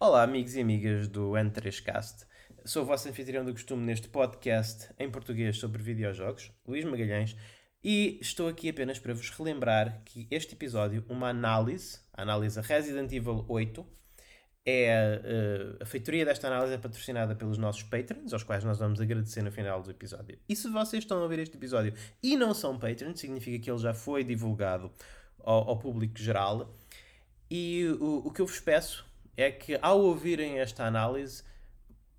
Olá, amigos e amigas do N3Cast. Sou o vosso anfitrião do costume neste podcast em português sobre videojogos, Luís Magalhães, e estou aqui apenas para vos relembrar que este episódio, uma análise, a análise Resident Evil 8, é uh, a feitoria desta análise é patrocinada pelos nossos patrons, aos quais nós vamos agradecer no final do episódio. E se vocês estão a ouvir este episódio e não são patrons, significa que ele já foi divulgado ao, ao público geral. E o, o que eu vos peço é que ao ouvirem esta análise,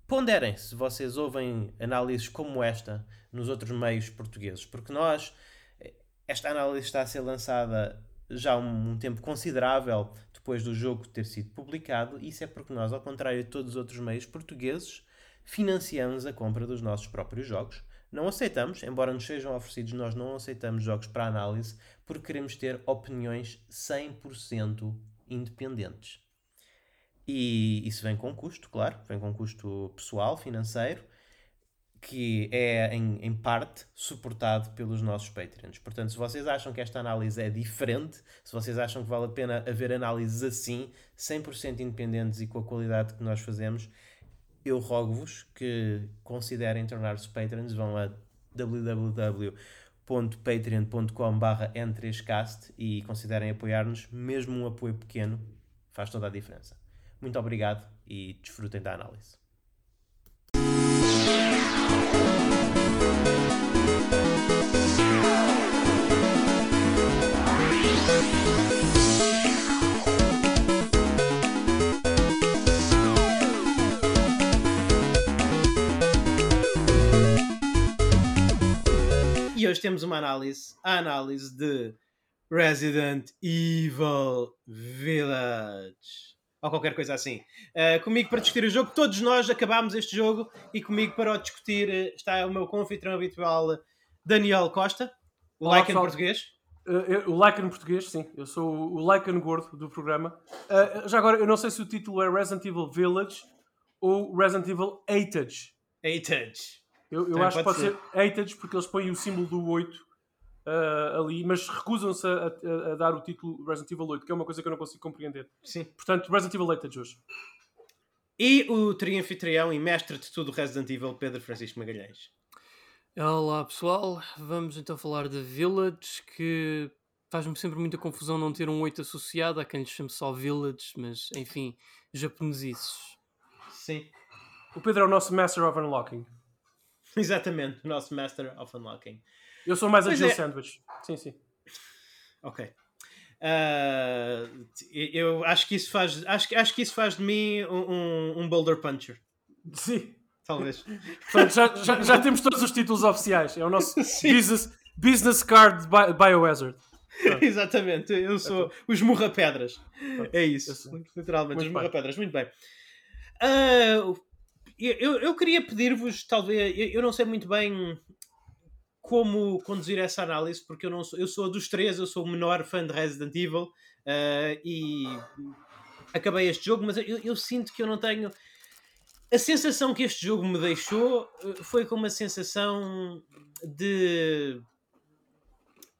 ponderem se vocês ouvem análises como esta nos outros meios portugueses, porque nós, esta análise está a ser lançada já há um tempo considerável depois do jogo ter sido publicado, isso é porque nós, ao contrário de todos os outros meios portugueses, financiamos a compra dos nossos próprios jogos. Não aceitamos, embora nos sejam oferecidos, nós não aceitamos jogos para análise porque queremos ter opiniões 100% independentes. E isso vem com custo, claro, vem com custo pessoal, financeiro, que é em, em, parte suportado pelos nossos Patreons. Portanto, se vocês acham que esta análise é diferente, se vocês acham que vale a pena haver análises assim, 100% independentes e com a qualidade que nós fazemos, eu rogo-vos que considerem tornar-se Patreons, vão a www.patreon.com/n3cast e considerem apoiar-nos, mesmo um apoio pequeno faz toda a diferença. Muito obrigado e desfrutem da análise. E hoje temos uma análise, a análise de Resident Evil Village ou qualquer coisa assim. Uh, comigo para discutir o jogo, todos nós acabámos este jogo e comigo para o discutir uh, está o meu confitrão habitual Daniel Costa, o Olá, like pessoal. em português. Uh, o like em português, sim. Eu sou o like gordo do programa. já agora, eu não sei se o título é Resident Evil Village ou Resident Evil Eightage. Eightage. Eu, eu acho que pode ser, ser Eightage porque eles põem o símbolo do 8 uh, ali, mas recusam-se a, a, a, dar o título Resident Evil 8, que é uma coisa que eu não consigo compreender. Sim. Portanto, Resident Evil 8 é de hoje. E o triunfitrião e mestre de tudo Resident Evil, Pedro Francisco Magalhães. Olá pessoal, vamos então falar de Village, que faz-me sempre muita confusão não ter um 8 associado, há quem lhe chame só Village, mas enfim, japonesices. Sim. O Pedro é o nosso Master of Unlocking. Exatamente, o nosso Master of Unlocking. Eu sou mais a Jill é. Sandwich. Sim, sim. Ok. Uh, eu acho que isso faz acho, acho que isso faz de mim um, um boulder puncher. Sim. Talvez. Portanto, já, já, já, temos todos os títulos oficiais. É o nosso business, business card bi Biohazard. Exatamente, eu sou o esmurra-pedras. É isso, literalmente, esmurra-pedras. Muito bem. Uh, eu, eu queria pedir-vos, talvez, eu, eu não sei muito bem como conduzir essa análise, porque eu não sou, eu sou dos três, eu sou o menor fã de Resident Evil uh, e acabei este jogo, mas eu, eu, sinto que eu não tenho. A sensação que este jogo me deixou eh, foi como uma sensação de.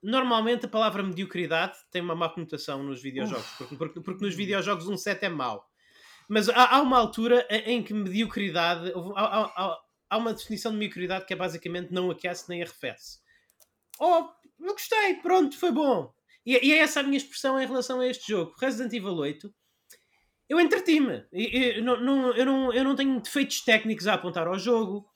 Normalmente a palavra mediocridade tem uma má conotação nos videojogos, porque, porque, porque, nos videojogos um set é mau. Mas há, há uma altura em que mediocridade. Há, há, há uma definição de mediocridade que é basicamente não aquece nem arrefece. Oh, eu gostei, pronto, foi bom. E, e é essa a minha expressão em relação a este jogo. Resident Evil 8, eu entreti-me. Eu, não, eu, não, eu não tenho defeitos técnicos a apontar ao jogo.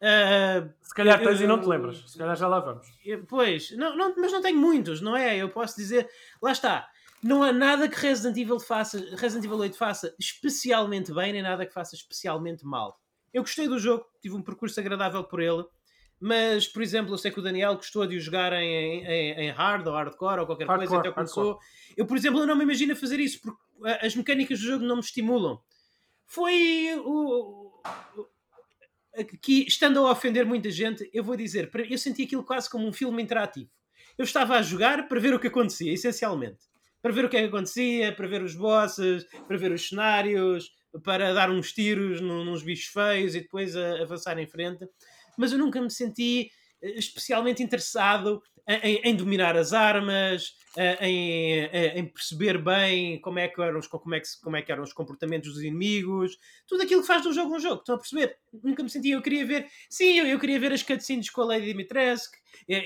Uh, se calhar tens eu, e não te lembras. Se calhar já lá vamos. Pois, não, não, mas não tenho muitos, não é? Eu posso dizer, lá está. Não há nada que Resident Evil faça, Resident Evil 8 faça especialmente bem, nem nada que faça especialmente mal. Eu gostei do jogo, tive um percurso agradável por ele, mas, por exemplo, eu sei que o Daniel gostou de o jogar em, em, em hard ou hardcore ou qualquer hardcore, coisa, até começou. Eu, por exemplo, eu não me imagino fazer isso, porque as mecânicas do jogo não me estimulam. Foi o. que, estando a ofender muita gente, eu vou dizer, eu senti aquilo quase como um filme interativo. Eu estava a jogar para ver o que acontecia, essencialmente. Para ver o que é que acontecia, para ver os bosses, para ver os cenários, para dar uns tiros nos bichos feios e depois a, avançar em frente. Mas eu nunca me senti especialmente interessado em, em dominar as armas, em, em, perceber bem como é, que eram os, como, é que, como é que eram os comportamentos dos inimigos, tudo aquilo que faz um jogo um jogo. Estão a perceber? Nunca me sentia. Eu queria ver, sim, eu, eu queria ver as cutscenes com a Lady Dimitrescu, eu,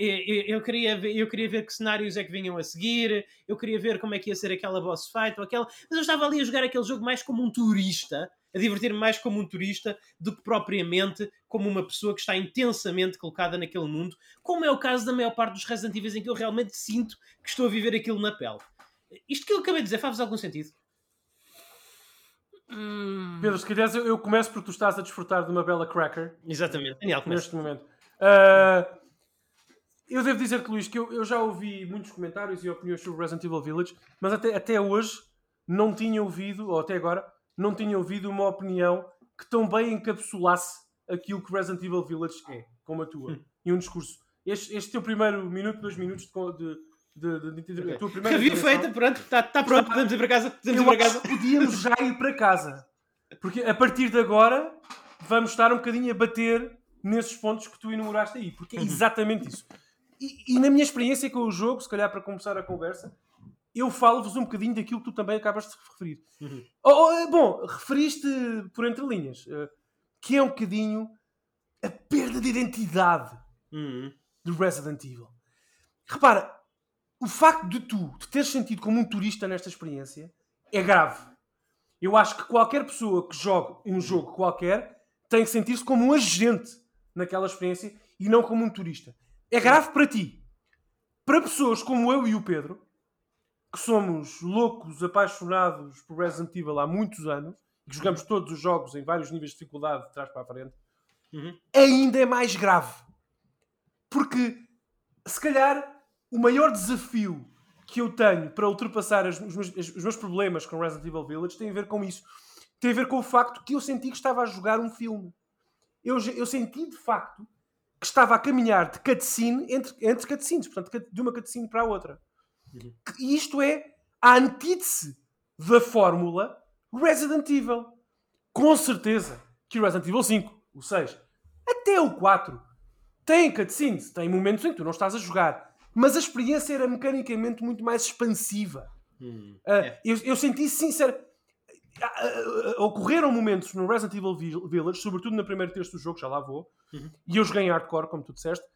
eu, queria eu queria ver que cenários é que vinham a seguir, eu queria ver como é que ia ser aquela boss fight ou aquela. Mas eu estava ali a jogar aquele jogo mais como um turista a divertir-me mais como um turista do que propriamente como uma pessoa que está intensamente colocada naquele mundo, como é o caso da maior parte dos Resident Evil em que eu realmente sinto que estou a viver aquilo na pele. Isto que eu acabei de dizer faz algum sentido? Hum... Pedro, se quiseres eu começo porque tu estás a desfrutar de uma bela cracker. Exatamente. Daniel, neste momento. Uh, eu devo dizer que, Luís, que eu, eu, já ouvi muitos comentários e opiniões sobre Resident Evil Village, mas até, até hoje não tinha ouvido, ou até agora, não tinha ouvido uma opinião que tão bem encapsulasse aquilo que Resident Evil Village é, como a tua, hum. e um discurso. Este, este teu primeiro minuto, dois minutos de, de, de, de, okay. tua primeira Review feita, pronto, está tá pronto, podemos ir para casa. Podemos ir para casa. podíamos já ir para casa. Porque a partir de agora vamos estar um bocadinho a bater nesses pontos que tu enumeraste aí, porque é uhum. exatamente isso. E, e, na minha experiência com o jogo, se calhar para começar a conversa, eu falo-vos um bocadinho daquilo que tu também acabas de referir. Uhum. Oh, oh, eh, bom, referiste por entre linhas, uh, que é um bocadinho a perda de identidade uhum. do Resident Evil. Repara, o facto de tu te teres sentido como um turista nesta experiência é grave. Eu acho que qualquer pessoa que jogue um jogo qualquer tem que sentir-se como um agente naquela experiência e não como um turista. É grave para ti. Para pessoas como eu e o Pedro, que somos loucos, apaixonados por Resident Evil há muitos anos, que jogamos todos os jogos em vários níveis de dificuldade, de trás para a frente, uhum. ainda é mais grave. Porque, se calhar, o maior desafio que eu tenho para ultrapassar os meus, os meus problemas com Resident Evil Village tem a ver com isso. Tem a ver com o facto que eu senti que estava a jogar um filme. Eu, eu senti, de facto, que estava a caminhar de cutscene entre, entre cutscenes, portanto, de uma cutscene para a outra. E isto é a antítese da fórmula Resident Evil. Com certeza que o Resident Evil 5, o 6, até o 4, tem cutscenes, tem momentos em que tu não estás a jogar. Mas a experiência era mecanicamente muito mais expansiva. Hum, uh, é. eu, eu senti sincero. Uh, uh, ocorreram momentos no Resident Evil Village, sobretudo na primeira terça do jogo, já lá vou, uhum. e eu joguei em hardcore, como tu disseste,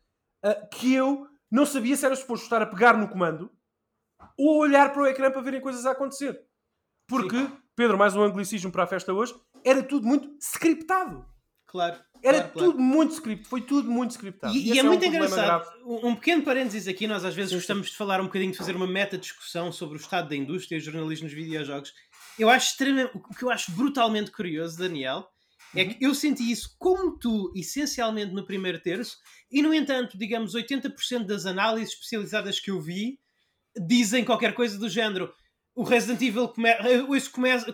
que eu não sabia se era suposto estar a pegar no comando ou olhar para o ecrã para verem coisas a acontecer. Porque, Sim. Pedro, mais um anglicismo para a festa hoje, era tudo muito scriptado. Claro. Era claro, tudo claro. muito script, foi tudo muito scriptado. E, e é, é, muito um engraçado. Um pequeno parênteses aqui, nós às vezes gostamos de falar um bocadinho, de fazer uma meta-discussão sobre o estado da indústria e o jornalismo nos videojogos. Eu acho extremamente, o que eu acho brutalmente curioso, Daniel, é que eu senti isso como tu, essencialmente no primeiro terço, e no entanto, digamos, 80% das análises especializadas que eu vi dizem qualquer coisa do género. O Resident Evil come isso começa,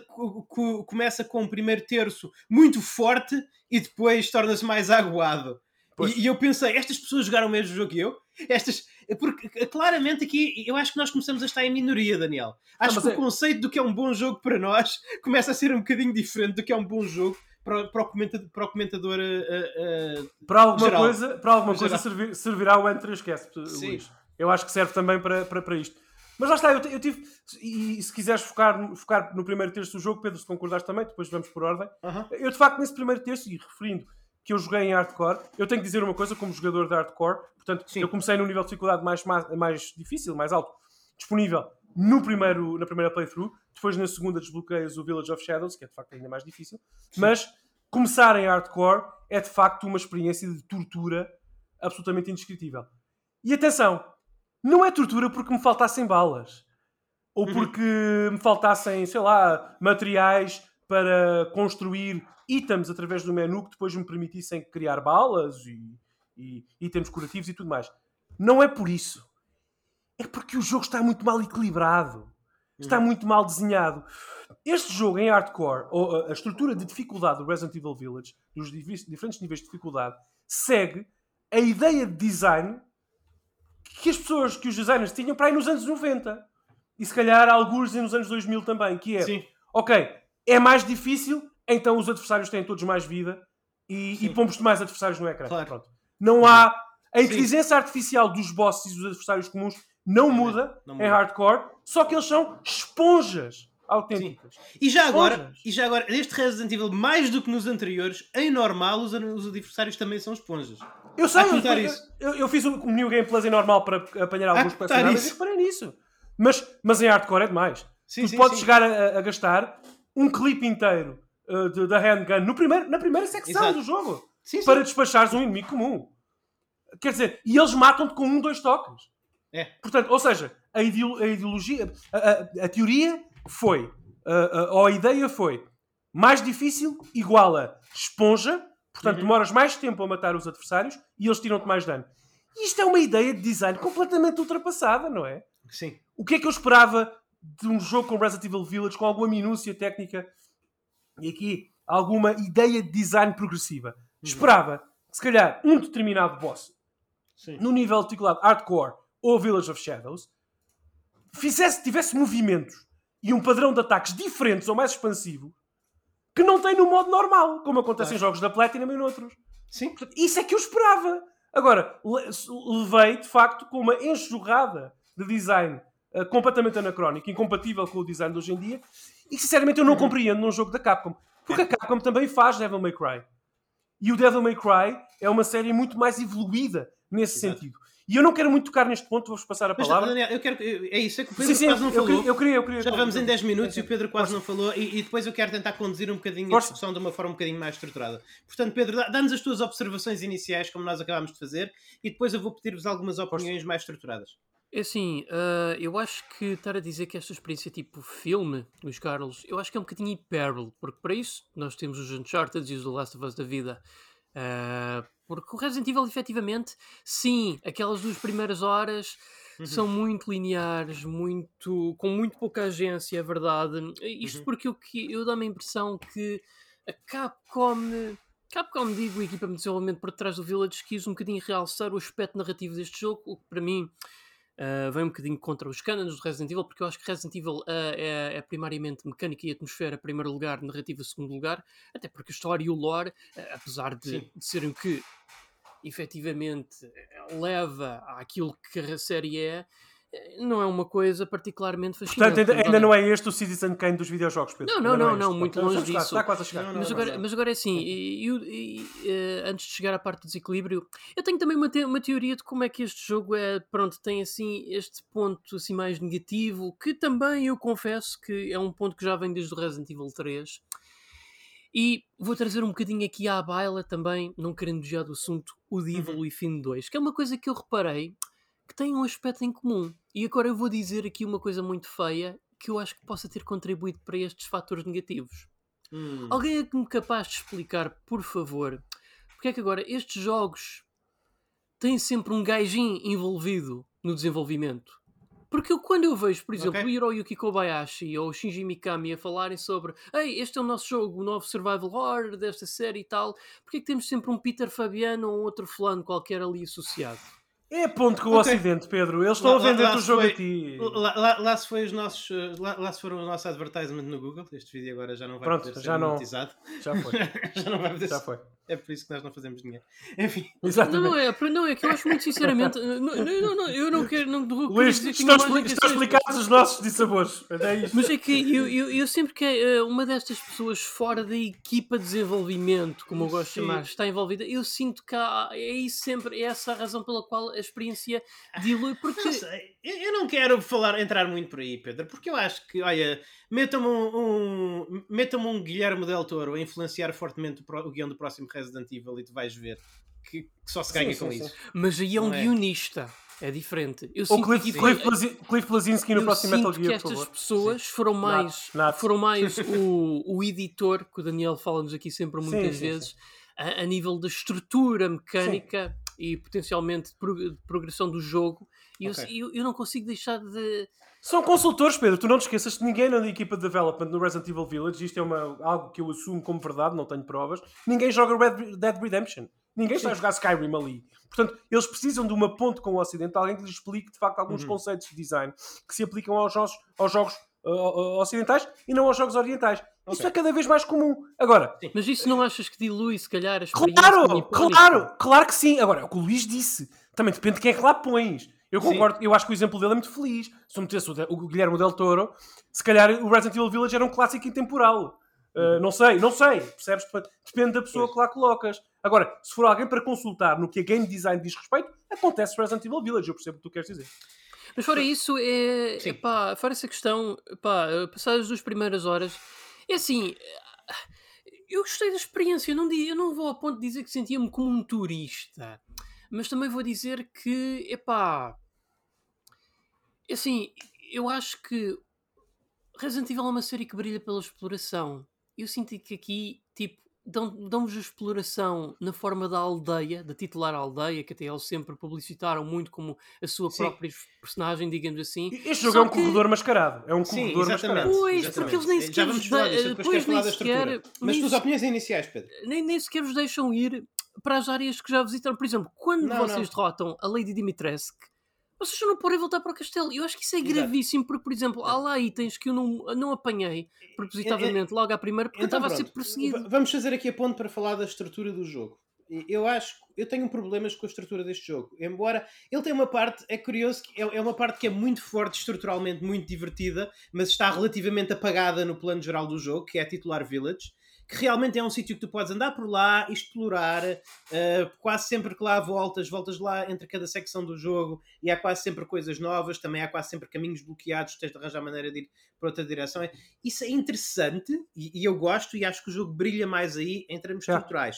começa com um primeiro terço muito forte e depois torna-se mais aguado. E, e, eu pensei, estas pessoas jogaram o mesmo jogo que eu? Estas, porque claramente aqui eu acho que nós começamos a estar em minoria, Daniel. Acho que é... o conceito do que é um bom jogo para nós começa a ser um bocadinho diferente do que é um bom jogo para, para, o, comentador, para o comentador. Uh, uh, para alguma geral. coisa, para alguma coisa servir, servirá o N3 Esquece, Luís. Eu acho que serve também para, para, para isto. Mas lá está, eu, eu tive. E, se quiseres focar, focar no primeiro terço do jogo, Pedro, se concordares também, depois vamos por ordem. Eu de facto, nesse primeiro terço, e referindo que eu joguei em hardcore, eu tenho que dizer uma coisa como jogador de hardcore, portanto, Sim. eu comecei no nível de dificuldade mais, mais, mais difícil, mais alto, disponível no primeiro, na primeira playthrough, depois na segunda desbloqueias o Village of Shadows, que é de facto ainda mais difícil, Sim. mas começar em hardcore é de facto uma experiência de tortura absolutamente indescritível. E atenção, não é tortura porque me faltassem balas. Ou uhum. porque uhum. me faltassem, sei lá, materiais para construir itens através do menu que depois me permitissem criar balas e, e itens curativos e tudo mais. Não é por isso. É porque o jogo está muito mal equilibrado. Está uhum. muito mal desenhado. Este jogo em hardcore, ou a estrutura de dificuldade do Resident Evil Village, dos diferentes níveis de dificuldade, segue a ideia de design que as pessoas, que os designers tinham para aí nos anos 90. E se calhar alguns nos anos 2000 também, que é, Sim. ok, é mais difícil, então os adversários têm todos mais vida e, e pomos mais adversários no ecrã. Claro. Pronto. Não há A inteligência artificial dos bosses e dos adversários comuns não muda não em muda. hardcore, só que eles são esponjas autênticas. E já agora, Esponjas. e já agora, neste Resident Evil, mais do que nos anteriores, em normal, os, os adversários também são esponjas. Eu sei, eu, eu, isso. eu, fiz um New Game Plus em normal para apanhar alguns personagens e reparei nisso. Mas, mas em hardcore é demais. Sim, tu sim, podes sim. chegar a, a gastar um clipe inteiro uh, de- da handgun no primeiro, na primeira secção Exato. do jogo Sim, para despachares um inimigo comum. Quer dizer, e eles matam-te com um, dois toques. É. Portanto, ou seja, a, ideo- a ideologia, a, a- a teoria foi, ou a ideia foi, mais difícil igual a esponja, portanto Uhum. demoras mais tempo a matar os adversários e eles tiram-te mais dano. E isto é uma ideia de design completamente ultrapassada, não é? Sim. O que é que eu esperava de um jogo com Resident Evil Village, com alguma minúcia técnica e aqui alguma ideia de design progressiva? Esperava que, se calhar, um determinado boss, Sim. no nível articulado hardcore ou Village of Shadows, fizesse, tivesse movimentos e um padrão de ataques diferentes ou mais expansivo que não tem no modo normal, como acontece Claro. em jogos da Platinum e noutros. Sim. Portanto, Isso é que eu esperava. Agora, le- levei, de facto, com uma enxurrada de design eh, completamente anacrónico, incompatível com o design de hoje em dia, e sinceramente, eu não compreendo num jogo da Capcom. Porque a Capcom também faz Devil May Cry. E o Devil May Cry é uma série muito mais evoluída nesse Exato. sentido. E eu não quero muito tocar neste ponto, vou-vos passar a Mas, palavra. Daniel, eu quero. eu- É isso, é que o sim, Pedro sim, quase não eu, falou. queria, eu queria, eu queria. Já vamos em 10 minutos e o Pedro quase Força. não falou, e, e depois eu quero tentar conduzir um bocadinho a Força. discussão de uma forma um bocadinho mais estruturada. Portanto, Pedro, dá- dá-nos as tuas observações iniciais, como nós acabámos de fazer, e depois eu vou pedir-vos algumas opiniões mais estruturadas. É assim, ah, eu acho que estar a dizer que esta experiência tipo filme, os Carlos, eu acho que é um bocadinho hipérbole, porque para isso nós temos os Uncharted e os The Last of Us da vida. Ah, porque o Resident Evil, efetivamente, sim, aquelas duas primeiras horas Uhum. são muito lineares, muito, com muito pouca agência, é verdade. Isto Uhum. porque eu, eu dou-me a impressão que a Capcom, Capcom, digo, a equipa de desenvolvimento por trás do Village, quis um bocadinho realçar o aspecto narrativo deste jogo, o que para mim Uh, vem um bocadinho contra os cânones do Resident Evil, porque eu acho que Resident Evil uh, é, é primariamente mecânica e atmosfera, primeiro lugar, narrativa, segundo lugar, até porque a história e o lore, uh, apesar de, de serem o que efetivamente eh, leva àquilo que a série é, eh, não é uma coisa particularmente fascinante. Portanto, ainda, ainda não é este o Citizen Kane dos videojogos, Pedro. Não, não, Ainda não, é não, muito longe disso. Está quase a chegar. Não, não, Mas não, agora, não. mas agora é assim, e, e- e, eh, antes de chegar à parte do desequilíbrio, eu tenho também uma, te- uma teoria de como é que este jogo é, pronto, tem assim este ponto assim mais negativo, que também eu confesso que é um ponto que já vem desde o Resident Evil 3. E vou trazer um bocadinho aqui à baila também, não querendo desviar do assunto, o de Evil Within 2, que é uma coisa que eu reparei que tem um aspecto em comum. E agora eu vou dizer aqui uma coisa muito feia que eu acho que possa ter contribuído para estes fatores negativos. Hum. Alguém é que me capaz de explicar, por favor, porque é que agora estes jogos têm sempre um gajinho envolvido no desenvolvimento? Porque eu, quando eu vejo, por exemplo, Ok. o Hiroyuki Kobayashi ou o Shinji Mikami a falarem sobre Ei, este é o nosso jogo, o novo survival horror desta série e tal, porque é que temos sempre um Peter Fabiano ou um outro fulano qualquer ali associado? É ponto com o Ok. Ocidente, Pedro. Eles estão Lá- a vender o jogo foi- a ti. Lá, lá- lá se foi os nossos, uh, lá, lá se foram o nosso advertisement no Google. Este vídeo agora já não vai Pronto, poder já ser não- monetizado. Já foi. já não vai poder Já ser. foi. É por isso que nós não fazemos dinheiro. Enfim. Não, Exatamente. não é, não, é que eu acho muito sinceramente. não, não, não, eu não quero. Não, Luís, dizer que estão intenções, explicados os nossos dissabores. É isto. Mas é que eu, eu, eu sempre que é, eh, uma destas pessoas fora da equipa de desenvolvimento, como eu gosto de Sim. chamar, está envolvida, eu sinto que há, é isso sempre, é essa a razão pela qual a experiência dilui, porque Não sei, eu eu não quero falar, entrar muito por aí, Pedro, porque eu acho que, olha, metam-me um, um, metam um Guilherme Del Toro a influenciar fortemente o, pro- o guião do próximo Resident Evil e tu vais ver que, que só se ganha Sim, com sim, isso. sim. mas aí é um é? guionista, é diferente. Eu O sinto Cliff, que Cliff, foi- Blasi- Cliff Blazinski no próximo Metal Gear, que por estas pessoas foram mais, Nath. foram mais o, o editor, que o Daniel fala-nos aqui sempre Sim, muitas sim, vezes, A, a nível da estrutura mecânica e potencialmente de, pro- de progressão do jogo. E eu- Ok. eu, eu não consigo deixar de. São consultores, Pedro. Tu não te esqueças que ninguém na equipa de development no Resident Evil Village, isto é uma, algo que eu assumo como verdade, não tenho provas, ninguém joga Red Dead Redemption. Ninguém está a jogar Skyrim ali. Portanto, eles precisam de uma ponte com o Ocidente, alguém que lhes explique de facto alguns Uhum. conceitos de design que se aplicam aos jogos, aos jogos uh, ocidentais e não aos jogos orientais. Isso é cada vez mais comum. Agora, Mas isso não achas que dilui, se calhar, a experiência Claro, claro, claro que sim. Agora, é o que o Luís disse. também depende de quem é que lá pões. Eu concordo, eu acho que o exemplo dele é muito feliz. Se eu metesse o, o Guilherme Del Toro, se calhar o Resident Evil Village era um clássico intemporal. Uh, não sei, não sei, percebes? Dep- Depende da pessoa Pois. que lá colocas. Agora, se for alguém para consultar no que a game design diz respeito, acontece Resident Evil Village, eu percebo o que tu queres dizer. Mas fora isso, é, Sim. epá, fora essa questão, epá, passadas as duas primeiras horas, é assim, eu gostei da experiência, eu não, eu não vou ao ponto de dizer que sentia-me como um turista, mas também vou dizer que, epá, assim, eu acho que Resident Evil é uma série que brilha pela exploração. Eu sinto que aqui, tipo, dão-vos a exploração na forma da aldeia, da titular aldeia, que até eles sempre publicitaram muito como a sua Sim. própria personagem, digamos assim. Este jogo Só é um que- corredor mascarado. É um Sim, corredor exatamente. mascarado. Pois, exatamente. porque eles nem Já sequer vamos vos falar de- disso, depois nem sequer- Mas tuas opiniões iniciais, Pedro. nem, nem sequer vos deixam ir para as áreas que já visitaram. Por exemplo, quando Não, vocês não. derrotam a Lady Dimitrescu, vocês não podem voltar para o castelo. Eu acho que isso é Exato. gravíssimo, porque, por exemplo, há lá itens que eu não, não apanhei propositadamente logo à primeira, porque eu Então, estava a ser pronto. perseguido. Vamos fazer aqui a ponto para falar da estrutura do jogo. Eu acho, eu tenho problemas com a estrutura deste jogo. Embora ele tenha uma parte, é curioso, que é é uma parte que é muito forte estruturalmente, muito divertida, mas está relativamente apagada no plano geral do jogo, que é a titular Village, que realmente é um sítio que tu podes andar por lá, explorar, eh, quase sempre que lá voltas, voltas lá entre cada secção do jogo e há quase sempre coisas novas, também há quase sempre caminhos bloqueados, tens de arranjar maneira de ir para outra direção. É- Isso é interessante e, e eu gosto e acho que o jogo brilha mais aí em termos Já. estruturais.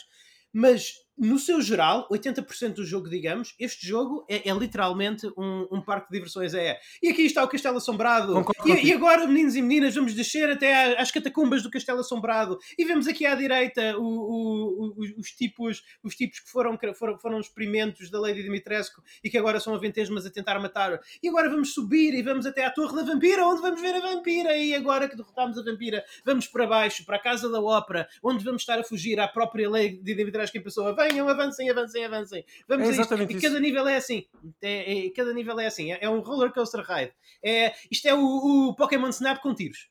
Mas, no seu geral, 80% do jogo, digamos, este jogo é, é literalmente um, um parque de diversões. É, e aqui está o Castelo Assombrado. Concordo E, e agora, meninos e meninas, vamos descer até às catacumbas do Castelo Assombrado. E vemos aqui à direita o- o- o- os, tipos, os tipos que foram, foram, foram experimentos da Lady Dimitrescu e que agora são aventesmas a tentar matar. E agora vamos subir e vamos até à Torre da Vampira, onde vamos ver a Vampira. E agora que derrotámos a Vampira, vamos para baixo, para a Casa da Ópera, onde vamos estar a fugir à própria Lady Dimitrescu em pessoa. Venham, avancem, avancem, avancem. Vamos É exatamente E isso. cada nível é assim. É, é- cada nível é assim. É, é um roller coaster ride. É, isto é o, o Pokémon Snap com tiros.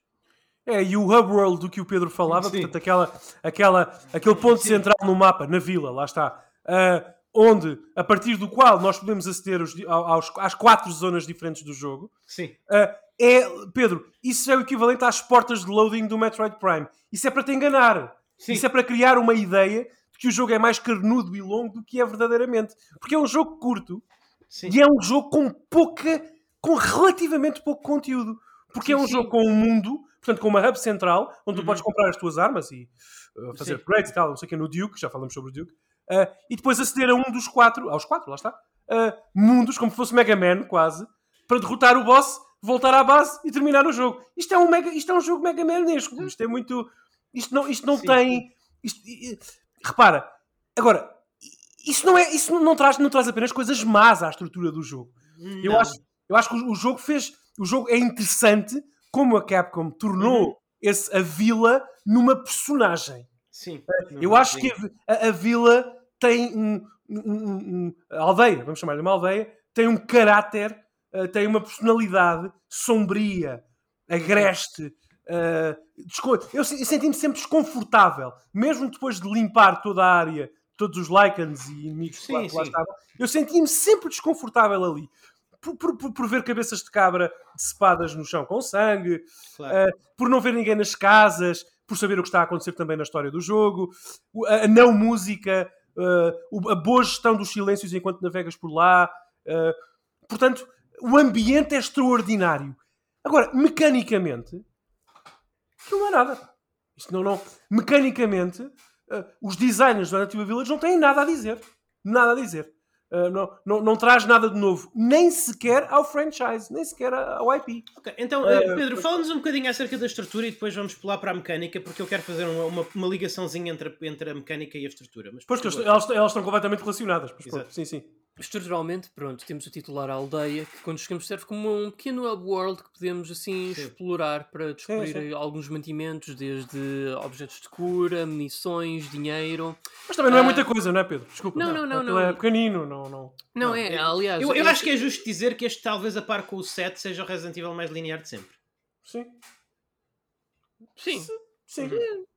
É, e o hub world do que o Pedro falava, Sim. portanto, aquela, aquela, aquele ponto Sim. central no mapa, na vila, lá está, ah, onde, a partir do qual nós podemos aceder os di- aos, às quatro zonas diferentes do jogo, Sim. ah, é, Pedro, isso é o equivalente às portas de loading do Metroid Prime. Isso é para te enganar. Sim. Isso é para criar uma ideia de que o jogo é mais carnudo e longo do que é verdadeiramente. Porque é um jogo curto Sim. e é um jogo com pouca, com relativamente pouco conteúdo. Porque é um sim. jogo com um mundo, portanto, com uma hub central, onde Uhum. tu podes comprar as tuas armas e uh, fazer upgrades e tal, não sei o que, no Duke, já falamos sobre o Duke, uh, e depois aceder a um dos quatro, aos quatro, lá está, uh, mundos, como se fosse Mega Man, quase, para derrotar o boss, voltar à base e terminar o jogo. Isto é um, mega, isto é um jogo Mega Manesco. Isto é muito. Isto não, isto não Uhum. Sim. tem. Isto, repara, agora, isso não, é, isso não, traz, não traz apenas coisas más à estrutura do jogo. Eu acho, eu acho que o, jogo fez. O jogo é interessante como a Capcom tornou Uhum. esse, a vila numa personagem. Sim. Eu acho que a, a- vila tem um, um- um- um- A aldeia, vamos chamar-lhe uma aldeia, tem um caráter, eh, tem uma personalidade sombria, agreste. Desco- eu se- eu senti-me sempre desconfortável, mesmo depois de limpar toda a área, todos os Lycans e inimigos que lá, Sim, que lá sim. estavam, eu sentia-me sempre desconfortável ali. Por, por- por- ver cabeças de cabra decepadas no chão com sangue, Claro. por não ver ninguém nas casas, por saber o que está a acontecer também na história do jogo, a, não música, uh, a boa gestão dos silêncios enquanto navegas por lá. uh, portanto, o ambiente é extraordinário. Agora, mecanicamente, aquilo não é nada. Isto não, não, mecanicamente, uh, os designers do Nativa Village não têm nada a dizer. Nada a dizer. Uh, não, não, não traz nada de novo, nem sequer ao franchise, nem sequer ao IP. Ok, Então, eh, Pedro, fala-nos um bocadinho acerca da estrutura e depois vamos pular para a mecânica, porque eu quero fazer uma, uma, uma ligaçãozinha entre, entre a mecânica e a estrutura. Mas, Pois que elas, elas estão completamente relacionadas. Mas pronto, sim, sim. Estruturalmente, pronto, temos a titular aldeia, que quando chegamos serve como um pequeno hub world que podemos assim Sim. explorar para descobrir sim. alguns mantimentos, desde objetos de cura, munições, dinheiro. Mas também não é Ah. muita coisa, não é, Pedro? Desculpa. Não, não, não, Aquilo não. É pequenino, não. não. Não, Não, é, eu- aliás. Eu, eu acho que é justo dizer que este, talvez a par com o 7, seja o Resident Evil mais linear de sempre. Sim. Sim, Sim.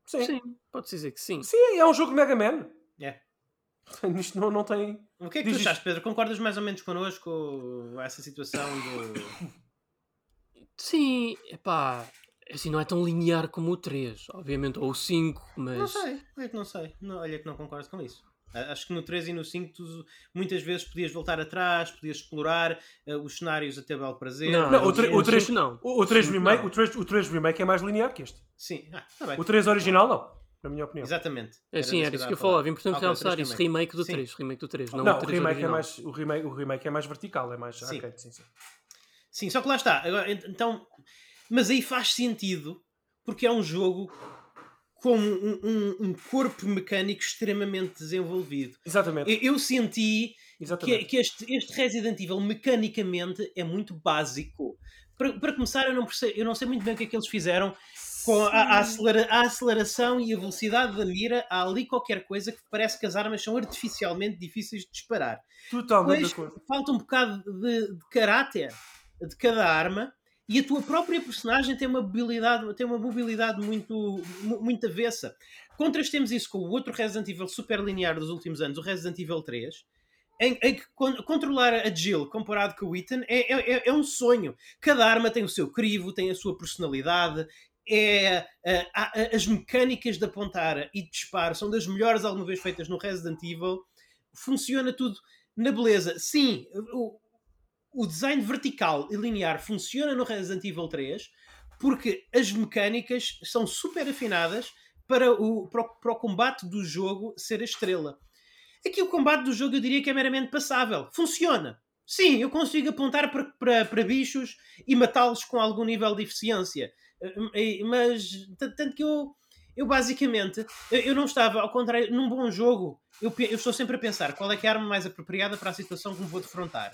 Sim. sim, pode-se dizer que sim. Sim, é um jogo de Mega Man. É. Isto não, não tem. O que é que Diz tu achas, Pedro? Concordas mais ou menos connosco a essa situação do. Sim, epá, assim não é tão linear como o 3, obviamente, ou o 5, mas. Não sei, olha que não sei. Não, olha que não concordo com isso. Acho que no 3 e no 5 tu muitas vezes podias voltar atrás, podias explorar eh, os cenários a teu belo prazer. Não, Não, o o tre- o cinco três- não. O, o 3 Sim, remake, não. o 3, o 3 remake é mais linear que este. Sim, ah, tá bem. O 3 original não, na minha opinião. Exatamente. É sim, era isso que eu falava. É importante o realçar isso. remake. Do Sim. 3. Remake do 3. Não, Não, o o 3 remake, é mais, o, remake, o remake é mais vertical, é mais Sim. arcade, sim, sim. Sim, só que lá está. Agora, ent- então, mas aí faz sentido porque é um jogo com um, um- um corpo mecânico extremamente desenvolvido. Exatamente. Eu, eu senti que, que este, este Resident Evil mecanicamente é muito básico. Para, para começar, eu não, percebo, eu não sei muito bem o que é que eles fizeram com a, a acelera- a aceleração e a velocidade da mira. Há ali qualquer coisa que parece que as armas são artificialmente difíceis de disparar. Totalmente Depois falta um bocado de, de caráter de cada arma e a tua própria personagem tem uma mobilidade, tem uma mobilidade muito, mu- muito avessa. Contrastemos isso com o outro Resident Evil super linear dos últimos anos, o Resident Evil 3, em, em que con- controlar a Jill comparado com o Ethan é, é, é- é um sonho. Cada arma tem o seu crivo, tem a sua personalidade. É, ah, ah, as mecânicas de apontar e de disparo são das melhores alguma vez feitas no Resident Evil. Funciona tudo na beleza. Sim, o, o design vertical e linear funciona no Resident Evil 3 porque as mecânicas são super afinadas para o, para o, para o combate do jogo ser a estrela. Aqui o combate do jogo eu diria que é meramente passável. Funciona. Sim, eu consigo apontar para, para, para bichos e matá-los com algum nível de eficiência. Mas, tanto que eu, eu basicamente, eu não estava, ao contrário, num bom jogo, eu, eu estou sempre a pensar qual é é a arma mais apropriada para a situação que me vou defrontar.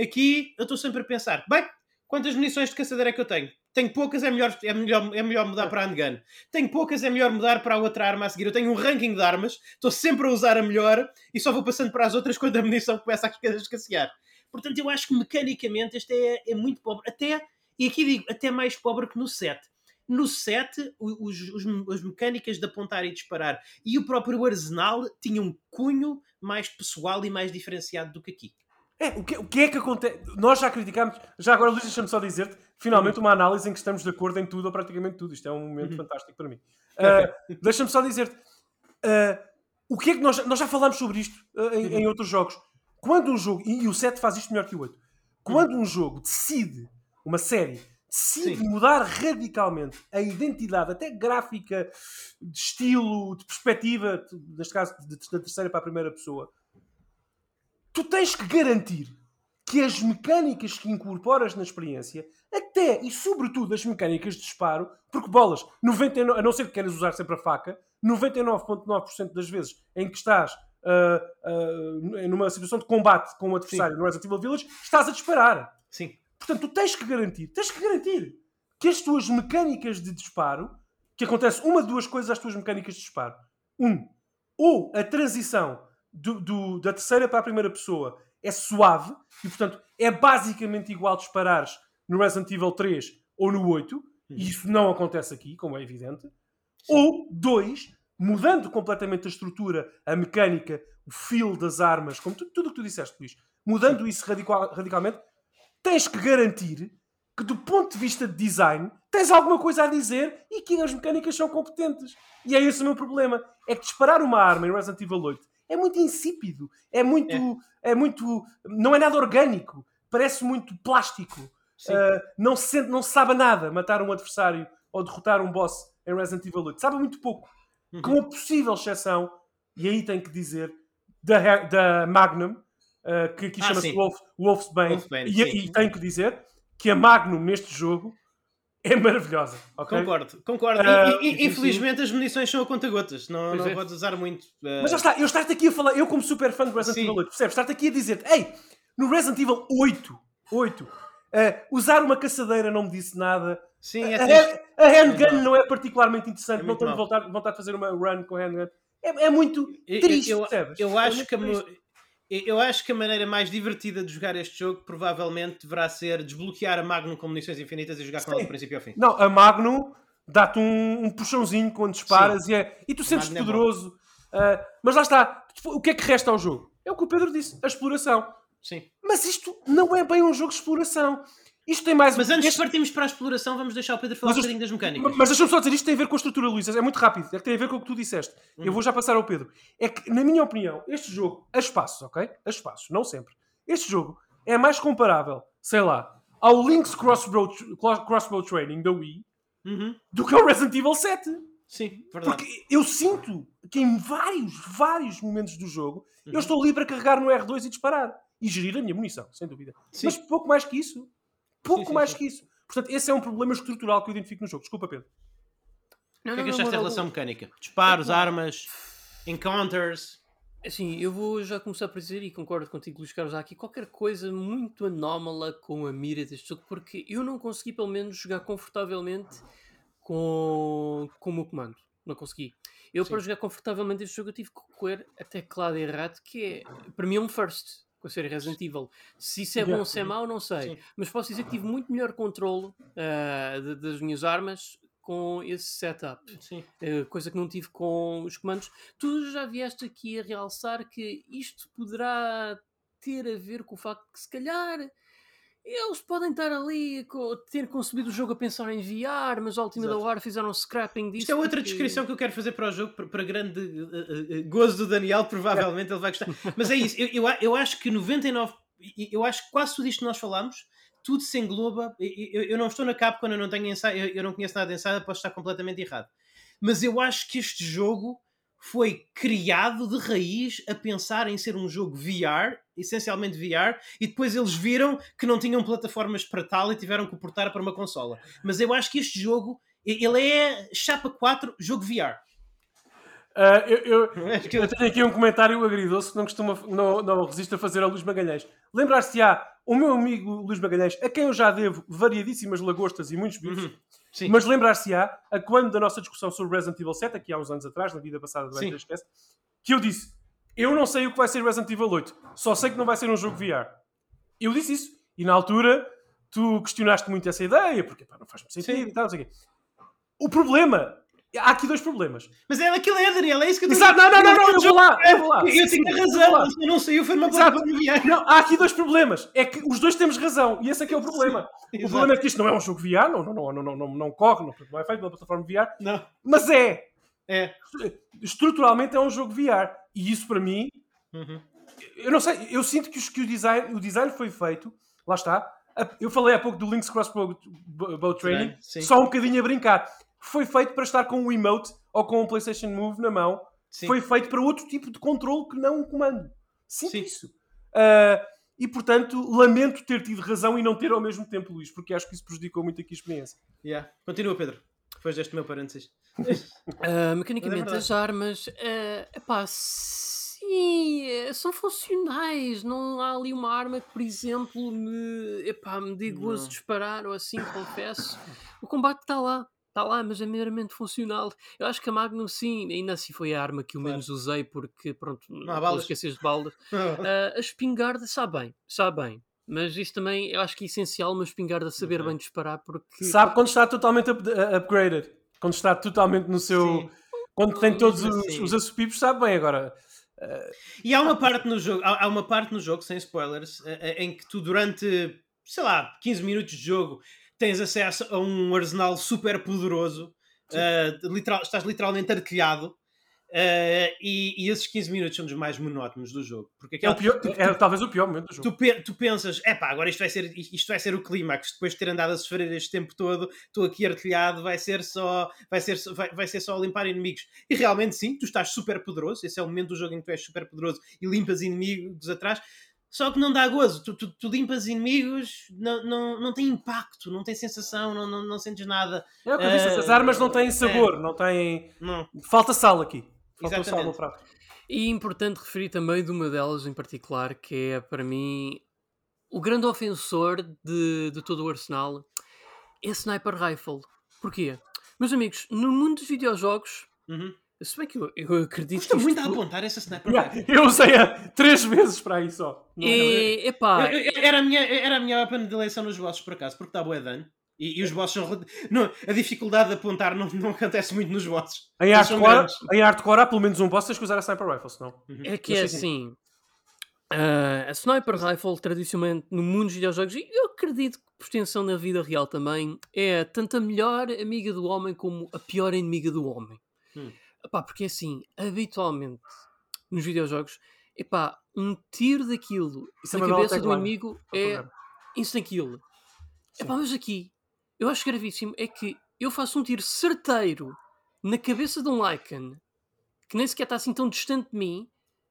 Aqui eu estou sempre a pensar, bem, quantas munições de caçadeira é que eu tenho? Tenho poucas, é melhor, é melhor, é melhor mudar para a handgun. Tenho poucas, é melhor mudar para a outra arma a seguir. Eu tenho um ranking de armas, estou sempre a usar a melhor e só vou passando para as outras quando a munição começa a esca- escassear. Portanto, eu acho que mecanicamente este é, é muito pobre. Até, e aqui digo, até mais pobre que no 7. No 7, o- os, os- as mecânicas de apontar e disparar e o próprio arsenal tinham um cunho mais pessoal e mais diferenciado do que aqui. É, o que, o que é que acontece? Nós já criticámos. Já agora, Luís, deixa-me só dizer-te, finalmente, uma análise em que estamos de acordo em tudo ou praticamente tudo. Isto é um momento Uhum. fantástico para mim. Ah, deixa-me só dizer-te. ah, o que é que nós, nós já falámos sobre isto ah, em, em outros jogos. Quando um jogo, e, e o 7 faz isto melhor que o 8, quando um jogo decide, uma série, decide Sim. mudar radicalmente a identidade, até gráfica, de estilo, de perspectiva, neste caso da terceira para a primeira pessoa, tu tens que garantir que as mecânicas que incorporas na experiência, até e sobretudo as mecânicas de disparo, porque bolas, 99, a não ser que queiras usar sempre a faca, 99,9% das vezes em que estás ah, ah, numa situação de combate com um adversário no Resident Evil Village, estás a disparar. Sim. Portanto, tu tens que garantir, tens que garantir que as tuas mecânicas de disparo, que acontece uma de duas coisas às tuas mecânicas de disparo. Um, ou a transição do- do- da terceira para a primeira pessoa é suave, e portanto é basicamente igual disparares no Resident Evil 3 ou no 8, e isso não acontece aqui, como é evidente. Ou, dois, mudando completamente a estrutura, a mecânica, o feel das armas, como tu- tudo o que tu disseste, Luís, mudando isso radical- radicalmente, tens que garantir que, do ponto de vista de design, tens alguma coisa a dizer e que as mecânicas são competentes. E é esse o meu problema. É que disparar uma arma em Resident Evil 8 é muito insípido, é muito. É, muito. não é nada orgânico, parece muito plástico. Uh, não, se sente, não se sabe nada matar um adversário ou derrotar um boss em Resident Evil 8. Sabe muito pouco. Uhum. Com a possível exceção, e aí tenho que dizer, da Magnum, uh, que aqui Ah, chama-se. Wolf, Wolfsbane, Wolfsbane, e, sim. e tenho que dizer que a Magnum neste jogo é maravilhosa. ok? Concordo, concordo. Ah, E- e- sim, infelizmente as munições são a conta-gotas. Não, não é. podes usar muito. ah, Mas já está, eu estar-te aqui a falar, eu como super fã do Resident Sim. Evil 8, percebes? Estar-te aqui a dizer ei, no Resident Evil 8, 8 uh, usar uma caçadeira não me disse nada. sim, é a, triste. hand- a handgun É não é particularmente interessante, É não muito tenho vontade, vontade de fazer uma run com a handgun. É, é muito Eu- triste, eu, percebes? eu É acho muito que a, eu- acho que a maneira mais divertida de jogar este jogo provavelmente deverá ser desbloquear a Magnum com munições infinitas e jogar com ela do princípio ao fim. Não, a Magnum dá-te um, um puxãozinho quando disparas e, é, e tu sentes é poderoso. Uh, mas lá está, O que é que resta ao jogo? É o que o Pedro disse, a exploração. Sim. Mas isto não é bem um jogo de exploração. Isto tem mais... Mas antes este- de partirmos para a exploração, vamos deixar o Pedro falar Mas um bocadinho das mecânicas. Mas deixa-me só dizer, isto tem a ver com a estrutura, Luís. É muito rápido. É que tem a ver com o que tu disseste. Hum. Eu vou já passar ao Pedro. É que, na minha opinião, este jogo, a espaços, ok? A espaços, não sempre. Este jogo é mais comparável, sei lá, ao Link's Crossbow, Crossbow Training da Wii Uhum. do que ao Resident Evil 7. Sim, verdade. Porque eu sinto que em vários, vários momentos do jogo Uhum. eu estou livre a carregar no R2 e disparar. E gerir a minha munição, sem dúvida. Sim. Mas pouco mais que isso. Pouco Sim, sim, mais sim. que isso. Portanto, esse é um problema estrutural que eu identifico no jogo. Desculpa, Pedro. Não, O que é que achaste da relação mecânica? Disparos, armas, encounters. Assim, eu vou já começar por dizer, e concordo contigo, Luís Carlos, há aqui qualquer coisa muito anómala com a mira deste jogo, porque eu não consegui, pelo menos, jogar confortavelmente com, com o meu comando. Não consegui. Eu, Sim. para jogar confortavelmente este jogo, eu tive que correr a teclado errado, que é, para mim, é um first com a série Resident Evil. Se isso é bom ou se é mau, não sei. Sim. Mas posso dizer que tive muito melhor controle ah, de- das minhas armas com esse setup. Sim. Uh, coisa que não tive com os comandos. Tu já vieste aqui a realçar que isto poderá ter a ver com o facto que, se calhar, eles podem estar ali, ter concebido o jogo a pensar em VR, mas à última da hora fizeram um scrapping disso. Isto é outra porque- descrição que eu quero fazer para o jogo, para, grande eh, eh, gozo do Daniel, provavelmente ele vai gostar. Mas é isso, eu, eu, eu acho que 99, e- eu acho que quase tudo isto que nós falámos, tudo se engloba. Eu, eu não estou na Capcom, eu não tenho ensaio, eu, eu não conheço nada de ensaio, posso estar completamente errado. Mas eu acho que este jogo foi criado de raiz a pensar em ser um jogo VR, essencialmente VR, e depois eles viram que não tinham plataformas para tal e tiveram que o portar para uma consola. Mas eu acho que este jogo, ele é chapa 4, jogo VR. Ah, eu, eu- eu tenho aqui um comentário agridoce que não, costuma, não, não resisto a fazer a Luís Magalhães. Lembrar-se-á o meu amigo Luís Magalhães, a quem eu já devo variadíssimas lagostas e muitos bifes, Uhum. Sim. mas lembrar-se-á a quando da nossa discussão sobre Resident Evil 7, aqui há uns anos atrás, na vida passada do. Esquece, que eu disse: Eu não sei o que vai ser Resident Evil 8, só sei que não vai ser um jogo VR. Eu disse isso. E na altura tu questionaste muito essa ideia, porque pá, não faz muito sentido Sim. e tal, não sei o quê. O problema. Há aqui dois problemas. Mas é aquilo é, Daniel, é isso que eu Exato, não, não, não, não, eu vou lá, eu vou lá. Eu tenho razão, se eu não saiu, foi uma VR. Não, há aqui dois problemas. É que os dois temos razão. E esse é que é o problema. O problema é que isto não é um jogo VR, não, não, não, não, não, não, não corre, não, não é feito pela plataforma VR, Não, mas é. é. Estruturalmente é um jogo VR. E isso para mim, Uhum. eu não sei, eu sinto que, os- que o, design, o design foi feito, lá está. Eu falei há pouco do Link's Crossbow Bow Training, só um bocadinho a brincar. Foi feito para estar com um emote ou com um PlayStation Move na mão Sim. foi feito para outro tipo de controle que não um comando. Sinto Sim. isso. Ah, e portanto, lamento ter tido razão e não ter ao mesmo tempo, Luís, porque acho que isso prejudicou muito aqui a experiência. Yeah. Continua, Pedro. Depois deste meu parênteses. Ah, mecanicamente, verdade. as armas, é epá, sim, eh, são funcionais. Não há ali uma arma que, por exemplo, me, epá, me dê gozo de disparar ou assim, confesso. O combate está lá, está lá, mas é meramente funcional. Eu acho que a Magnum, sim, ainda assim foi a arma que eu Claro. menos usei, porque, pronto, não, balas. esquecer de balas. Ah, a espingarda sabe bem, sabe bem. Mas isso também eu acho que é essencial uma espingarda saber Ok. bem disparar porque Sabe quando está totalmente up- uh, upgraded, quando está totalmente no seu. Sim. Quando tem todos os, assim. os assopipos, sabe bem agora. E há uma parte no jogo, há, há uma parte no jogo, sem spoilers, eh, eh, em que tu durante, sei lá, 15 minutos de jogo tens acesso a um arsenal super poderoso, eh, literal- estás literalmente artilhado, eh, e, e esses 15 minutos são dos mais monótonos do jogo. Porque É, o aquela, pior, é talvez o pior momento do jogo. tu, pe- tu pensas, é pá, agora isto vai, ser, isto vai ser o clímax, depois de ter andado a sofrer este tempo todo, estou aqui artilhado, vai ser só vai ser, vai, vai ser só limpar inimigos. E realmente sim, tu estás super poderoso, esse é o momento do jogo em que tu és super poderoso e limpas inimigos atrás, só que não dá gozo, tu, tu, tu limpas inimigos, não, não, não tem impacto, não tem sensação, não, não, não sentes nada. É o que eu disse, Eh, as armas não têm sabor, não têm. Não. Falta sal aqui. Falta sal no prato. E é importante referir também de uma delas em particular, que é para mim o grande ofensor de, de todo o arsenal é a Sniper Rifle. Porquê? Meus amigos, no mundo dos videojogos, Uhum. Se bem que eu, eu acredito Custa que muito a isto apontar essa sniper Yeah, rifle. Eu usei-a três vezes para aí só. Não- é, epá, Eu- eu- Era a minha, era a minha weapon de eleição nos vossos, por acaso, porque dá bué dano. E, e os bosses são. Não, a dificuldade de apontar não, não acontece muito nos bosses. Em hardcore, em hardcore há pelo menos um boss tens que usar a sniper rifle, senão. É que é assim. ah, a Sniper Rifle, tradicionalmente no mundo dos videojogos, e eu acredito que por extensão na vida real também, é tanto a melhor amiga do homem como a pior inimiga do homem. Hum. Epá, porque assim, habitualmente nos videojogos, epá, um tiro daquilo Isso é na bela cabeça do inimigo Não é problema. instant kill. Sim. Epá, mas aqui, eu acho gravíssimo é que eu faço um tiro certeiro na cabeça de um Lycan que nem sequer está assim tão distante de mim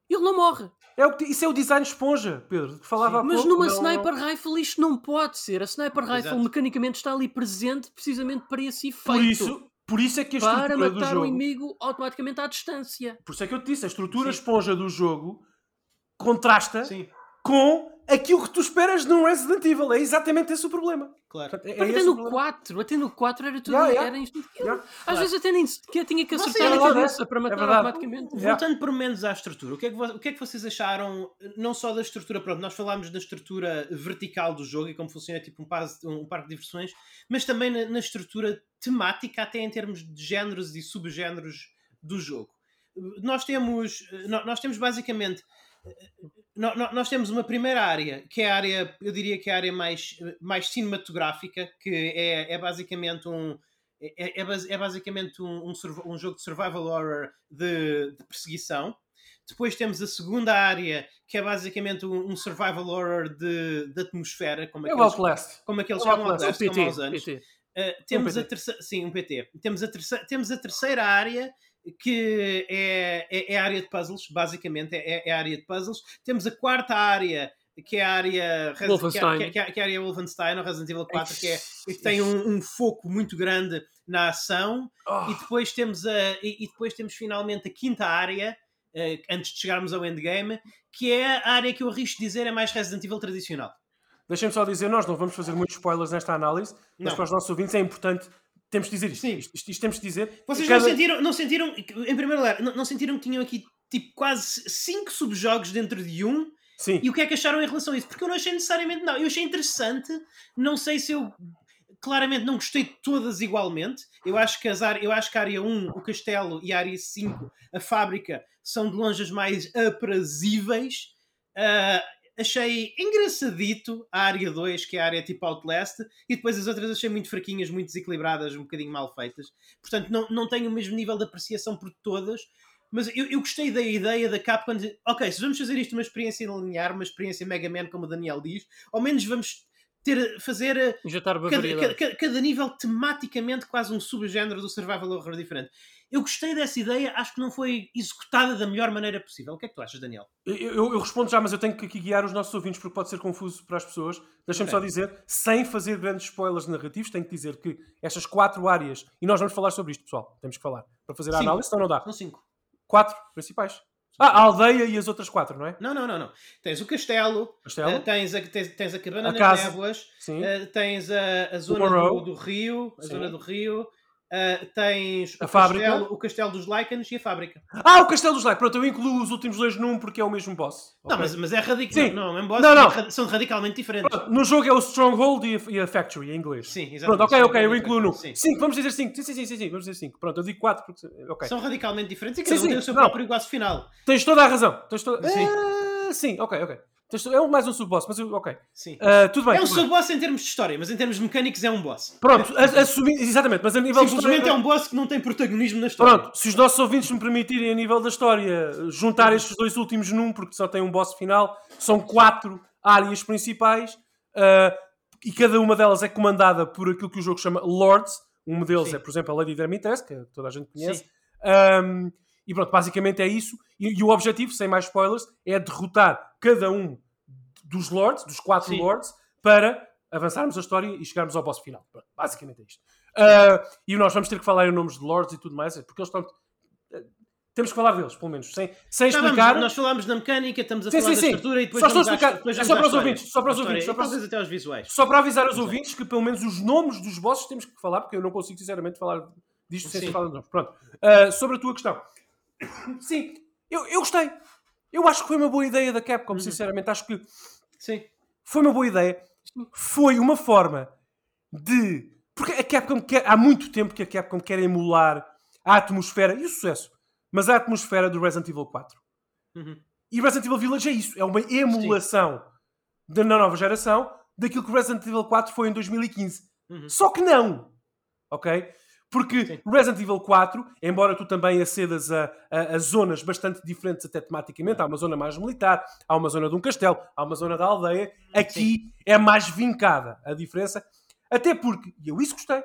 e ele não morre. É o que- isso é o design esponja, Pedro, que falava há Mas pouco. numa Não- sniper rifle isto não pode ser. A sniper rifle Exato. mecanicamente está ali presente precisamente para esse efeito. Por isso, por isso é que a para estrutura do matar o jogo. inimigo automaticamente à distância. Por isso é que eu te disse, a estrutura Sim. esponja do jogo contrasta Sim, com aquilo que tu esperas num Resident Evil. É exatamente esse o problema. claro. Portanto, é- é até no problema. 4, até no 4 era tudo. Yeah, yeah. Era. Yeah, Às claro. vezes até nem sequer tinha que acertar é a cabeça para matar verdade. automaticamente. Yeah. Voltando por menos à estrutura, o que, é que, o que é que vocês acharam, não só da estrutura, pronto, nós falámos da estrutura vertical do jogo e como funciona tipo um, pas- um parque de diversões, mas também na, na estrutura temática, até em termos de géneros e subgéneros do jogo. Nós temos, nó- nós temos basicamente, nós temos uma primeira área, que é a área, eu diria que é a área mais, mais cinematográfica, que é, é basicamente um, é, é é basicamente um, um um jogo de survival horror de, de perseguição. Depois temos a segunda área, que é basicamente um, um survival horror de, de atmosfera, como aqueles, Outlast. como aqueles chamam Outlast, PT, aos anos. PT. Uh, temos Um a terceira, sim, um PT. Temos a, terceira, temos a terceira área que é, é, é a área de puzzles, basicamente é, é a área de puzzles. Temos a quarta área que é a área Res- Wolfenstein. que é, que é- é a área Wolfenstein, ou Resident Evil 4, que, é, que tem um, um foco muito grande na ação. Oh, E depois temos a e, e depois temos finalmente a quinta área eh, antes de chegarmos ao endgame, que é a área que eu arrisco dizer é mais Resident Evil tradicional. Deixem-me só dizer, nós não vamos fazer muitos spoilers nesta análise, mas Não. para os nossos ouvintes é importante, temos de dizer isto. Sim. Isto, isto- isto temos de dizer. Vocês Cada- não sentiram, não sentiram, em primeiro lugar, não, não sentiram que tinham aqui tipo quase cinco subjogos dentro de um? Sim. E o que é que acharam em relação a isso? Porque eu não achei necessariamente não. Eu achei interessante, não sei se eu claramente não gostei de todas igualmente. Eu acho que as áreas, eu acho que a área 1, o castelo e a área 5, a fábrica, são de longe as mais aprazíveis. Ah, achei engraçadito a área 2, que é a área tipo Outlast, e depois as outras achei muito fraquinhas, muito desequilibradas, um bocadinho mal feitas. Portanto, não, não tenho o mesmo nível de apreciação por todas. Mas eu, eu gostei da ideia da Capcom de, ok, se vamos fazer isto uma experiência linear, uma experiência Mega Man, como o Daniel diz, ao menos vamos ter, fazer eh, cada, cada, cada nível tematicamente quase um subgénero do survival horror diferente. Eu gostei dessa ideia, acho que não foi executada da melhor maneira possível. O que é que tu achas, Daniel? Eu, eu- eu respondo já, mas eu tenho que aqui guiar os nossos ouvintes porque pode ser confuso para as pessoas. Deixa-me só dizer, sem fazer grandes spoilers narrativos, tenho que dizer que estas quatro áreas, e nós vamos falar sobre isto, pessoal, temos que falar, para fazer a Cinco. análise, senão não dá. São cinco. Quatro principais. Ah, a aldeia e as outras quatro, não é? Não, não, não, não. Tens o castelo, Castelo, eh, tens, a, tens, tens a cabana A nas névoas, eh, tens a, a zona do, do rio, a Sim. zona do rio, eh, tens A o, fábrica. castelo, o castelo dos Lycans e a fábrica. Ah, o Castelo dos Like. Pronto, eu incluo os últimos dois num porque é o mesmo boss. Não, Ok? mas, mas é radical. Sim. Não, não, é um boss, Não, não. é são radicalmente diferentes. Pronto, no jogo é o Stronghold e a, e a Factory, em inglês. Sim, exatamente. Pronto, ok, ok, eu incluo no. diferentes, Cinco, vamos dizer cinco. Sim, sim, sim, sim, sim, vamos dizer cinco. Pronto, eu digo quatro porque. Ok. São radicalmente diferentes e Sim, cada um sim, tem o seu não. próprio boss final. Tens toda a razão. Tens toda... Sim. Ah, sim, ok, ok. É mais um sub-boss, mas ok. Sim. Ah, tudo bem. é um sub-boss em termos de história, mas em termos mecânicos é um boss. Pronto, a- assumi... exatamente, mas a nível de Simplesmente é história- um boss que não tem protagonismo na história. Pronto, se os nossos ouvintes me permitirem, a nível da história, juntar estes dois últimos num, porque só tem um boss final, são quatro áreas principais ah, e cada uma delas é comandada por aquilo que o jogo chama Lords. Um deles Sim. é, por exemplo, a Lady Dimitrescu, que toda a gente conhece. Um, e pronto, basicamente é isso. E, e o objetivo, sem mais spoilers, é derrotar cada um dos Lords, dos quatro Sim. Lords, para avançarmos a história e chegarmos ao boss final. Pronto, basicamente é isto. Uh, e nós vamos ter que falar em nomes de Lords e tudo mais, porque eles estão. uh, Temos que falar deles, pelo menos, sem, sem Já vamos, explicar. nós falámos na mecânica, estamos a Sim, falar sim, da estrutura e depois Só estou a explicar. depois É só para os ouvintes, só para os ouvintes, só para os- talvez até aos visuais. Só para avisar aos ouvintes que pelo menos os nomes dos bosses temos que falar, porque eu não consigo sinceramente falar disto sem se falar de nomes. Pronto. Uh, sobre a tua questão. Sim, eu, eu gostei. Eu acho que foi uma boa ideia da Capcom, Uhum. sinceramente. Acho que Sim. foi uma boa ideia. Foi uma forma de Porque a Capcom quer, há muito tempo que a Capcom quer emular a atmosfera e o sucesso, mas a atmosfera do Resident Evil 4. Uhum. E Resident Evil Village é isso, é uma emulação da nova geração daquilo que Resident Evil 4 foi em 2015. Uhum. Só que não, ok? Porque Sim. Resident Evil 4, embora tu também acedas a, a- a zonas bastante diferentes até tematicamente, há uma zona mais militar, há uma zona de um castelo, há uma zona da aldeia, aqui é mais vincada a diferença, até porque, e eu isso gostei,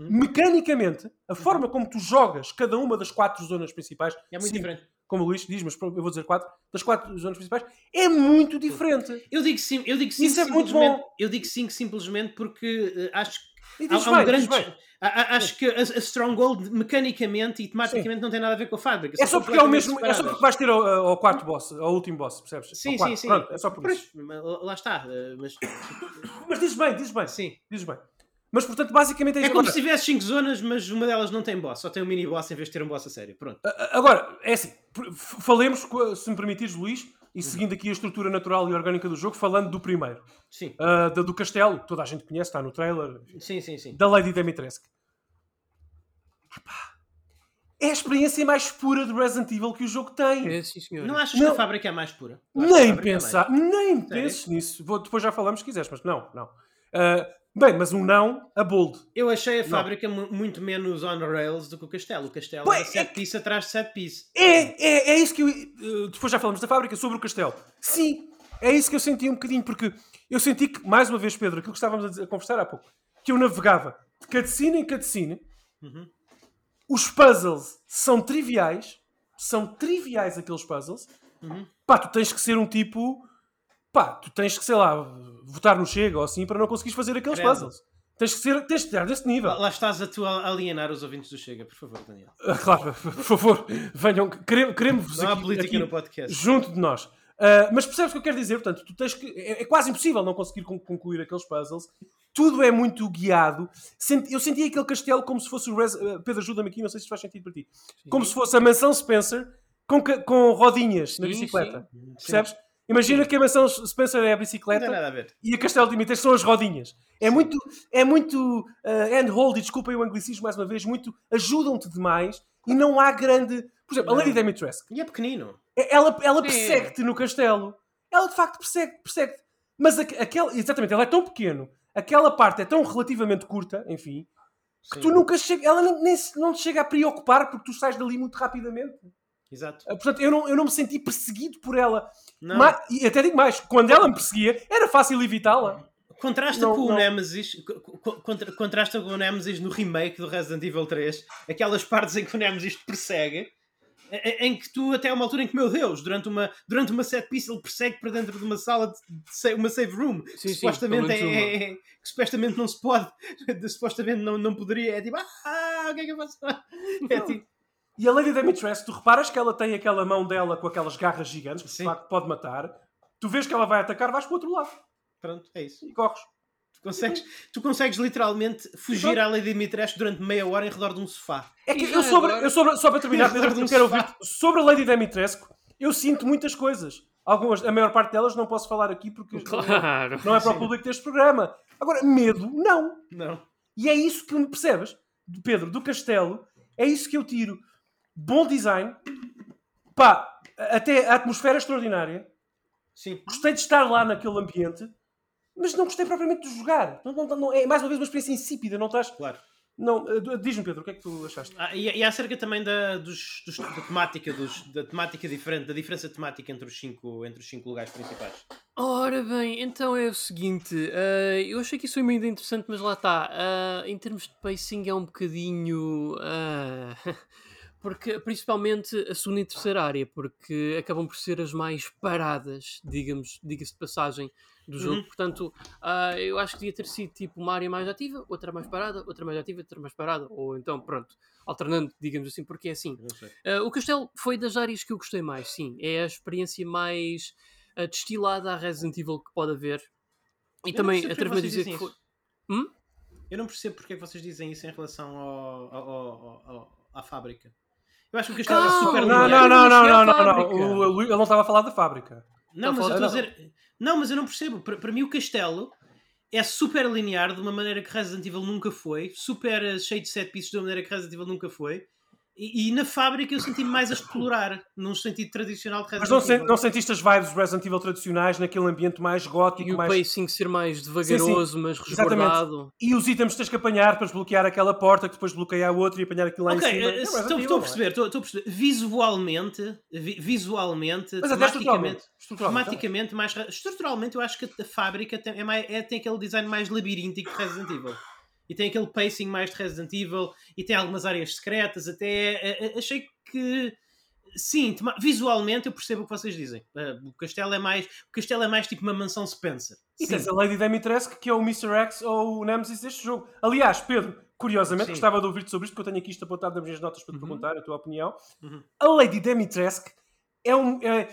Hum. mecanicamente, a forma como tu jogas cada uma das quatro zonas principais, É muito sim, diferente. como o Luís diz, mas eu vou dizer quatro, das quatro zonas principais, é muito diferente. Eu digo sim, eu digo sim Isso é muito bom. eu digo sim simplesmente porque eh, acho que E há, diz há um bem, grande. diz bem. acho que a, a Stronghold mecanicamente e tematicamente não tem nada a ver com a fábrica. É só porque é o mesmo, é só separadas. porque vais ter ao, ao quarto boss, ao último boss, percebes? Sim, sim, sim. Pronto, é só por Pois, isso. mas lá está. Mas, Mas dizes bem, dizes bem, sim. dizes bem. Mas portanto, basicamente é É isso. como Agora- se tivesse 5 zonas, mas uma delas não tem boss, só tem um mini boss em vez de ter um boss a sério. Pronto. Agora, é assim, falemos, se me permitires, Luís, e seguindo aqui a estrutura natural e orgânica do jogo, falando do primeiro, Sim, ah, da do castelo, toda a gente conhece, está no trailer, sim, sim. sim. da Lady Dimitrescu. Epá, É a experiência mais pura de Resident Evil que o jogo tem. É, sim, senhor. Não achas Não. que a fábrica é mais pura? Nem fábrica é mais. pensar, nem Sério? penses nisso. Vou- depois já falamos se quiseres, mas não, não. Ah, bem, mas um não, a bold. Eu achei a Não. fábrica mu- muito menos on rails do que o castelo. O castelo Pois, era é 7 piece atrás de 7 piece. É, é, é isso que eu. eh, depois já falamos da fábrica sobre o castelo. Sim, é isso que eu senti um bocadinho, porque eu senti que, mais uma vez, Pedro, aquilo que estávamos a, dizer- a conversar há pouco, que eu navegava de cutscene em cutscene, Uhum. os puzzles são triviais, são triviais aqueles puzzles. Uhum. Pá, tu tens que ser um tipo. Pá, tu tens que, sei lá, votar no Chega ou assim para não conseguires fazer aqueles Credo. puzzles. Tens que ser, tens que estar desse nível. Lá, estás a tu a alienar os ouvintes do Chega, por favor, Daniel. Ah, Claro, por favor, venham, queremos, queremos Não há aqui- política aqui- no podcast. junto de nós. Uh, mas percebes o que eu quero dizer? Portanto, tu tens que. É, é quase impossível não conseguir con- concluir aqueles puzzles. Tudo é muito guiado. Senti- eu senti aquele castelo como se fosse o Res- uh, Pedro, ajuda-me aqui, não sei se faz sentido para ti. Como se fosse a mansão Spencer com, com rodinhas na Sim, bicicleta. Sim. Percebes? Imagina que a mansão Spencer é a Não bicicleta tem nada a ver. e a Castelo de Imitas são as rodinhas. É muito, é muito uh, handhold, e desculpem o anglicismo mais uma vez, muito ajudam-te demais e não há grande. Por exemplo, a Não. Lady Dimitrescu. E é pequenino. Ela, ela Sim. persegue-te no castelo. Ela de facto persegue- persegue-te. Mas aque- aquela, exatamente, ela é tão pequeno, aquela parte é tão relativamente curta, enfim, que Sim. tu nunca chega, ela nem, nem se- não te chega a preocupar porque tu sais dali muito rapidamente. Exato. Ah, Portanto, eu não, eu não me senti perseguido por ela. Não. Ma- e até digo mais, quando ela me perseguia, era fácil evitá-la. Contrasta Não, com o não. Nemesis, co- co- contra- contrasta com o Nemesis no remake do Resident Evil 3, aquelas partes em que o Nemesis te persegue, em- em que tu até uma altura em que, meu Deus, durante uma, durante uma set piece ele persegue para dentro de uma sala de, de uma save room, que Sim, sim, supostamente é, é- que supostamente não se pode, supostamente não, não poderia, é tipo, ah, o que é que eu faço? É tipo, E a Lady Dimitrescu, tu reparas que ela tem aquela mão dela com aquelas garras gigantes, que de Sim. facto pode matar. Tu vês que ela vai atacar, vais para o outro lado pronto, é isso. e corres. Tu consegues, tu consegues literalmente fugir à Lady Dimitrescu durante meia hora em redor de um sofá. É que eu sobre, eu sobre, só para terminar, Pedro, eu quero ouvir sobre a Lady Dimitrescu. Eu sinto muitas coisas. Algumas, a maior parte delas não posso falar aqui porque Claro. não é para o público deste programa. Agora, medo, não. Não. E é isso que me percebes, Pedro, do castelo. É isso que eu tiro. Bom design. Pá, até a atmosfera é extraordinária. Sim. Gostei de estar lá naquele ambiente, mas não gostei propriamente de jogar. Não, não- não- é mais uma vez uma experiência insípida, não estás. Claro. Não, eh, diz-me, Pedro, o que é que tu achaste? Ah, e, e acerca também da, dos, dos- da temática, dos, da temática diferente, da diferença temática entre os cinco, entre os cinco lugares principais. Ora bem, então é o seguinte, eh, eu achei que isso foi muito interessante, mas lá está, eh, em termos de pacing é um bocadinho, ah, porque principalmente a segunda e terceira área, porque acabam por ser as mais paradas, digamos, diga-se de passagem, do jogo, Uhum. portanto, ah, eu acho que devia ter sido tipo uma área mais ativa, outra mais parada, outra mais ativa, outra mais parada, ou então, pronto, alternando, digamos assim, porque é assim. Uh, o Castelo foi das áreas que eu gostei mais, sim. É a experiência mais uh, destilada a Resident Evil que pode haver. E Eu também atrevo-me a vocês dizer que foi. Hum? Eu não percebo porque é que vocês dizem isso em relação ao- ao- ao- à fábrica. Eu acho que o castelo é super Não, linear. não, não, não, não, não, não. Ele não estava a falar da fábrica. Não, mas Tá eu estou a dizer. Não, mas eu não percebo. Para, para mim, o castelo é super linear de uma maneira que Resident Evil nunca foi, super eh, cheio de set pieces de uma maneira que Resident Evil nunca foi. E, e na fábrica eu senti-me mais a explorar, num sentido tradicional de Mas Resident não, Evil. sen- não sentiste as vibes do Resident Evil tradicionais naquele ambiente mais gótico, E o mais... pacing ser mais devagaroso, mas Exatamente. resguardado. E os itens que tens que apanhar para desbloquear aquela porta, que depois bloqueia a outra e apanhar aquilo lá Ok, em cima. eh, É estou Evil, estou a é? perceber, estou estou a perceber. Visualmente, vi- visualmente, Mas até tematicamente, estruturalmente. estruturalmente. tematicamente mais ra- estruturalmente eu acho que a fábrica tem, é mais, é- tem aquele design mais labiríntico de Resident Evil e tem aquele pacing mais de Resident Evil e tem algumas áreas secretas até eh, eh, achei que sim, visualmente eu percebo o que vocês dizem Eh, o castelo é mais o castelo é mais tipo uma mansão Spencer E tens a Lady Dimitrescu, que é o Mr. X ou o Nemesis deste jogo. Aliás, Pedro, curiosamente, Sim. gostava de ouvir-te sobre isto, porque eu tenho aqui isto apontado nas minhas notas para te Uhum. perguntar a tua opinião. Uhum. A Lady Dimitrescu é, um, é,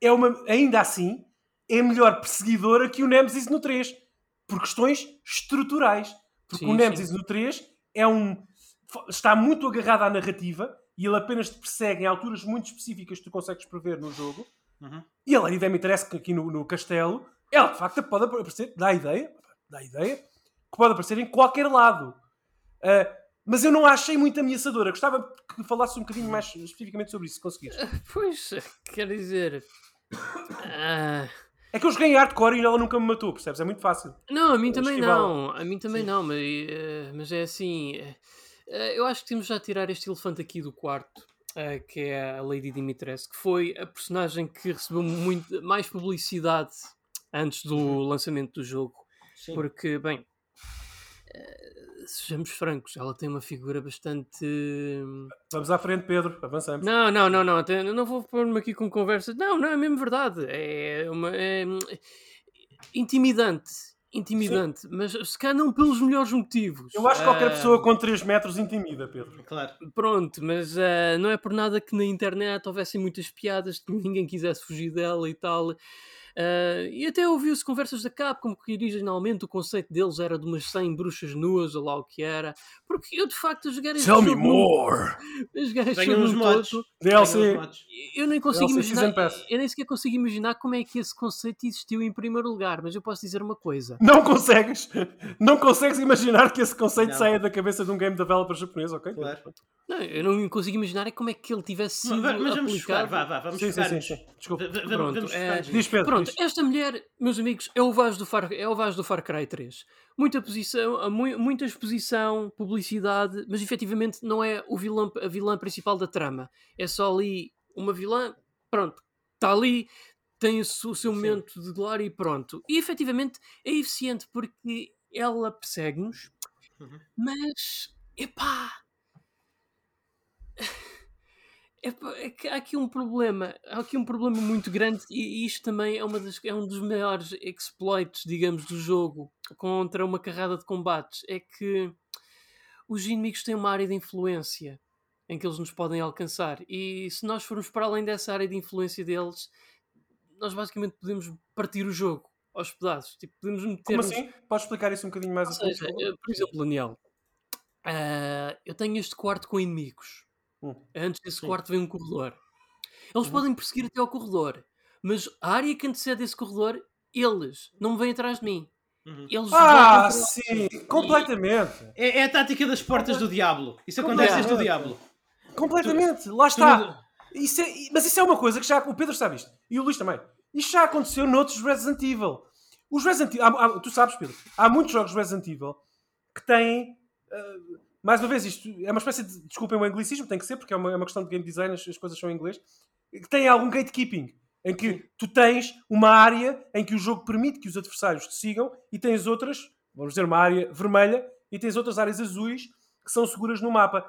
é uma, ainda assim, é melhor perseguidora que o Nemesis no 3, por questões estruturais. Porque Sim, o Nemesis no 3 é um, está muito agarrado à narrativa e ele apenas te persegue em alturas muito específicas que tu consegues prever no jogo. Uhum. E a Lady Dimitrescu aqui no, no castelo, ela de facto pode aparecer, dá a ideia, dá a ideia, que pode aparecer em qualquer lado. Ah, mas eu não a achei muito ameaçadora. Gostava que falasse um bocadinho mais especificamente sobre isso, se conseguires. Pois, quer dizer. ah, É que eu joguei hardcore e ela nunca me matou, percebes? É muito fácil. Não, a mim também esquivá-la. não. A mim também não, mas, eh, mas é assim. eh, eu acho que temos já a tirar este elefante aqui do quarto, eh, que é a Lady Dimitrescu, que foi a personagem que recebeu muito, mais publicidade antes do lançamento do jogo. Sim. Porque, bem, sejamos francos, ela tem uma figura bastante. hum, Vamos à frente, Pedro, avançamos. Não, não, não, não, até- não vou pôr-me aqui com conversa. Não, não, é mesmo verdade. É uma. É, hum, intimidante. Intimidante, mas se calhar não pelos melhores motivos. Eu acho que qualquer Ah, pessoa com 3 metros intimida, Pedro. claro Pronto, mas ah, não é por nada que na internet houvessem muitas piadas que ninguém quisesse fugir dela e tal. Ah, e até ouviu-se conversas da Capcom que originalmente o conceito deles era de umas 100 bruxas nuas ou lá o que era. Porque eu de facto a jogar jogo num- more! a jogar este jogo todo, os DLC. eu nem consigo DLC imaginar, eu nem sequer consigo imaginar como é que esse conceito existiu em primeiro lugar, mas eu posso dizer uma coisa. Não consegues, não consegues imaginar que esse conceito Não. saia da cabeça de um game developer japonês, ok? Claro. Não, eu não consigo imaginar é como é que ele tivesse sido mas mas vamos aplicado. vá, vá, vamos Sim, sim, sim, sim. Desculpa. V- Pronto, vamos é-. Diz Pedro, Pronto, diz. esta mulher, meus amigos, é o Vaz do Far, é o Vaz do Far Cry 3. Muita posição, a mu- muita exposição, publicidade, mas efetivamente não é o vilão, a vilã principal da trama. É só ali uma vilã, pronto, está ali, tem o seu o seu momento de glória e pronto. E efetivamente é eficiente porque ela persegue-nos, Uhum. mas, epá... É que há aqui um problema, há aqui um problema muito grande e isto também é, uma das, é um dos maiores exploits, digamos, do jogo contra uma carrada de combates. É que os inimigos têm uma área de influência em que eles nos podem alcançar e se nós formos para além dessa área de influência deles, nós basicamente podemos partir o jogo aos pedaços. Tipo, podemos Como meter-nos assim? Podes explicar isso um bocadinho mais ou seja, por eh, por exemplo, Daniel, ah, eu tenho este quarto com inimigos. Hum. Antes desse Sim. quarto vem um corredor. Eles Uhum. podem perseguir até ao corredor, mas a área que antecede esse corredor, eles não vêm atrás de mim. Uhum. Eles Ah, sim, completamente. É, é a tática das portas do diabo. Isso acontece desde o diabo. Completamente, lá está. Isso é- mas isso é uma coisa que já o Pedro sabe isto e o Luís também. Isto já aconteceu noutros Resident Evil. Os Resident Evil, há- há- tu sabes, Pedro, há muitos jogos Resident Evil que têm. ah, mais uma vez, isto é uma espécie de. Desculpem o anglicismo, tem que ser, porque é uma, é uma questão de game design, as, as coisas são em inglês. Que tem algum gatekeeping. Em que tu tens uma área em que o jogo permite que os adversários te sigam e tens outras, vamos dizer, uma área vermelha e tens outras áreas azuis que são seguras no mapa.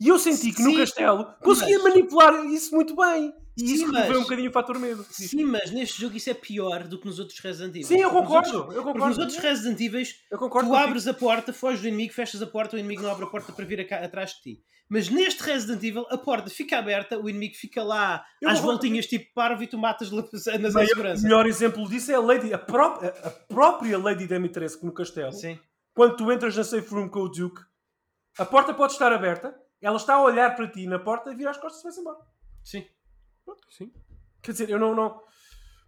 E eu senti que no Sim, castelo conseguia mas- manipular isso muito bem. E Sim, isso removeu mas- um bocadinho o fator medo. Sim, mas neste jogo isso é pior do que nos outros Resident Evil. Sim, eu concordo, outros- eu concordo. nos outros Resident Evil, Eu concordo tu abres a porta, foges do inimigo, fechas a porta, o inimigo não abre a porta para vir atrás de ti. Mas neste Resident Evil, a porta fica aberta, o inimigo fica lá Eu às concordo voltinhas, tipo parvo, e tu matas na O na segurança. melhor exemplo disso é a, Lady, a, pró- a própria Lady Dimitrescu no castelo. Sim. Quando tu entras na safe room com o Duke, a porta pode estar aberta, ela está a olhar para ti na porta e vira as costas e vai-se embora. Sim. Sim. Quer dizer, eu não. não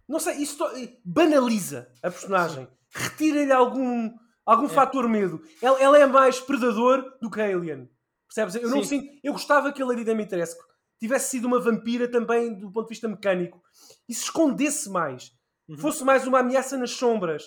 Não sei, isso to- banaliza a personagem. Retira-lhe algum, algum fator medo. Ela, ela é mais predador do que alien. Percebes? Eu não Sim. sinto. Eu gostava que a Lady Dimitrescu tivesse sido uma vampira também do ponto de vista mecânico e se escondesse mais. Uhum. Fosse mais uma ameaça nas sombras.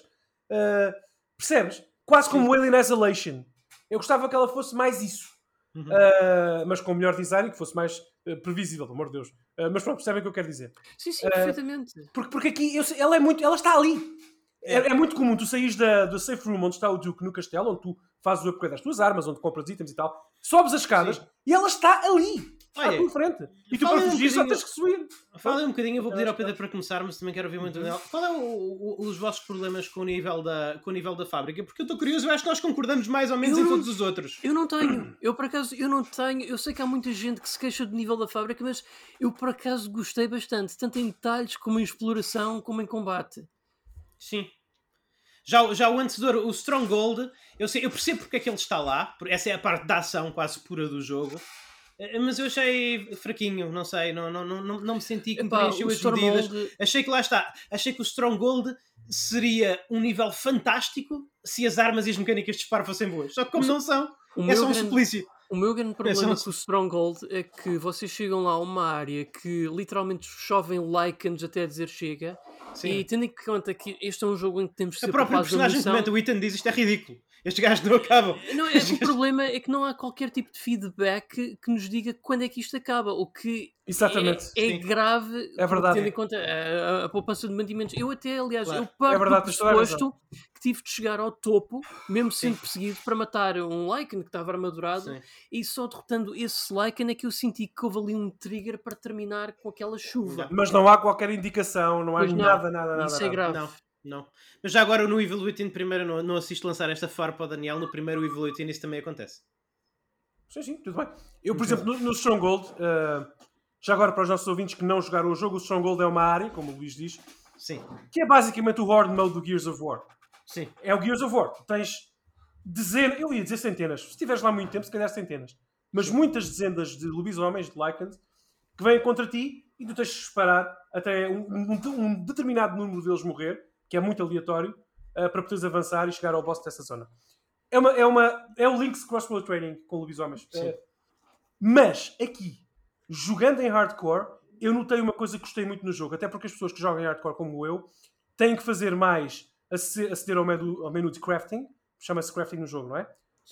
Uh, percebes? Quase como o Alien Isolation. Eu gostava que ela fosse mais isso. Uhum. Uh, mas com melhor design, que fosse mais previsível, pelo amor de Deus. Uh, mas pronto, percebem o que eu quero dizer. Sim, sim, Eh, perfeitamente. Porque, porque aqui eu ela é muito. Ela está ali. É, é muito comum tu saís da, do safe room onde está o Duke no castelo, onde tu fazes o upgrade das tuas armas, onde compras itens e tal, sobes as escadas Sim. e ela está ali. À tua frente. E tu para fugir só tens que subir. Fala um bocadinho, eu vou pedir ao Pedro para começar, mas também quero ouvir muito Uhum. dele. Qual é o- o- os vossos problemas com o, nível da, com o nível da fábrica? Porque eu estou curioso, eu acho que nós concordamos mais ou menos Eu em não- todos os outros. Eu não tenho, eu por acaso, eu não tenho, eu sei que há muita gente que se queixa do nível da fábrica, mas eu por acaso gostei bastante, tanto em detalhes como em exploração, como em combate. Sim. Já, o- já o antecedor, o Stronghold, eu, sei, eu percebo porque é que ele está lá, porque essa é a parte da ação quase pura do jogo. Eh, Mas eu achei fraquinho, não sei, não, não, não, não, me senti que me preencheu as medidas. Achei que lá está, achei que o Stronghold seria um nível fantástico se as armas e as mecânicas de disparo fossem boas. Só que como não são, é só um grande- suplício. O meu grande problema só- com o Stronghold é que vocês chegam lá a uma área que literalmente chovem lichens até dizer chega. E tendo em conta que este é um jogo em que temos que A ser própria capazes de personagem comenta o Ethan diz isto é ridículo. Estes gajos não acabam. Não, é, o problema é que não há qualquer tipo de feedback que nos diga quando é que isto acaba. O que Exatamente. é, é grave É verdade. tendo em conta a, a- a poupança de mantimentos. Eu até, aliás, Claro. eu parto É verdade, do pressuposto que tive de chegar ao topo, mesmo sendo Sim. perseguido, para matar um Lycan que estava armadurado. Sim. E só derrotando esse Lycan é que eu senti que houve ali um trigger para terminar com aquela chuva. Mas não há qualquer indicação, não há Pois não. nada, nada, nada. Isso é nada. grave. Não, não. Mas já agora no Evil Within primeiro não, não assisto lançar esta farpa ao Daniel. No primeiro Evil Within isso também acontece. Sim, sim, tudo bem. Eu, por exemplo, no, no Stronghold, uh, já agora para os nossos ouvintes que não jogaram o jogo, o Stronghold é uma área, como o Luís diz, Sim, que é basicamente o Horde Mode do Gears of War. sim. É o Gears of War. Tu tens dezenas, eu ia dizer centenas, se estiveres lá muito tempo, se calhar centenas, mas muitas dezenas de lobisomens, de Lycans, que vêm contra ti e tu tens de esperar até um, um- um determinado número deles morrer, que é muito aleatório, uh, para poderes avançar e chegar ao boss dessa zona. É, uma, é, uma, é o Link's Crossbow Training com lobisomens. Uh, mas aqui, jogando em hardcore, eu notei uma coisa que gostei muito no jogo, até porque as pessoas que jogam em hardcore como eu têm que fazer mais ace- aceder ao menu, ao menu de crafting, chama-se crafting no jogo, não é?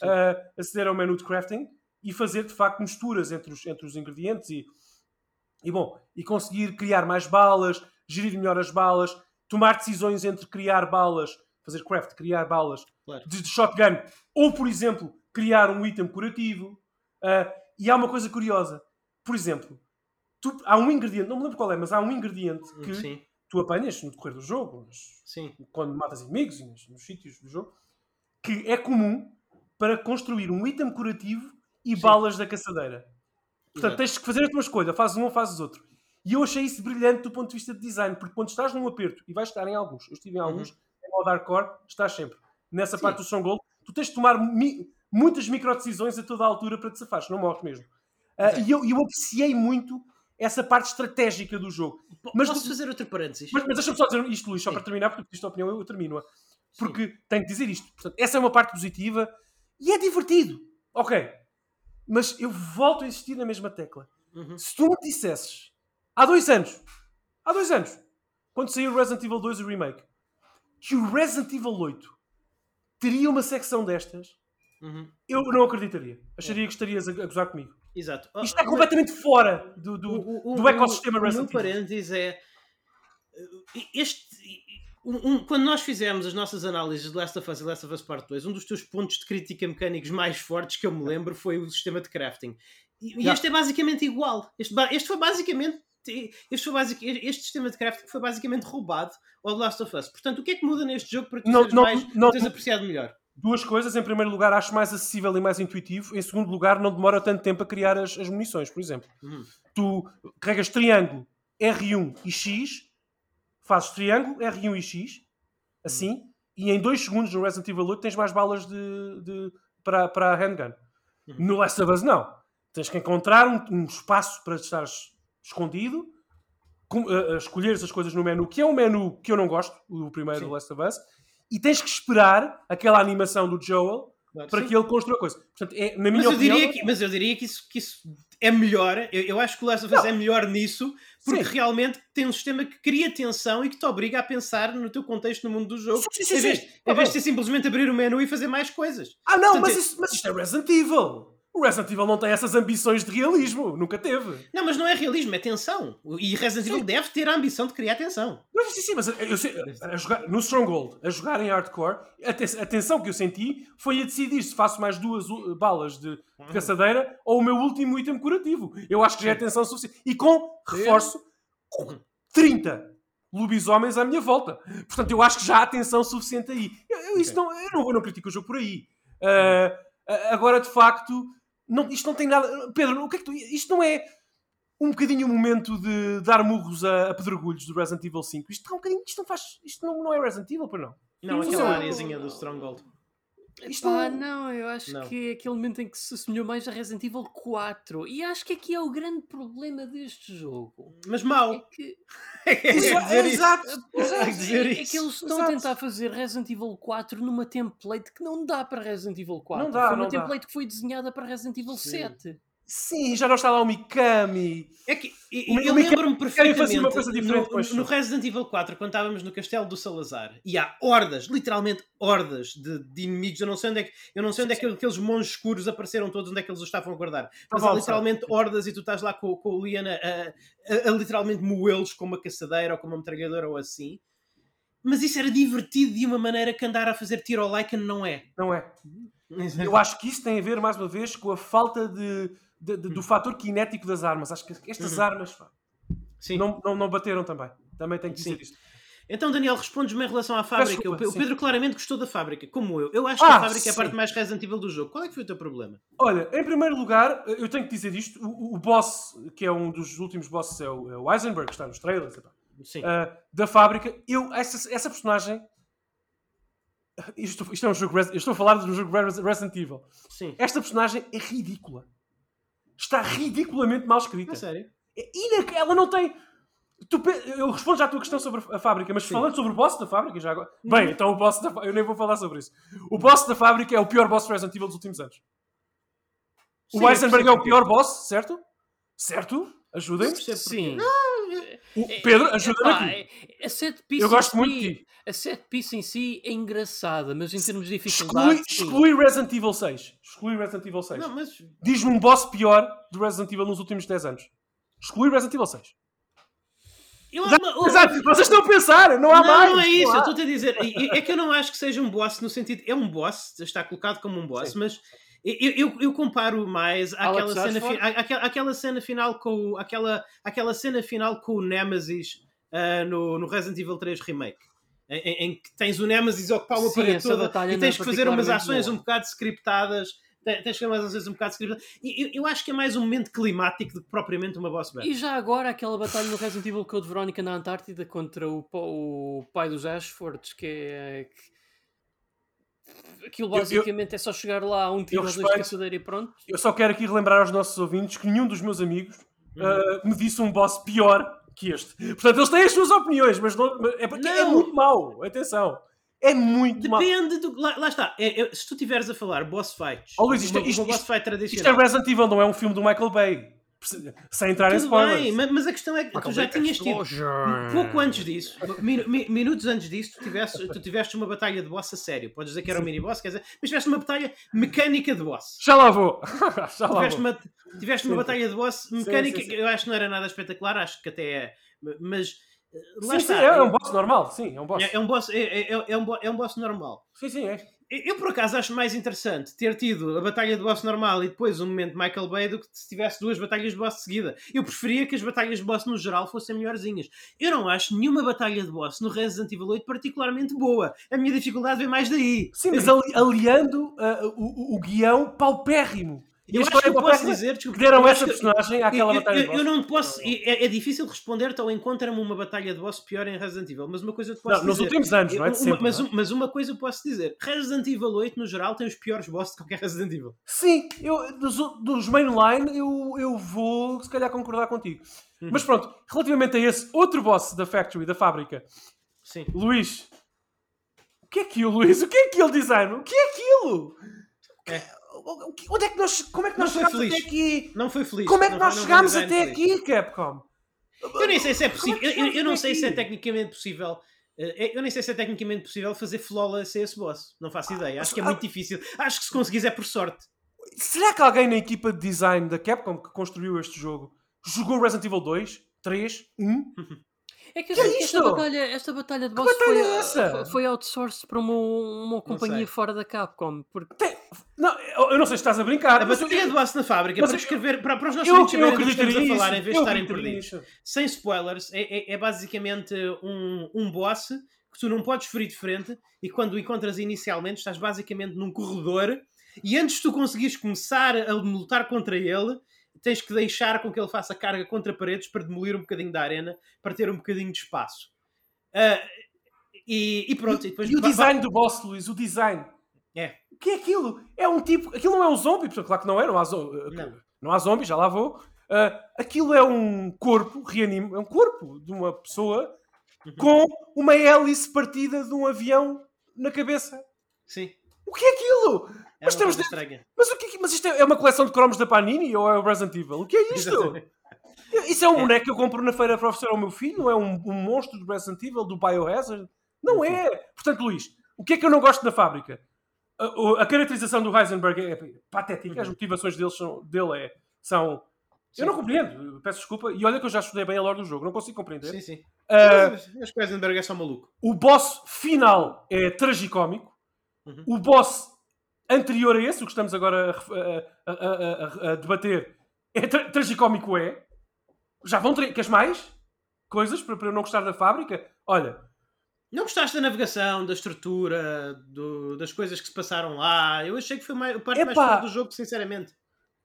Uh, aceder ao menu de crafting e fazer de facto misturas entre os, entre os ingredientes e, e bom, e conseguir criar mais balas, gerir melhor as balas, tomar decisões entre criar balas, fazer craft, criar balas Claro. de, de shotgun, ou por exemplo, criar um item curativo. Uh, e há uma coisa curiosa, por exemplo, tu- há um ingrediente, não me lembro qual é, mas há um ingrediente que Sim, tu apanhas no decorrer do jogo, quando matas inimigos e nos, nos sítios do jogo, que é comum para construir um item curativo e Sim. balas da caçadeira. Portanto, Exato. tens que fazer a tua escolha, fazes um ou fazes outro. E eu achei isso brilhante do ponto de vista de design, porque quando estás num aperto, e vais estar em alguns, eu estive em alguns, em modo hardcore, estás sempre. Nessa Uhum. Sim. parte do Stronghold, tu tens de tomar mi- muitas micro decisões a toda a altura para te safares, não morres mesmo. Exato. e eu, eu apreciei muito essa parte estratégica do jogo. Mas- Posso fazer outro parênteses? Mas, mas deixa-me só dizer isto, Luís, só Sim. para terminar, porque isto é a opinião, eu, eu termino-a. Porque tenho que dizer isto. Portanto, essa é uma parte positiva e é divertido. Ok. Mas eu volto a insistir na mesma tecla. Uhum. Se tu me dissesses há dois anos, há dois anos, quando saiu o Resident Evil 2 o remake, que o Resident Evil 8 teria uma secção destas, Uhum. eu não acreditaria. Acharia que estarias a, gozar comigo. Exato. Isto é Ah, completamente fora do, do, o, o- do o- ecossistema o, o meu Resident Evil. parênteses é uh, este um- um- quando nós fizemos as nossas análises de Last of Us e Last of Us Part 2 um dos teus pontos de crítica mecânicos mais fortes que eu me lembro foi o sistema de crafting e, Yeah. este é basicamente igual este, este foi basicamente este, foi basic, este sistema de crafting foi basicamente roubado ao The Last of Us portanto o que é que muda neste jogo para tu Não- não- mais não- teres apreciado melhor Duas coisas. Em primeiro lugar, acho mais acessível e mais intuitivo. Em segundo lugar, não demora tanto tempo a criar as, as munições, por exemplo. Uhum. Tu carregas triângulo, R1 e X, fazes triângulo, R1 e X, assim, e em dois segundos no Resident Evil 8 tens mais balas de, de- para, para a handgun. Uhum. No Last of Us, não. Tens que encontrar um, um espaço para estar escondido, com- a escolher essas coisas no menu, que é um menu que eu não gosto, o primeiro Sim. Last of Us, e tens que esperar aquela animação do Joel Claro, para sim. que ele construa a coisa. Portanto, é, na minha Mas eu, opinião, diria que, mas eu diria que isso, que isso é melhor. Eu, eu acho que o Last of Us Não. é melhor nisso, porque Sim. realmente tem um sistema que cria tensão e que te obriga a pensar no teu contexto no mundo do jogo, Sim, sim, em vez, sim. em Tá vez de ser simplesmente abrir o menu e fazer mais coisas. Ah, não, Portanto, mas, é- isso, mas isto é Resident Evil. O Resident Evil não tem essas ambições de realismo. Nunca teve. Não, mas não é realismo, é tensão. E Resident Evil deve ter a ambição de criar tensão. Mas sim, sim, mas eu sei, a jogar, no Stronghold, a jogar em hardcore, a, te- a tensão que eu senti foi a decidir se faço mais duas uh, balas de, de caçadeira ou o meu último item curativo. Eu acho que já é tensão suficiente. E com, reforço, com 30 lobisomens à minha volta. Portanto, eu acho que já há tensão suficiente aí. Eu, eu isso não, eu, não, eu não critico o jogo por aí. Ah, agora, de facto, não, isto não tem nada. Pedro, o que é que tu. Isto não é um bocadinho o momento de dar murros a, a pedregulhos do Resident Evil 5. Isto, está um bocadinho, isto não faz. Isto não, não é Resident Evil, pois não. Não, aquela areazinha do Stronghold. Isto Pá, não- eu acho Não. que é aquele momento em que se assemelhou mais a Resident Evil 4. E acho que aqui é o grande problema deste jogo. Mas É mau. que, É exato, É exato. é, é que eles estão Exato. a tentar fazer Resident Evil 4 numa template que não dá para Resident Evil 4. Não dá, Foi uma não dá. template que foi desenhada para Resident Evil Sim. 7. Sim, já não está lá o Mikami. É que e- eu lembro-me perfeitamente uma coisa diferente no, no. Resident Evil 4, quando estávamos no castelo do Salazar, e há hordas, literalmente hordas de, de inimigos. Eu não sei onde é que, eu não sei onde é que aqueles monges escuros apareceram todos, onde é que eles os estavam a guardar. Mas Estavam há literalmente hordas e tu estás lá com, com o Lian a, a- a- a literalmente moê-los com uma caçadeira ou com uma metralhadora ou assim. Mas isso era divertido de uma maneira que andar a fazer tiro ao Lycan não é. Não é? Eu acho que isso tem a ver, mais uma vez, com a falta de, de- de- do fator cinético das armas. Acho que estas Uhum. armas Sim. não, não, não bateram também. Também tenho que dizer Sim. isto. Então, Daniel, respondes-me em relação à fábrica. desculpa, o, Pe- o sim. Pedro claramente gostou da fábrica, como eu. Eu acho que Ah, a fábrica é a sim. parte mais Resident Evil do jogo. Qual é que foi o teu problema? Olha, em primeiro lugar, eu tenho que dizer isto: o, o boss, que é um dos últimos bosses, é o, é o Eisenberg, que está nos trailers, Sim. ah, da fábrica. Eu, essa, essa personagem. Isto, isto é um jogo. Eu estou a falar do jogo Res- Resident Evil. Sim. Esta personagem é ridícula. Está ridiculamente mal escrita. A sério? É inac- Ela não tem. Tu pe- Eu respondo já à tua questão sobre a fábrica, mas Sim. falando sobre o boss da fábrica, já agora. Bem, então o boss da fábrica. Eu nem vou falar sobre isso. O boss da fábrica é o pior boss de Resident Evil dos últimos anos. Sim, o Eisenberg é o pior boss, certo? Certo? Ajudem-me. Percebo porquê. Sim. O- Pedro, ajuda-me aqui. é- Eu gosto muito de ti. A set piece em si é engraçada, mas em termos de Exclui, dificuldade. sim. exclui Resident Evil 6. Exclui Resident Evil 6. Não, mas. Diz-me um boss pior do Resident Evil nos últimos 10 anos. Exclui Resident Evil 6. Eu, Exato, vocês estão a pensar, não há não, mais. não é isso, eu estou-te a dizer. É que eu não acho que seja um boss no sentido. É um boss, está colocado como um boss, Sim. mas eu, eu, eu comparo mais àquela cena, fi- àquela, àquela cena final com o, aquela, aquela cena final com o Nemesis ah, no, no Resident Evil 3 Remake. Em, em- que tens o Nemesis a ocupar uma Sim, parede toda e tens é que fazer umas ações boa. um bocado scriptadas. Tens que fazer umas ações um bocado scriptadas. E eu, eu acho que é mais um momento climático do que propriamente uma boss battle. E já agora aquela batalha no Resident Evil Code Verónica na Antártida contra o, o pai dos Ashfords, que é. que- Aquilo Eu- eu- basicamente é só chegar lá, um tiro eu ou dois de respeito. caçadeira e pronto. Eu só quero aqui relembrar aos nossos ouvintes que nenhum dos meus amigos Uhum. ah, me disse um boss pior que este. Portanto, eles têm as suas opiniões, mas não- é porque é Não. muito mau. Atenção. É muito mau. Depende do. Lá, lá está. É- é- se tu estiveres a falar boss fights, Oh, Luís, isto é- uma, isto- uma boss fight Isto é tradicional. Resident Evil, não é um filme do Michael Bay. Sem entrar em Tudo spoilers. bem, ma- mas a questão é que tu já tinhas tido. Pouco antes disso, mi- mi- minutos antes disso, tu tiveste, tu tiveste uma batalha de boss a sério. Podes dizer que era um mini boss, quer dizer, mas tiveste uma batalha mecânica de boss. Já lá vou. já lá Tiveste vou. uma, tiveste uma Sim, batalha de boss mecânica sim, sim. eu acho que não era nada espetacular, acho que até é. Mas eh, lá Sim, sim, está. é, é um boss normal. Sim, é um boss. É, é um boss, é, é- é um é um boss normal. Sim, sim, é. Eu, por acaso acho mais interessante ter tido a batalha de boss normal e depois um momento Michael Bay do que se tivesse duas batalhas de boss seguida. Eu preferia que as batalhas de boss no geral fossem melhorzinhas. Eu não acho nenhuma batalha de boss no Resident Evil 8 particularmente boa. A minha dificuldade vem mais daí. Sim, mas ali- aliando o, o- o guião paupérrimo. E Eu acho história que eu é posso dizer que deram essa personagem àquela eu, batalha eu, de boss. eu não posso. É, é difícil responder-te ou encontra-me uma batalha de boss pior em Resident Evil, mas uma coisa eu te posso Não, nos dizer. últimos anos, não é de Uma- sempre. mas, não é? mas uma coisa eu posso dizer: Resident Evil 8, no geral, tem os piores bosses de qualquer Resident Evil. Sim, eu, dos, dos mainline eu, eu vou se calhar concordar contigo. Uhum. Mas pronto, relativamente a esse outro boss da factory, da fábrica, Sim. Luís. O que é aquilo, Luís? O que é aquele design? O que é aquilo? É. Onde é que nós, como é que nós chegámos até aqui? Não foi feliz. Como é que Não nós foi- chegámos até feliz. aqui, Capcom? Eu nem sei se é Como possível. é Eu, eu- não sei se é aqui? tecnicamente possível. eh, Eu nem sei se é tecnicamente possível fazer flawless a esse boss. Não faço ideia. Acho que é ah, muito difícil. Acho que se conseguires é por sorte. Será que alguém na equipa de design da Capcom que construiu este jogo jogou Resident Evil 2, 3, 1? É que, Que é esta, batalha, esta batalha de boss batalha foi, é essa? foi- outsourced para uma, uma companhia fora da Capcom. Porque Tem- Não, eu não sei se estás a brincar. A mas batalha eu- de boss na fábrica, mas para eu- escrever, para, para os nossos eu, ouvintes eu que estamos a falar, nisso, em vez de estarem perdidos. Sem spoilers, é, é- é basicamente um, um boss que tu não podes ferir de frente e quando o encontras inicialmente estás basicamente num corredor e antes de tu conseguires começar a lutar contra ele, tens que deixar com que ele faça carga contra paredes para demolir um bocadinho da arena, para ter um bocadinho de espaço. Ah, e, e pronto, e depois E o design do boss, Luís, o design. É. O que é aquilo? É um tipo. Aquilo não é um zombie, porque claro que não é, não há, zo- Não. não há zombies, já lá vou. Ah, aquilo é um corpo, reanimo, é um corpo de uma pessoa Uhum. com uma hélice partida de um avião na cabeça. Sim, O que é aquilo? É Mas temos estranha. Mas, o que é mas isto é, é uma coleção de cromos da Panini ou é o Resident Evil? O que é isto? Exatamente. Isso é um É. boneco que eu compro na feira para oferecer ao meu filho? Não é um, um monstro do Resident Evil, do Biohazard? Não é! Portanto, Luís, o que é que eu não gosto da fábrica? A, a caracterização do Heisenberg é patética, as motivações deles são, dele é, são. Sim. Eu não compreendo, peço desculpa. E olha que eu já estudei bem a lore do jogo, não consigo compreender. Sim, sim. Ah, Mas Acho que o Eisenberg é só maluco. o boss final é tragicómico. Uhum. O boss anterior a esse, o que estamos agora a, a- a- a- debater, é tra tragicómico é. Já vão ter. Queres mais? Coisas para, para eu não gostar da fábrica? Olha, Não gostaste da navegação, da estrutura, do- das coisas que se passaram lá? Eu achei que foi mais- a parte mais forte do jogo, sinceramente.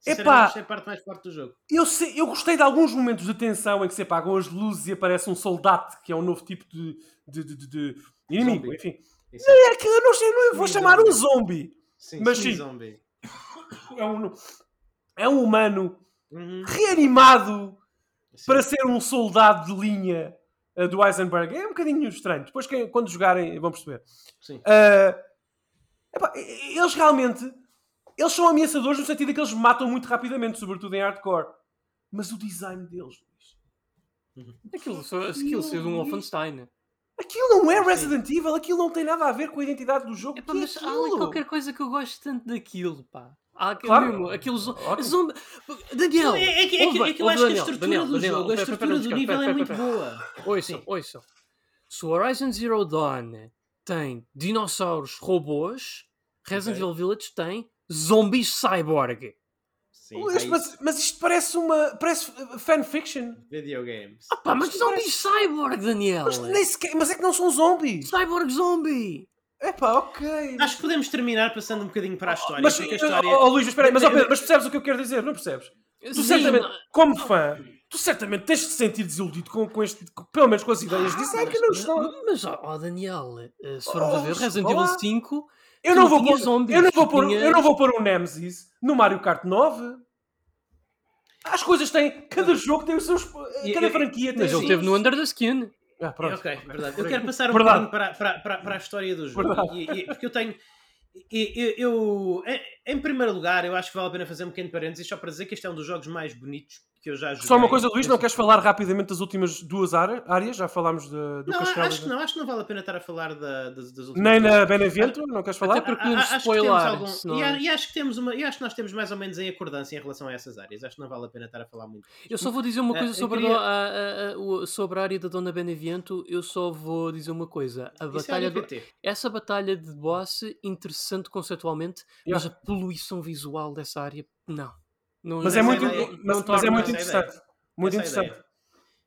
Epá. achei a parte mais forte do jogo. eu, sei- eu gostei de alguns momentos de tensão em que se apagam as luzes e aparece um soldado, que é um novo tipo de, de, de- de- inimigo. Zombie. Enfim, Isso é que eu não não vou chamar um zombie. Sim, Mas sim, zombie. É um, é um humano Uhum, reanimado sim. para ser um soldado de linha uh, do Eisenberg. É um bocadinho estranho. Depois, que- quando jogarem, vão perceber. Sim. Uh, epá, eles realmente eles são ameaçadores no sentido em que eles matam muito rapidamente, sobretudo em hardcore. Mas o design deles, Luís, aquilo, aquilo saiu de um Wolfenstein. Aquilo não é Resident Evil, aquilo não tem nada a ver com a identidade do jogo. Epá, que é mas há ali aquilo? qualquer coisa que eu gosto tanto daquilo, pá. Há aquele Claro. mesmo, aquele zo- zombi... Daniel! É, é que, é ouve é que eu ouve, acho que a Daniel, estrutura Daniel, do Daniel, jogo, a pera, pera, estrutura não do descansa, nível é pera, muito pera, boa. Ouçam, Sim. ouçam. Se o Horizon Zero Dawn tem dinossauros robôs, Resident. Evil Village tem zombies cyborg. Sim, Luís, é mas, mas isto parece uma parece uh, fanfiction. Videogames. Ah pá, mas zombies cyborg, Daniel! Mas, nem sequer- mas é que não são zombies. Cyborg zombie! É pá, ok. Acho que podemos terminar passando um bocadinho para a história. Mas, porque a oh, história... oh, Luís, mas espera aí, mas, oh, Pedro, mas percebes o que eu quero dizer? Não percebes? Tu Sim, certamente, como fã, tu certamente tens de te sentir desiludido com, com este, com- pelo menos com as ideias de design que não mas, estão. mas ó ó, Daniel, eh, se formos a ver Oh, Resident. Evil 5, Eu não, vou pôr, zombies, eu, não vou pôr, tinhas- eu não vou pôr um Nemesis no Mario Kart 9. As coisas têm. Cada jogo tem os seus. Cada franquia tem mas ele teve no Under the Skin. Ah, pronto. Ok, verdade. Eu quero passar um bocadinho para, para, para, para a história do jogo. E- e- porque eu tenho. e- Eu, em primeiro lugar, eu acho que vale a pena fazer um pequeno parênteses só para dizer que este é um dos jogos mais bonitos que eu já joguei. Só uma coisa, Luís, não queres falar rapidamente das últimas duas área- áreas? Já falámos de- do Não, Castelo. acho que não, acho que não vale a pena estar a falar da- das, das últimas Nem duas. na Benevento? Não queres falar? Até porque A- a- acho que temos spoiler. algum- senão- e, e acho que temos uma, e acho que nós temos mais ou menos em acordância em relação a essas áreas. Acho que não vale a pena estar a falar muito. Eu só vou dizer uma Ah, coisa sobre, a queria- do- a, a- sobre a área da Dona Benevento. Eu só vou dizer uma coisa. A Isso é batalha do- ADPT. essa batalha de boss, interessante conceitualmente, mas a poluição visual dessa área, não. Não Mas é muito, ideia- mas, não mas é muito essa ideia. interessante. Muito Essa interessante. ideia.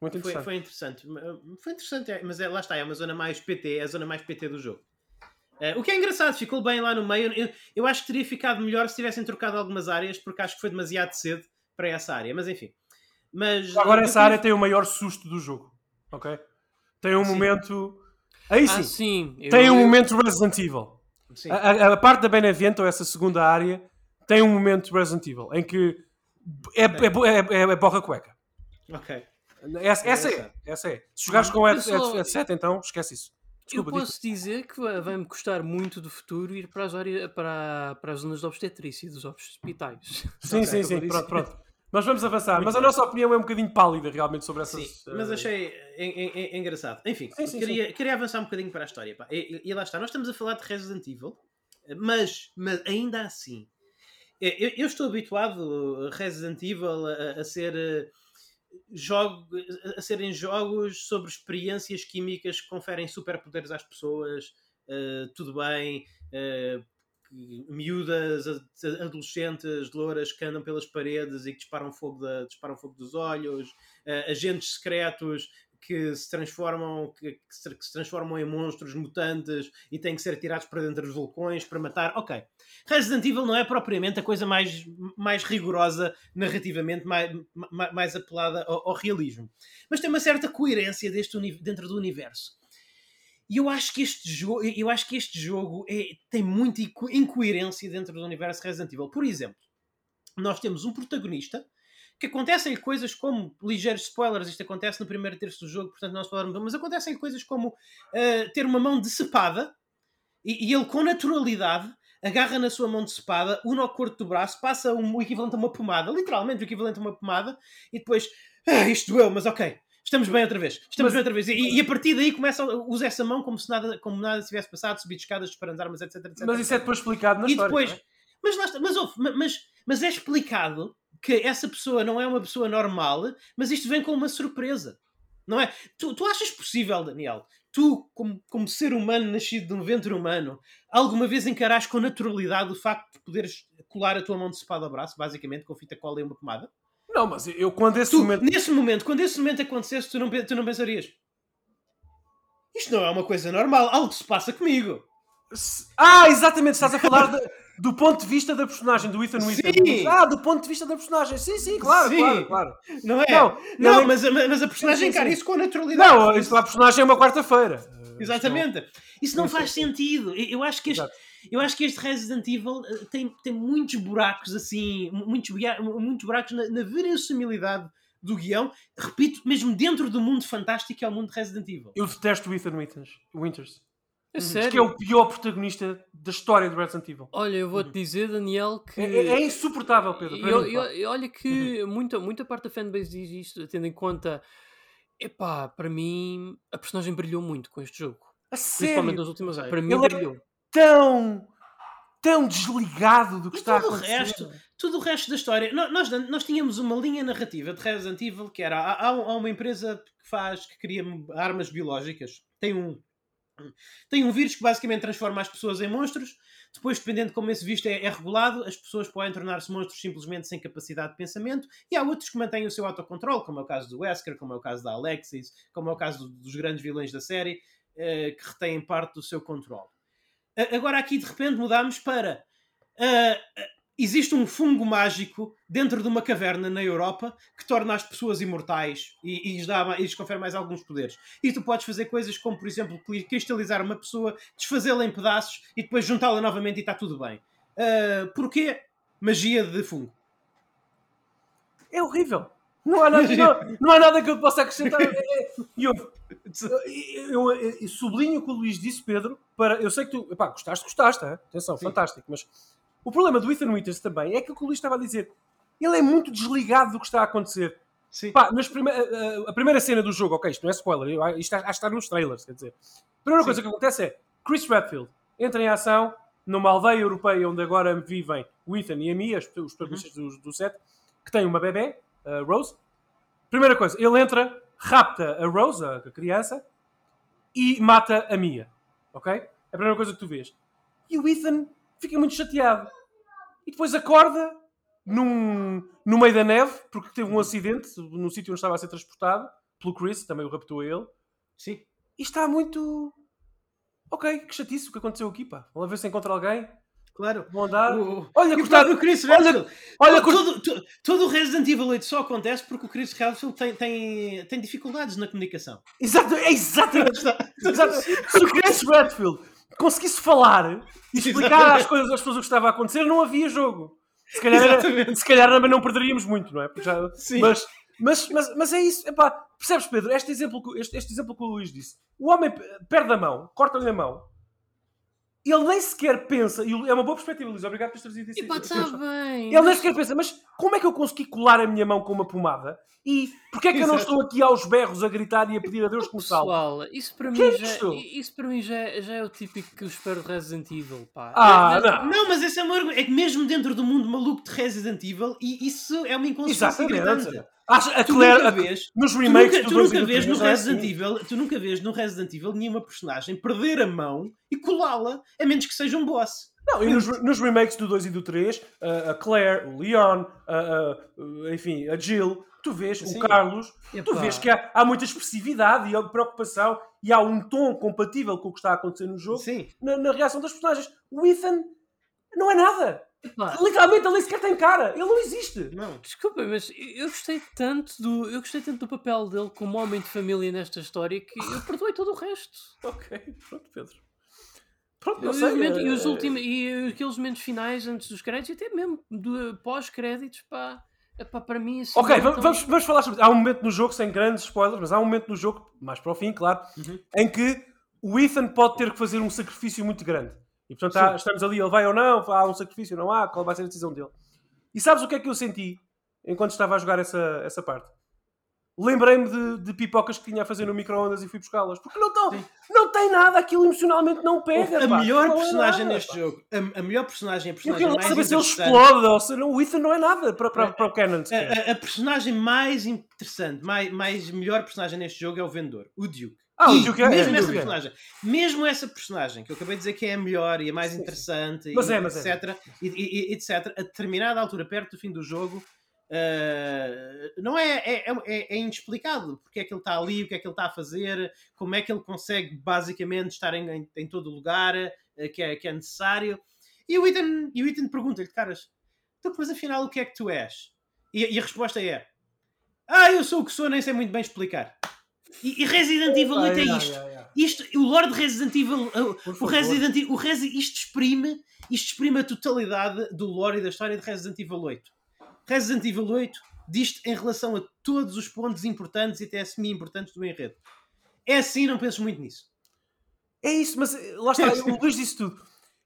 Muito Foi, interessante. foi interessante. Foi interessante, é, mas é, lá está, é uma zona mais PT, é a zona mais PT do jogo. Uh, o que é engraçado, ficou bem lá no meio. Eu, eu acho que teria ficado melhor se tivessem trocado algumas áreas, porque acho que foi demasiado cedo para essa área. Mas enfim. Mas, Agora essa área tem o maior susto do jogo. Ok? Tem um Sim. momento. Aí sim, Ah, sim. eu- tem um eu- momento Resident Evil. Sim. A, a- a parte da Benevento, essa segunda área, tem um momento Resident Evil em que é, é, é, é, é borra cueca. Ok. Essa, essa é, essa é. Se jogares com Eu só- Ed- Ed7, então esquece isso. Eu Desculpa, diz- posso dizer que vai- vai-me custar muito do futuro ir para as, áreas, para, para as zonas de obstetrícia dos hospitais. Sim, sim, sim. Pronto, pronto. Mas vamos avançar. Mas a nossa opinião é um bocadinho pálida realmente sobre essas. Sim, mas eh, achei en- en- en- engraçado. Enfim, Sim, sim, queria, queria avançar um bocadinho para a história. pá. E, e lá está, nós estamos a falar de Resident Evil, mas, mas ainda assim, eu, eu estou habituado a Resident Evil a, a ser. eh, Jogo, a serem jogos sobre experiências químicas que conferem superpoderes às pessoas, eh, tudo bem, eh, miúdas, adolescentes, louras que andam pelas paredes e que disparam fogo, da, disparam fogo dos olhos, eh, agentes secretos que se transformam que, se, que se transformam em monstros mutantes e têm que ser tirados para dentro dos vulcões para matar. Ok. Resident Evil não é propriamente a coisa mais, mais rigorosa narrativamente, mais, ma- mais apelada ao, ao realismo. Mas tem uma certa coerência deste dentro do universo. E eu acho que este jogo, eu acho que este jogo é- tem muita inco- incoerência dentro do universo Resident Evil. Por exemplo, nós temos um protagonista que acontecem coisas como ligeiros spoilers, isto acontece no primeiro terço do jogo, portanto não spoiler, mas acontecem coisas como eh, ter uma mão decepada e, e ele com naturalidade agarra na sua mão decepada, une ao corpo do braço, passa um, o equivalente a uma pomada, literalmente o equivalente a uma pomada, e depois, ah, isto doeu, mas ok, estamos bem outra vez, estamos Mas- bem outra vez. E, e a partir daí começa a usar essa mão como se nada, como nada tivesse passado, subir escadas, disparando armas, etc, etc. Mas isso é depois explicado na E história. depois, é? mas, lá mas, ouve, ma- mas, mas é explicado que essa pessoa não é uma pessoa normal, mas isto vem com uma surpresa. Não é? Tu, tu achas possível, Daniel, tu, como, como ser humano nascido de um ventre humano, alguma vez encarás com naturalidade o facto de poderes colar a tua mão de espada ao braço, basicamente, com fita cola e uma pomada? Não, mas eu quando esse Tu, momento. nesse momento, quando esse momento acontecesse, tu não, tu não pensarias. Isto não é uma coisa normal, algo se passa comigo. Ah, exatamente, estás a falar de- do ponto de vista da personagem, do Ethan Sim. Winters. Ah, do ponto de vista da personagem. Sim, sim, claro, Sim. claro, claro. Não é? Não, Não, não é- mas, a- mas a personagem Sim, sim, encara isso com naturalidade. Não, isso a personagem é uma quarta-feira. Uh, Exatamente. Isso não faz sentido. Eu acho que este, Exato. eu acho que este Resident Evil eh, tem, tem muitos buracos assim, muitos, muitos buracos na, na verossimilidade do guião. Repito, mesmo dentro do mundo fantástico que é o mundo de Resident Evil. Eu detesto o Ethan Winters. É Acho sério? que é o pior protagonista da história do Resident Evil. Olha, eu vou-te dizer, Daniel, que. É, é- é insuportável, Pedro. E para eu- mim, eu- eu- olha que muita, muita parte da fanbase diz isto, tendo em conta. Epá, para mim, a personagem brilhou muito com este jogo. A Principalmente sério, nas últimas Ok. Para mim, Ele é- brilhou. tão, tão desligado do que E está a tudo o acontecer. resto? Tudo o resto da história. Nós, nós tínhamos uma linha narrativa de Resident Evil que era há, há há uma empresa que faz que cria armas biológicas. Tem um tem um vírus que basicamente transforma as pessoas em monstros. Depois, dependendo de como esse vírus é, é regulado, as pessoas podem tornar-se monstros simplesmente sem capacidade de pensamento. E há outros que mantêm o seu autocontrole, como é o caso do Wesker, como é o caso da Alexis, como é o caso dos grandes vilões da série, eh, que retêm parte do seu controle. A- Agora aqui de repente mudamos para ah, existe um fungo mágico dentro de uma caverna na Europa que torna as pessoas imortais e, e lhes, dá, e lhes confere mais alguns poderes. E tu podes fazer coisas como, por exemplo, cri- cristalizar uma pessoa, desfazê-la em pedaços e depois juntá-la novamente e está tudo bem. Ah, porquê? Magia de fungo. É horrível. Não há nada, não, não há nada que eu possa acrescentar. E eu, eu, eu- eu sublinho o que o Luís disse, Pedro, para. Eu sei que tu. Epá, gostaste, gostaste, hein? atenção, Sim. fantástico. Mas o problema do Ethan Winters também é que o que o Luís estava a dizer. Ele é muito desligado do que está a acontecer. Sim. Pá, prime- a, a- a primeira cena do jogo, ok, isto não é spoiler, eu- isto acho que está nos trailers, quer dizer. A primeira Sim. coisa que acontece é Chris Redfield entra em ação numa aldeia europeia onde agora vivem o Ethan e a Mia, os protagonistas do, do set, que tem uma bebê, a Rose. Primeira coisa, ele entra, rapta a Rose, a a criança, e mata a Mia. Ok? É a primeira coisa que tu vês. E o Ethan fica muito chateado. E depois acorda num, no meio da neve, porque teve um acidente no sítio onde estava a ser transportado, pelo Chris, também o raptou a ele. Sim. E está muito. ok, que chatice o que aconteceu aqui, pá. Vamos ver se encontra alguém. Claro. Vão andar. O- Olha, E o Chris olha- Redfield. olha, todo, cort- todo, todo o Resident Evil 8 só acontece porque o Chris Redfield tem, tem, tem dificuldades na comunicação. Exato, é exatamente. Exato. Se o Chris Redfield conseguisse falar e explicar às coisas às pessoas o que estava a acontecer, não havia jogo. Se calhar, era- se calhar também não perderíamos muito, não é? Já- mas, mas, mas, mas é isso. Epá, percebes, Pedro? Este exemplo, que- este, este exemplo que o Luís disse. O homem perde a mão, corta-lhe a mão. Ele nem sequer pensa, e é uma boa perspectiva, Luís. Obrigado por teres trazido isso. Epá, isso- está bem. Ele nem sequer pensa, mas como é que eu consegui colar a minha mão com uma pomada? E porquê é que eu não Exato. estou aqui aos berros a gritar e a pedir a Deus que me salve? Pessoal, isso para Que mim, é já, isso para mim já, já é o típico que eu espero de Resident Evil, pá. Ah, É- não. Não, mas esse é, um argumento. é que mesmo dentro do mundo maluco de Resident Evil, e isso é uma inconsistência Exatamente. gritante. Acho, a Tu Claire, nunca vês, nos tu remakes nunca, tu nunca e do vês no Resident assim. Evil, tu nunca vês no Resident Evil nenhuma personagem perder a mão e colá-la, a menos que seja um boss. Não, e nos, nos remakes do 2 e do 3, a Claire, o Leon, a- a- enfim, a Jill, tu vês, o Carlos, tu Epá. vês que há, há muita expressividade e preocupação e há um tom compatível com o que está a acontecer no jogo Sim. na, na reação das personagens. O Ethan não é nada. Epá, Literalmente, ele nem sequer tem cara. Ele não existe. Não. Desculpa, mas eu gostei tanto do eu gostei tanto do papel dele como homem de família nesta história que eu perdoei todo o resto. Ok, pronto, Pedro. Pronto, não sei. momentos- e, os últimos, e aqueles momentos finais antes dos créditos, e até mesmo pós-créditos, pá, epá, para mim assim. Ok, não vamos, tão- vamos, vamos falar sobre isso. Há um momento no jogo, sem grandes spoilers, mas há um momento no jogo, mais para o fim, claro, Uhum. em que o Ethan pode ter que fazer um sacrifício muito grande. E portanto há- estamos ali, ele vai ou não, há um sacrifício, não há, qual vai ser a decisão dele. E sabes o que é que eu senti enquanto estava a jogar essa, essa parte? Lembrei-me de, de pipocas que tinha a fazer no micro-ondas e fui buscá-las. Porque não, tão, não tem nada, aquilo emocionalmente não pega. A pá. melhor é personagem nada, neste pá. jogo, a, a melhor personagem, a Eu personagem quero lá mais saber se ele explode ou se não. O Ethan não é nada para, para, para o Canon. a, a- a personagem mais interessante, mais, mais melhor personagem neste jogo é o vendedor, o Duke. Ah, o E Duke é- mesmo é, essa é. personagem, mesmo essa personagem que eu acabei de dizer que é a melhor e a mais interessante, Mas e, é, mas é. etc, e, e- etc, a determinada altura, perto do fim do jogo, eh, não é, é, é, é inexplicado porque é que ele está ali, o que é que ele está a fazer, como é que ele consegue basicamente estar em, em, em todo lugar eh, que, é, que é necessário. E o Ethan, e o Ethan pergunta-lhe, caras, então, mas afinal o que é que tu és? E, e a resposta é: Ah, eu sou o que sou, nem sei muito bem explicar. E, e Resident Evil 8 é isto. Isto, o lore de Resident Evil, uh, o. Resident o Resi, isto exprime, isto exprime a totalidade do lore e da história de Resident Evil 8. Resident Evil 8 diz em relação a todos os pontos importantes e até semi-importantes do enredo. É assim, não penses muito nisso. É isso, mas eh, lá está, o Luís disse tudo.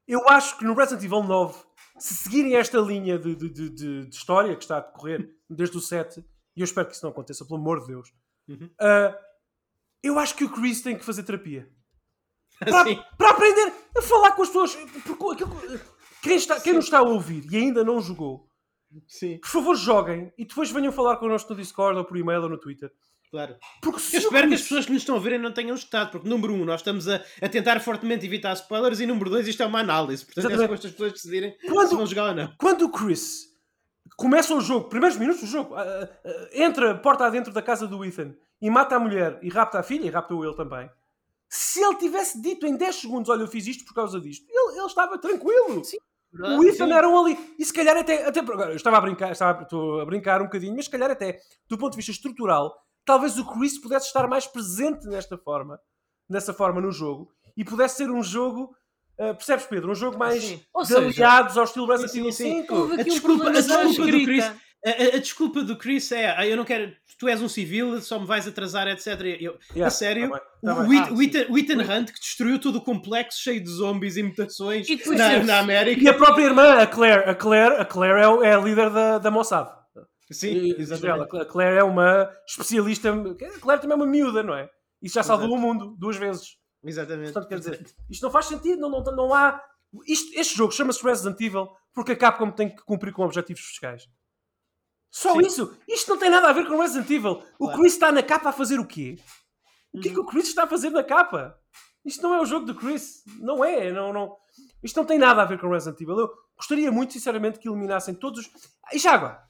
Eu acho que no Resident Evil 9, se seguirem esta linha de, de, de, de- história que está a decorrer desde o 7, e eu espero que isso não aconteça, pelo amor de Deus, Uhum. ah, eu acho que o Chris tem que fazer terapia. Para, Assim. para aprender a falar com as pessoas. Porque aquilo- quem, está, quem nos está a ouvir e ainda não jogou, Sim, por favor joguem e depois venham falar connosco no Discord ou por e-mail ou no Twitter. claro. Porque Eu espero que as pessoas que nos estão a verem não tenham escutado, porque número um, nós estamos a, a tentar fortemente evitar spoilers e número dois, isto é uma análise. Portanto, é as pessoas decidirem Quando- se vão jogar ou não. quando o Chris começa o jogo, primeiros minutos do jogo, ah, ah, entra porta adentro da casa do Ethan e mata a mulher e rapta a filha e rapta-o ele também. Se ele tivesse dito em 10 segundos, olha, eu fiz isto por causa disto, ele, ele estava tranquilo. Sim, O Ethan era um ali. E se calhar até. até agora, eu estava a brincar, estava, estou a brincar um bocadinho, mas se calhar até, do ponto de vista estrutural, talvez o Chris pudesse estar mais presente nesta forma, nessa forma no jogo, e pudesse ser um jogo. ah, percebes, Pedro? Um jogo mais de seja, aliados ao estilo Resident Evil sim. 5. houve A um desculpa- a desculpa do. Chris- A, desculpa do Chris é: ah, eu não quero, tu és um civil, só me vais atrasar, etc. Eu, Yeah, a sério, tá bem, tá o, Ah, o Ethan, o Ethan Hunt que destruiu todo o complexo cheio de zombies e mutações E na, é- na América. E a própria irmã, a Claire, a Claire, a Claire é, o- é a líder da, da Mossad. Sim, E- exatamente. A Claire é uma especialista. A Claire também é uma miúda, não é? Isso já salvou o mundo duas vezes. Exatamente. Portanto, quer dizer, isto não faz sentido, não, não, não há. Isto, este jogo chama-se Resident Evil porque a Capcom tem que cumprir com objetivos fiscais. Só Sim. isso. Isto não tem nada a ver com Resident Evil. O Claro. Chris está na capa a fazer o quê? O que é que Uhum. o Chris está a fazer na capa? Isto não é o jogo do Chris. Não é. Não, não. Isto não tem nada a ver com Resident Evil. Eu gostaria muito, sinceramente, que eliminassem todos os. E já agora,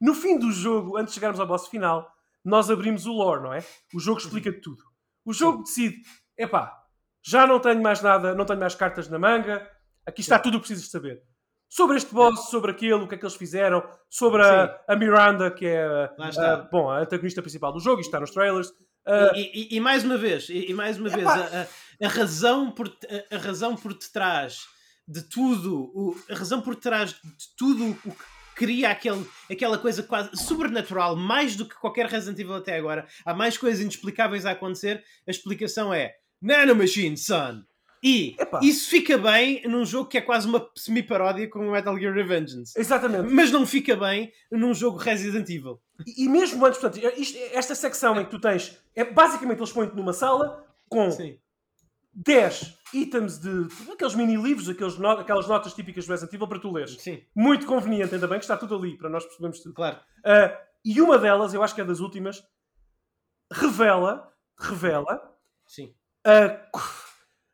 no fim do jogo, antes de chegarmos ao boss final, nós abrimos o lore, não é? O jogo explica tudo. O jogo decide: epá, Já não tenho mais nada, não tenho mais cartas na manga. Aqui está tudo o que precisas saber. Sobre este boss, sobre aquilo, o que é que eles fizeram, sobre a, a Miranda, que é a, bom, a antagonista principal do jogo, isto está nos trailers. Ah, E, e- e mais uma vez, e, e mais uma vez, a, a- razão por, a, a razão por detrás de tudo, o- a razão por trás de tudo o que cria aquele, aquela coisa quase sobrenatural, mais do que qualquer Resident Evil até agora, há mais coisas inexplicáveis a acontecer, a explicação é Nanomachine, son! E Epá. isso fica bem num jogo que é quase uma semi-paródia com o Metal Gear Revengeance. exatamente. Mas não fica bem num jogo Resident Evil. E, e mesmo antes, portanto, isto- esta secção em que tu tens, é basicamente eles põem-te numa sala com Sim. 10 itens de aqueles mini livros, aqueles no- aquelas notas típicas do Resident Evil para tu leres. Sim, Muito conveniente, ainda bem que está tudo ali para nós percebermos tudo. claro. Ah, e uma delas, eu acho que é das últimas, revela, revela Sim. a,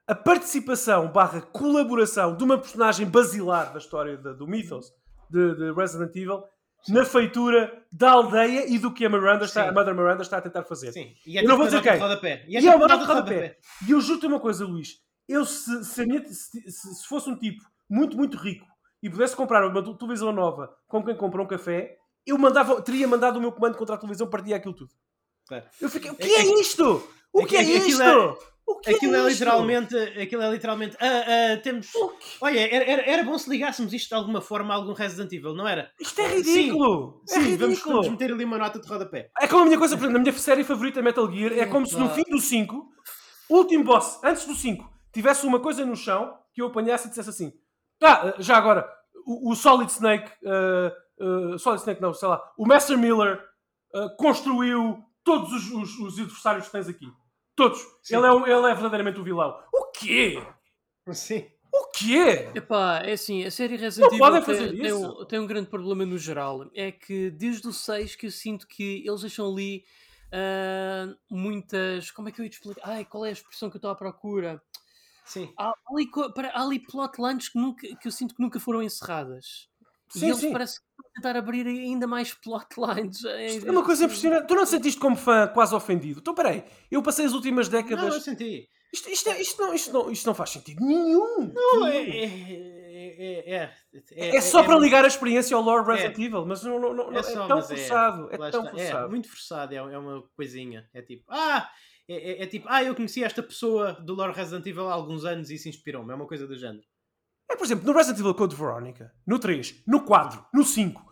a participação barra colaboração de uma personagem basilar da história de- do mythos de, de Resident Evil na feitura da aldeia e do que a Miranda está, Sim. a Mother Miranda está a tentar fazer. Sim. E é Eu não tipo vou dizer quem. E é tipo uma nota de rodapé. E eu juro-te uma coisa, Luís. Eu, se, se, minha- se- se- se fosse um tipo muito, muito rico e pudesse comprar uma televisão nova como quem compra um café, eu mandava, teria mandado o meu comando contra a televisão, partia aquilo tudo. Claro. Eu fiquei, o que É- é, é- isto? O é que é, aquilo isto? é- o que Aquilo é, isto? literalmente. Aquilo é literalmente. ah, ah, temos. O Olha, era, era, era bom se ligássemos isto de alguma forma a algum Resident Evil, não era? Isto é Sim. ridículo! é Sim, vamos, ridículo! vamos meter ali uma nota de rodapé. É como a minha coisa, por exemplo, na minha série favorita Metal Gear, é como se no fim do 5, último boss, antes do 5, tivesse uma coisa no chão que eu apanhasse e dissesse assim: Ah, já agora, o, o Solid Snake, uh, uh, Solid Snake não, sei lá, o Master Miller uh, construiu todos os, os- os adversários que tens aqui. Todos. Sim. Ele é, ele é verdadeiramente o vilão. O quê? Sim. O quê? Epá, é assim, a série Resident Não Evil podem tem, fazer tem isso. um, tem um grande problema no geral. É que desde o 6 que eu sinto que eles deixam ali ah, muitas. Como é que eu ia te explicar? Ai, qual é a expressão que eu estou à procura? Sim. Há ali, para- há ali plotlines que, nunca, que eu sinto que nunca foram encerradas. Sim, e eles sim. parece que tentar abrir ainda mais plotlines. Isto é uma coisa impressionante. Tu não te sentiste como fã quase ofendido? Então, peraí, eu passei as últimas Não, décadas. eu senti. Isto, isto, é- isto não, isto, não, isto não faz sentido nenhum. Não, é. Nenhum. É, é, é, É só para ligar a experiência ao Lord Resident Evil, mas não, não, não, É é, tão mas é- forçado. É, tão está. forçado. É muito forçado, é, é uma coisinha. É tipo, ah, é, é- é tipo, ah, eu conheci esta pessoa do Lord Resident Evil há alguns anos e isso inspirou-me. É uma coisa do género. É, por exemplo, no Resident Evil Code Veronica, no 3, no 4, no 5,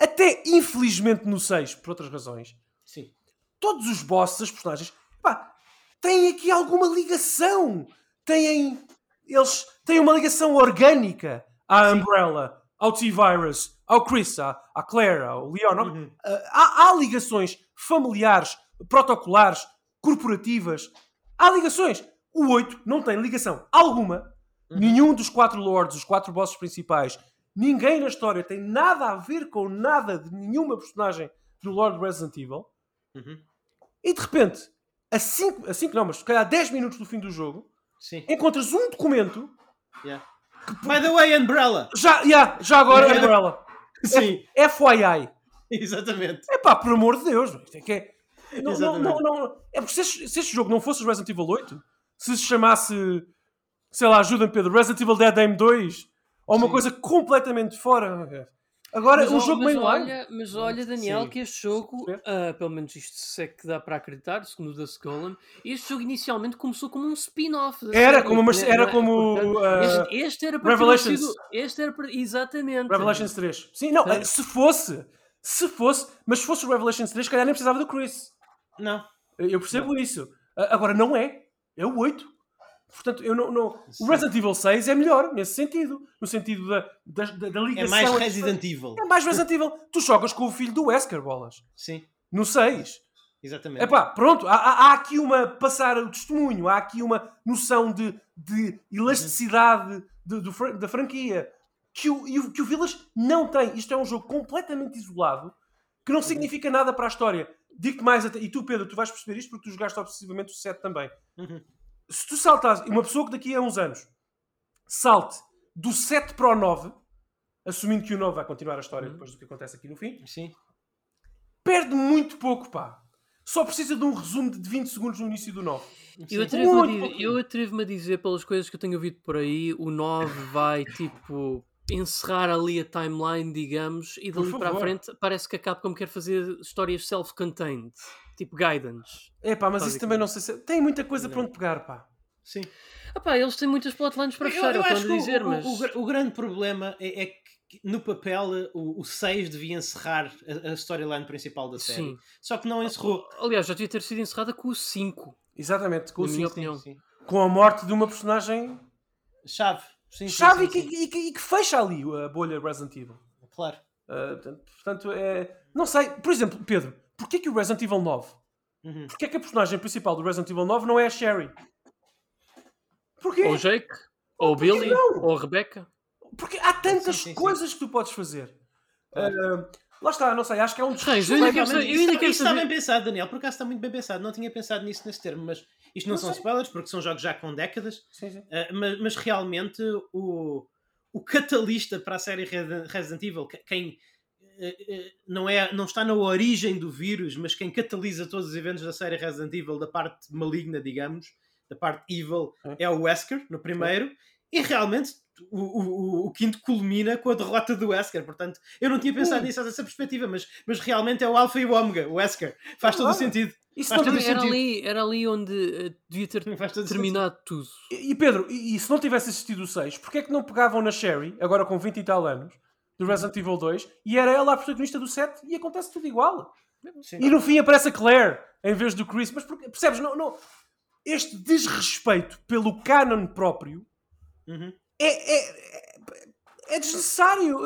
até infelizmente no 6, por outras razões, Sim. todos os bosses, as personagens, pá, têm aqui alguma ligação. Têm. Eles têm uma ligação orgânica à Umbrella, ao T-Virus, ao Chris, à, à Claire, ao Leon. Uhum. Uh, há, há ligações familiares, protocolares, corporativas. Há ligações. O 8 não tem ligação alguma. Uhum. Nenhum dos quatro lords, os quatro bosses principais, ninguém na história tem nada a ver com nada de nenhuma personagem do Lord Resident Evil. Uhum. E de repente, a 5, a cinco não, mas se calhar 10 minutos do fim do jogo, Sim. encontras um documento. Yeah. By the way, Umbrella! Já, yeah, já agora, Yeah. Umbrella. Sim, FYI. exatamente. É pá, por amor de Deus. É, que é, não, não, não, não- é porque se este, se este jogo não fosse o Resident Evil 8, se se chamasse, sei lá, ajuda-me Pedro, Resident Evil Dead Aim 2, ou uma Sim. coisa completamente fora. Agora, Mas, um jogo mas mainline. olha, mas olha, Daniel, Sim. que este jogo, ah, pelo menos isto se é que dá para acreditar, segundo o The Golem, este jogo inicialmente começou como um spin-off. Era série, como uma- né? era Né? como, Portanto, ah, este, este era para ter Revelations. sido- Este era para. Exatamente. Revelations 3. Sim, não, Sim. se fosse, se fosse, mas se fosse o Revelations 3, se calhar nem precisava do Chris. Não. Eu percebo isso. A- Agora, não é. É o 8. Portanto, eu não, não... o. Resident Evil 6 é melhor nesse sentido. No sentido da, da, da, da É ligação. mais Resident Evil. É mais Resident Evil. Tu jogas com o filho do Wesker, bolas. Sim, No 6. exatamente. Epá, pronto. Há, há, aqui uma... Passar o testemunho. Há aqui uma noção de, de elasticidade de- fran- da franquia. Que o, o- que o Village não tem. Isto é um jogo completamente isolado que não significa nada para a história. Digo-te mais até... E tu, Pedro, tu vais perceber isto porque tu jogaste obsessivamente o 7 também Uhum. Se tu saltas, uma pessoa que daqui a uns anos salte do 7 para o 9, assumindo que o 9 vai continuar a história Uhum. depois do que acontece aqui no fim, Sim. perde muito pouco, pá. só precisa de um resumo de 20 segundos no início do 9. Eu atrevo-me a, atrevo-me a dizer, pelas coisas que eu tenho ouvido por aí, o 9 vai tipo encerrar ali a timeline, digamos, e dali para a frente parece que a Capcom quer fazer histórias self-contained, tipo guidance. É pá, mas isso também não sei se. Tem muita coisa Não. para onde pegar, pá. Sim. Ah pá, eles têm muitas plotlines para Eu- fechar, eu é o que eu acho dizer, o, mas... o, o o grande problema é, é que no papel o, o 6 devia encerrar a, a storyline principal da série. Sim. Só que não encerrou. Aliás, já devia ter sido encerrada com o 5. Exatamente, com, o Na minha sim, opinião. Sim. com a morte de uma personagem Chave. Sim, sim, chave sim, e, que, sim. e que- e que fecha ali a bolha Resident Evil. Claro. Uh, portanto, portanto, é. Não sei, por exemplo, Pedro, porquê que o Resident Evil 9? Uhum. Porquê que a personagem principal do Resident Evil 9 não é a Sherry? Porquê? Ou o Jake, ou o por que Billy, não? ou a Rebecca. Porque há tantas Sim, sim, sim. coisas que tu podes fazer. Claro. Uh, lá está, não sei, acho que é um Reis, eu ainda quero saber- ainda está- bem pensado, Daniel. Por acaso está muito bem pensado. Não tinha pensado nisso nesse termo, mas isto não, Não são sei. spoilers porque são jogos já com décadas. Sim, sim. Uh, mas, mas realmente o, o catalista para a série Re- Resident Evil, que- quem não, é, não está na origem do vírus, mas quem catalisa todos os eventos da série Resident Evil, da parte maligna, digamos, da parte evil, é o Wesker, no primeiro, e realmente o, o, o- o quinto culmina com a derrota do Wesker. Portanto, eu não tinha pensado Sim. nisso dessa perspectiva, mas, mas realmente é o Alpha e o Ômega, o Wesker. Faz todo o sentido. Isso Faz não Era sentido. ali, era ali onde eh, devia ter terminado tudo. E e Pedro, e, e se não tivesse assistido o 6, porquê é que não pegavam na Sherry, agora com 20 e tal anos, do Resident Evil 2, e era ela a protagonista do 7 e acontece tudo igual? Sim. E no fim aparece a Claire em vez do Chris. Mas porque- percebes? Não, não, este desrespeito pelo canon próprio Uhum. é, é, é, é desnecessário.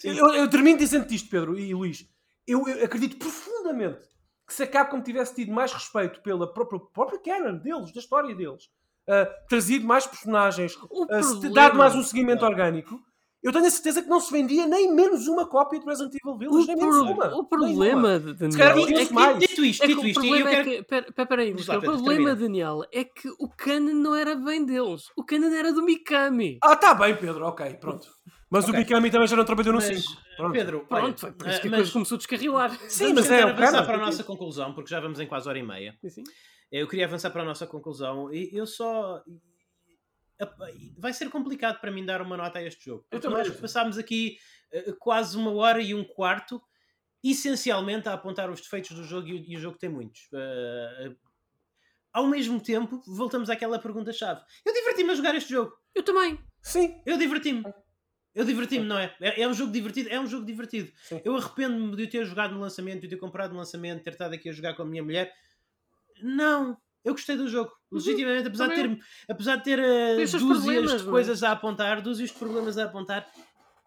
Sim. Eu, eu termino dizendo isto, Pedro e Luís. Eu, eu acredito profundamente que se a Capcom tivesse tido mais respeito pela própria, própria canon deles, da história deles, ah, trazido mais personagens, problema- dado mais um seguimento orgânico, eu tenho a certeza que não se vendia nem menos uma cópia de Resident Evil Village, O, nem menos uma. o uma. problema, Daniel, vendia-se é que, mais. Dito isto, é dito o isto, eu problema é quero... que. Pera, pera, Luís, lá, o problema, termina. Daniel, é que o canon não era bem deles. O canon era do Mikami. Ah, tá bem, Pedro, ok, pronto. Mas Ok. o Mikami também já não trabalhou no Mas, 5. Pronto. Pedro, Pronto, olha, foi por isso eh, que a mas coisa começou a descarrilar. Sim, vamos mas é o avançar para a nossa conclusão, porque já vamos em quase hora e meia. Sim. Eu queria avançar para a nossa conclusão e eu só. Vai ser complicado para mim dar uma nota a este jogo. Eu também. nós passámos aqui eh, quase uma hora e um quarto, essencialmente a apontar os defeitos do jogo e, o- jogo tem muitos. Eh, ao mesmo tempo, voltamos àquela pergunta-chave. Eu diverti-me a jogar este jogo. Eu também. Sim, Eu diverti-me. Eu diverti-me, não é? é? é um jogo divertido. É um jogo divertido. Sim. Eu arrependo-me de ter jogado no lançamento, de o ter comprado no lançamento, de ter estado aqui a jogar com a minha mulher. Não. Eu gostei do jogo. Legitimamente, apesar de ter, também apesar de ter uh, dúzias de é? coisas a apontar, dúzias de problemas a apontar,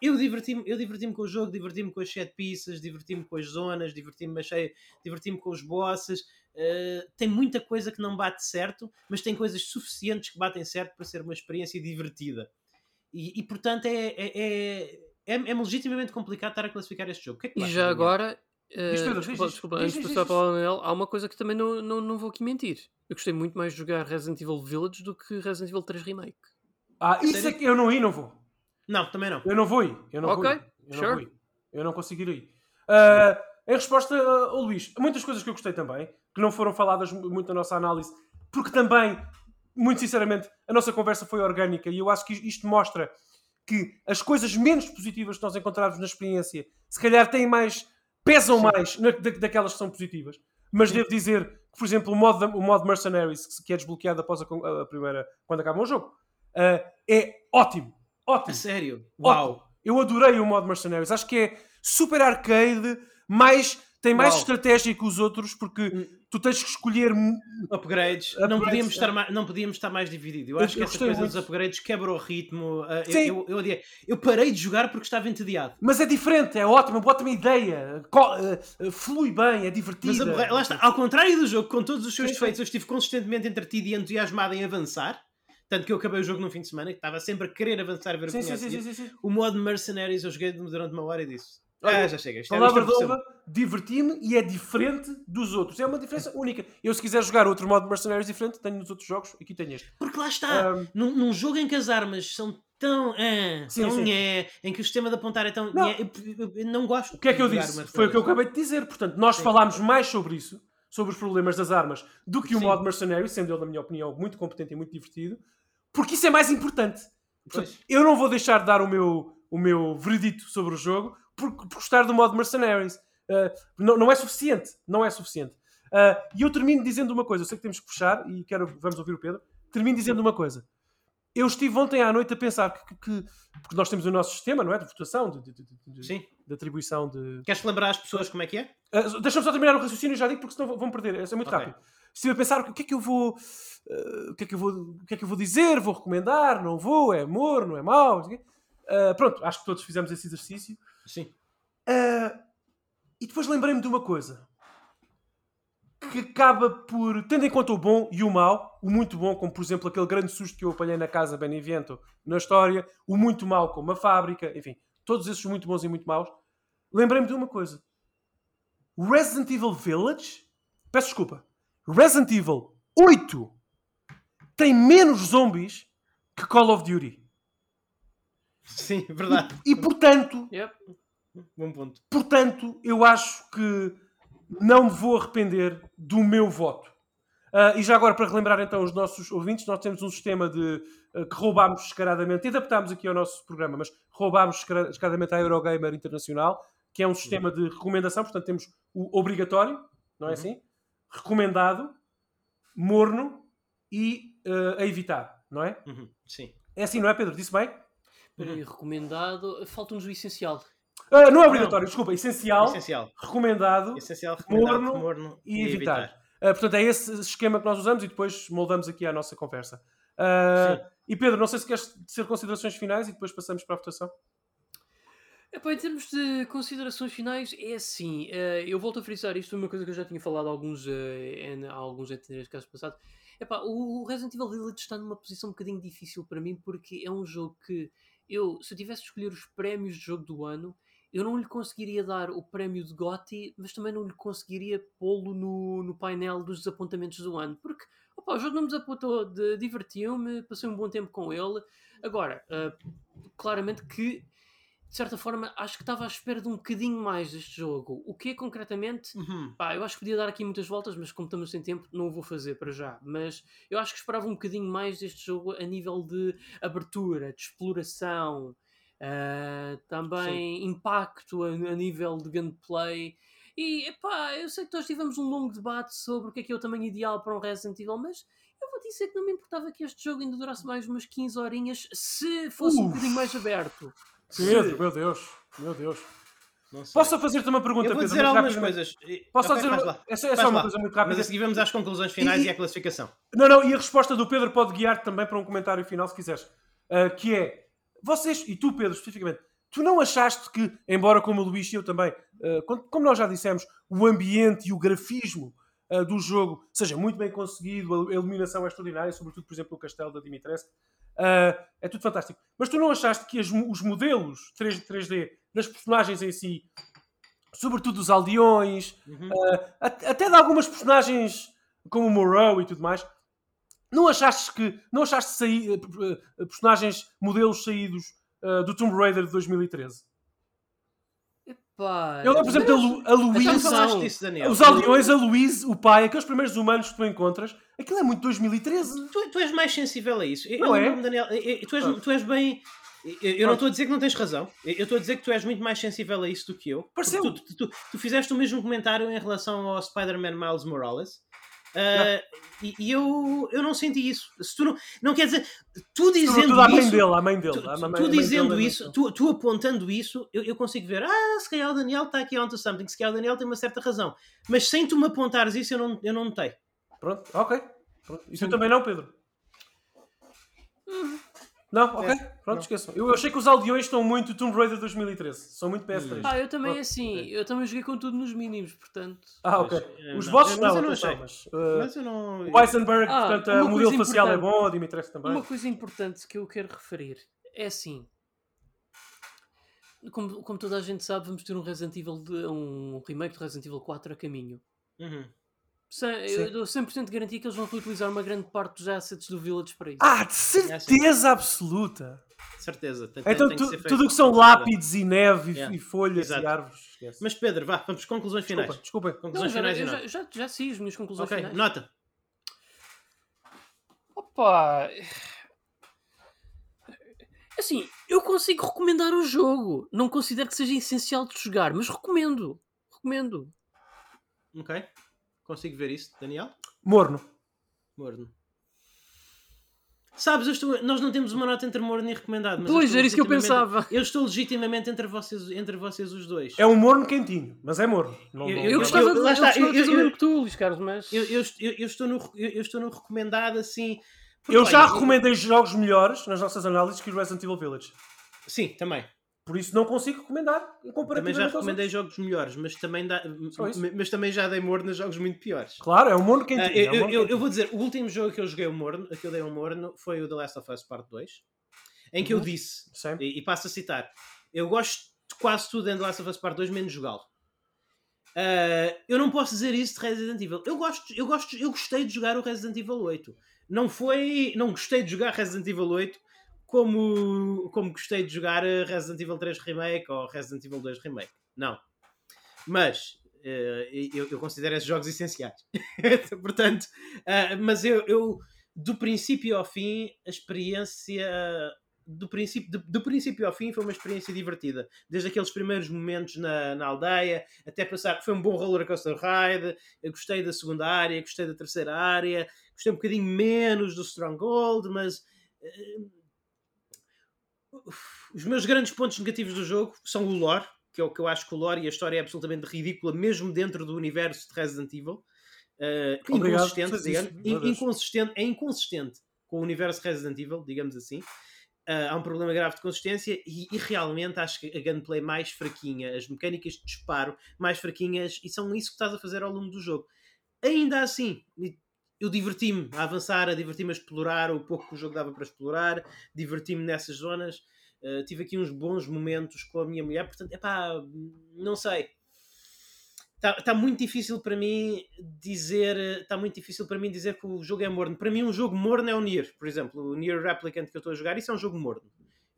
eu diverti-me eu diverti com o jogo, diverti-me com as set pieces, diverti-me com as zonas, diverti-me achei- diverti-me com os bosses. Uh, tem muita coisa que não bate certo, mas tem coisas suficientes que batem certo para ser uma experiência divertida. E, e, portanto é, é, é, é, é-me legitimamente complicado estar a classificar este jogo. O que é que E já agora. Eh, Diz, Pedro, diz, desculpa, diz. desculpa, Diz, antes de passar para o Daniel, há uma coisa que também não, não, não vou aqui mentir. Eu gostei muito mais de jogar Resident Evil Village do que Resident Evil 3 Remake. Ah, isso é que eu não ir, não vou. Não, também não. Eu não vou ir. Eu não Ok, vou ir. Eu sure. não vou ir. Eu não consigo ir. Ah, em resposta ah, ao Luís, há muitas coisas que eu gostei também, que não foram faladas mu- muito na nossa análise, porque também, muito sinceramente, a nossa conversa foi orgânica e eu acho que isto mostra que as coisas menos positivas que nós encontramos na experiência, se calhar têm mais, pesam mais na- da- daquelas que são positivas. Mas devo dizer que, por exemplo, o modo, o modo Mercenaries, que é desbloqueado após a, a primeira, quando acaba o jogo, ah, é ótimo. A Ótimo. sério? Ótimo. Uau! Eu adorei o modo Mercenaries. Acho que é super arcade, mais, tem mais Uau. estratégia que os outros, porque Hum. tu tens que escolher. mu- Upgrades. não, Upgrades, podíamos estar mais, não podíamos estar mais dividido. Eu Eu- acho que eu essa gostei coisa muito. dos upgrades quebra o ritmo. Eu, Sim. eu, eu, odiei. eu parei de jogar porque estava entediado. Mas é diferente, é ótimo, bota uma ideia, eh, flui bem, é divertido. Mas lá está, ao contrário do jogo, com todos os seus defeitos, eu estive consistentemente entretido e entusiasmado em avançar. Tanto que eu acabei o jogo num fim de semana, que estava sempre a querer avançar a ver o Sim, que sim, sim, sim, sim. O modo Mercenaries eu joguei durante uma hora e disse: Olha, Ah, já chega. Isto é Palavra de é honra, diverti-me e é diferente dos outros. É uma diferença única. Eu, se quiser jogar outro modo Mercenaries diferente, tenho nos outros jogos, aqui tenho este. Porque lá está, Ahm. num, num jogo em que as armas são tão. ah, Sim, tão sim. nhé, em que o sistema de apontar é tão. Não. eu, eu- eu não gosto. O que é que eu de disse? Foi o que eu acabei de dizer. Portanto, nós Sim. falámos mais sobre isso sobre os problemas das armas do que o Sim. modo mercenário, sendo ele, na minha opinião, muito competente e muito divertido, porque isso é mais importante. Portanto, eu não vou deixar de dar o meu, o meu veredito sobre o jogo por, por gostar do modo Mercenaries. Uh, não, não é suficiente. Não é suficiente. Uh, e eu termino dizendo uma coisa. Eu sei que temos que fechar e quero, vamos ouvir o Pedro. Termino dizendo uma coisa. Eu estive ontem à noite a pensar que, que- que- porque nós temos o nosso sistema, não é? De votação, de, de- de- Sim. de atribuição de. Queres lembrar às pessoas como é que é? Uh, Deixa-me só terminar o raciocínio e já digo porque senão vão perder. É muito Ok. rápido. Estive a pensar o que é que eu vou. uh, o, que é que eu vou o que é que eu vou dizer? Vou recomendar? Não vou? É amor? Não é mau? Uh, pronto, acho que todos fizemos esse exercício. Sim. Uh, e depois lembrei-me de uma coisa que acaba por, tendo em conta o bom e o mau, o muito bom, como por exemplo aquele grande susto que eu apanhei na casa Benevento na história, o muito mau, como a fábrica, enfim, todos esses muito bons e muito maus, lembrei-me de uma coisa: Resident Evil Village, peço desculpa, Resident Evil 8 tem menos zombies que Call of Duty. Sim, verdade. E portanto, Yep. Bom ponto. Portanto, eu acho que não me vou arrepender do meu voto. Ah, e já agora, para relembrar então os nossos ouvintes, nós temos um sistema de ah, que roubámos descaradamente, e adaptámos aqui ao nosso programa, mas roubámos descara- descaradamente à Eurogamer Internacional, que é um sistema de recomendação, portanto temos o obrigatório, não é Uhum. assim? Recomendado, morno e ah, a evitar, não é? Uhum. Sim. É assim, não é, Pedro? Disse bem? Aí, recomendado. Falta-nos o essencial. Ah, não é obrigatório, desculpa, essencial, Essencial. recomendado Essencial, recomendado, Morno morno, e evitar. Uh, portanto, é esse esquema que nós usamos e depois moldamos aqui a nossa conversa. Uh, e Pedro, não sei se queres ser considerações finais e depois passamos para a votação. Epá, em termos de considerações finais, é assim. eh, eu volto a frisar isto, uma coisa que eu já tinha falado alguns, eh, em, há alguns NTNs casos passados. Epá, o Resident Evil Village está numa posição um bocadinho difícil para mim porque é um jogo que eu, se eu tivesse de escolher os prémios de jogo do ano, eu não lhe conseguiria dar o prémio de GOTY, mas também não lhe conseguiria pô-lo no, no painel dos desapontamentos do ano. Porque opa, o jogo não me desapontou, de- divertiu-me, passei um bom tempo com ele. Agora, eh, claramente que de certa forma, acho que estava à espera de um bocadinho mais deste jogo. O que é concretamente? Uhum. Pá, eu acho que podia dar aqui muitas voltas, mas como estamos sem tempo, não o vou fazer para já. Mas eu acho que esperava um bocadinho mais deste jogo a nível de abertura, de exploração, ah, também impacto a, a nível de gameplay. E epá, eu sei que nós tivemos um longo debate sobre o que é que é o tamanho ideal para um Resident Evil, mas eu vou dizer que não me importava que este jogo ainda durasse mais umas 15 horinhas se fosse um Uf. bocadinho mais aberto. Pedro, meu Deus, meu Deus. Posso fazer-te uma pergunta, Eu vou dizer algumas coisas. Posso só Ok, dizer. É só, é só uma coisa muito Mas rápida. a seguir vamos às conclusões finais E- e, à classificação. Não, não, e a resposta do Pedro pode guiar também para um comentário final, se quiseres. Uh, que é, vocês, e tu, Pedro, especificamente, tu não achaste que, embora como o Luís e eu também, uh, como- como nós já dissemos, o ambiente e o grafismo uh, do jogo seja muito bem conseguido, a iluminação é extraordinária, sobretudo, por exemplo, o castelo da Dimitrescu, uh, é tudo fantástico. Mas tu não achaste que as os modelos 3, 3D das personagens em si, sobretudo os aldeões, Uhum. at- até de algumas personagens como o Moreau e tudo mais, não achaste que não achaste saí, eh, eh, personagens, modelos saídos eh, do Tomb Raider de 2013? Pá, Eu lembro, por exemplo, Lu- a disso, Daniel. os aldeões, a Louise, o pai, aqueles primeiros humanos que tu encontras, aquilo é muito 2013. Tu, tu és mais sensível a isso. Eu, Não eu é? Daniel, eu- tu, és, tu és bem. Eu, eu não estou a dizer que não tens razão. Eu estou a dizer que tu és muito mais sensível a isso do que eu. Pareceu. Tu, tu- tu- tu fizeste o mesmo comentário em relação ao Spider-Man Miles Morales. Ah, e e eu, eu não senti isso. Se tu não, não quer dizer. Tu dizendo Sobretudo a mãe isso. dele, a mãe dele. Tu, a tu- mãe- mãe dizendo dele isso, muito- tu, tu apontando isso, eu, eu consigo ver, ah, se calhar o Daniel está aqui onto something, se calhar o Daniel tem uma certa razão. Mas sem tu me apontares isso, eu não, eu não notei. Pronto, ok. Pronto. E tu também não, Pedro? Não, ok. Pronto, não. esqueçam. Eu achei que os aldeões estão muito Tomb Raider 2013. São muito PS3. Ah, eu também Pronto. assim, eu também joguei com tudo nos mínimos, portanto. Ah, ok. Mas, Os vossos mas não, eu não atenção, achei. mas, uh, Mas eu não. o Weisenberg, Ah, portanto, o modelo facial é bom, a Dimitrescu também. Uma coisa importante que eu quero referir é assim. Como, como toda a gente sabe, vamos ter um Resident Evil de, um remake de Resident Evil 4 a caminho. Uhum. Eu dou 100% de garantia que eles vão reutilizar uma grande parte dos assets do Village para isso. Ah, de certeza absoluta! Certeza. Tem- Então, tem que tu- ser feito. tudo o que são lápides e neve e- Yeah. e folhas Exato. e árvores. esquece. Mas Pedro, vá, vamos conclusões finais. Desculpa, desculpa. Não, Conclusões já, finais eu nota. já, já, já sei as minhas conclusões Ok, finais. nota. Opa! Assim, eu consigo recomendar o jogo. Não considero que seja essencial de jogar, mas recomendo. Recomendo. Ok. Consigo ver isso, Daniel? Morno. Morno. Sabes, eu estou- nós não temos uma nota entre morno e recomendado. Pois, era isso que eu pensava. Eu estou legitimamente entre vocês, entre vocês os dois. É um morno quentinho, mas é morno. Não- Eu- não- Eu, eu- gostava de, lá eu eu- mesmo que tu, Luís Carlos, mas. Eu, eu, eu- eu estou no, eu, eu estou no recomendado assim. porque, Eu já olha, recomendei jogos melhores nas nossas análises que o Resident Evil Village. Sim, também. Por isso não consigo recomendar em Também já recomendei jogos melhores, mas também, dá, mas também já dei morno a jogos muito piores. Claro, é um morno quentinho. Ah, é eu, um eu- morno eu- quentinho. eu vou dizer, o último jogo que eu joguei o morno, que eu dei um morno, foi o The Last of Us Part 2, em que eu Uhum. disse, Sim. e, e passo a citar, eu gosto de quase tudo em The Last of Us Part 2, menos jogá-lo. Ah, eu não posso dizer isso de Resident Evil. Eu gosto, eu gosto, eu gostei de jogar o Resident Evil 8. Não foi, não gostei de jogar Resident Evil 8 como, como gostei de jogar eh, Resident Evil 3 Remake ou Resident Evil 2 Remake. Não. Mas eh, eu, eu considero esses jogos essenciais. Portanto, ah, mas eu, eu, do princípio ao fim, a experiência. Do princípio, do, do princípio ao fim foi uma experiência divertida. Desde aqueles primeiros momentos na, na aldeia até passar. Foi um bom roller coaster ride. Eu gostei da segunda área, gostei da terceira área, gostei um bocadinho menos do Stronghold, mas. eh, os meus grandes pontos negativos do jogo são o lore, que é o que eu acho que o lore e a história é absolutamente ridícula, mesmo dentro do universo de Resident Evil. Uh, Obrigado inconsistente, digamos. In- inconsistente, é inconsistente com o universo de Resident Evil, digamos assim. Uh, há um problema grave de consistência e, e realmente acho que a gameplay mais fraquinha, as mecânicas de disparo mais fraquinhas, e são isso que estás a fazer ao longo do jogo. Ainda assim, eu diverti-me a avançar, a diverti-me a explorar o pouco que o jogo dava para explorar, diverti-me nessas zonas. Uh, tive aqui uns bons momentos com a minha mulher, portanto, epá, não sei. Está tá muito difícil para mim dizer está muito difícil para mim dizer que o jogo é morno. Para mim, um jogo morno é o Nier, por exemplo, o Nier Replicant que eu estou a jogar, isso é um jogo morno.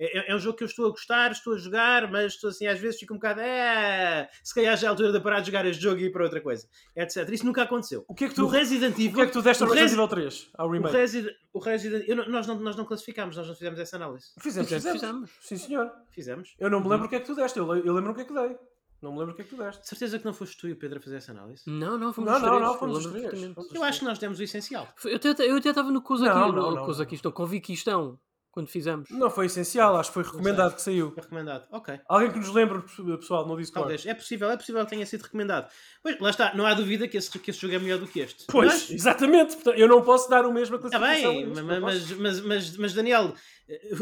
É, é- é um jogo que eu estou a gostar, estou a jogar, mas estou assim, às vezes fico um bocado, é, se calhar já é a altura de parar de jogar este jogo e ir para outra coisa, etc. Isso nunca aconteceu. O que é que tu, No Resident o que Evil, é que tu deste ao o Resident Resi- Evil 3? Ao o remake? Resident, o Resident eu não- nós, não, nós não classificámos, nós não fizemos essa análise. Fizemos, fizemos. Fizemos. Sim, senhor. Fizemos. Eu não me lembro o que é que tu deste. Eu, eu lembro o que é que dei. Não me lembro o que é que tu deste. De certeza que não foste tu e o Pedro a fazer essa análise? Não, não, fomos Não, os não, três. não, eu fomos os três. Eu acho que nós demos o essencial. Eu até eu até estava no Coisa Não, aqui, não, não, Coisa não. aqui estão, com Viquistão, quando fizemos. Não foi essencial, acho que foi recomendado que saiu. É recomendado. Ok. Alguém que nos lembre, pessoal, no Discord. Talvez. É possível, é possível que tenha sido recomendado. Pois, lá está, não há dúvida que esse, que esse jogo é melhor do que este. Pois, Mas- exatamente. Eu não posso dar o mesmo a Está classificação. bem, a isto, mas, mas, mas, mas, mas, Daniel,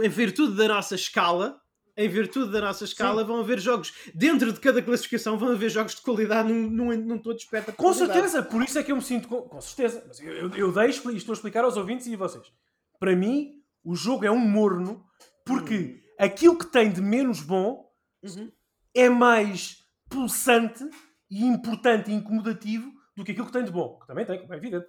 em virtude da nossa escala, em virtude da nossa escala, vão haver jogos, dentro de cada classificação, vão haver jogos de qualidade num, num, num todo espectro. Com certeza, por isso é que eu me sinto com, com certeza. Mas eu, eu, eu deixo e estou a explicar aos ouvintes e a vocês. Para mim, o jogo é um morno porque aquilo que tem de menos bom Uhum. é mais pulsante e importante e incomodativo do que aquilo que tem de bom. Que também tem, como é evidente.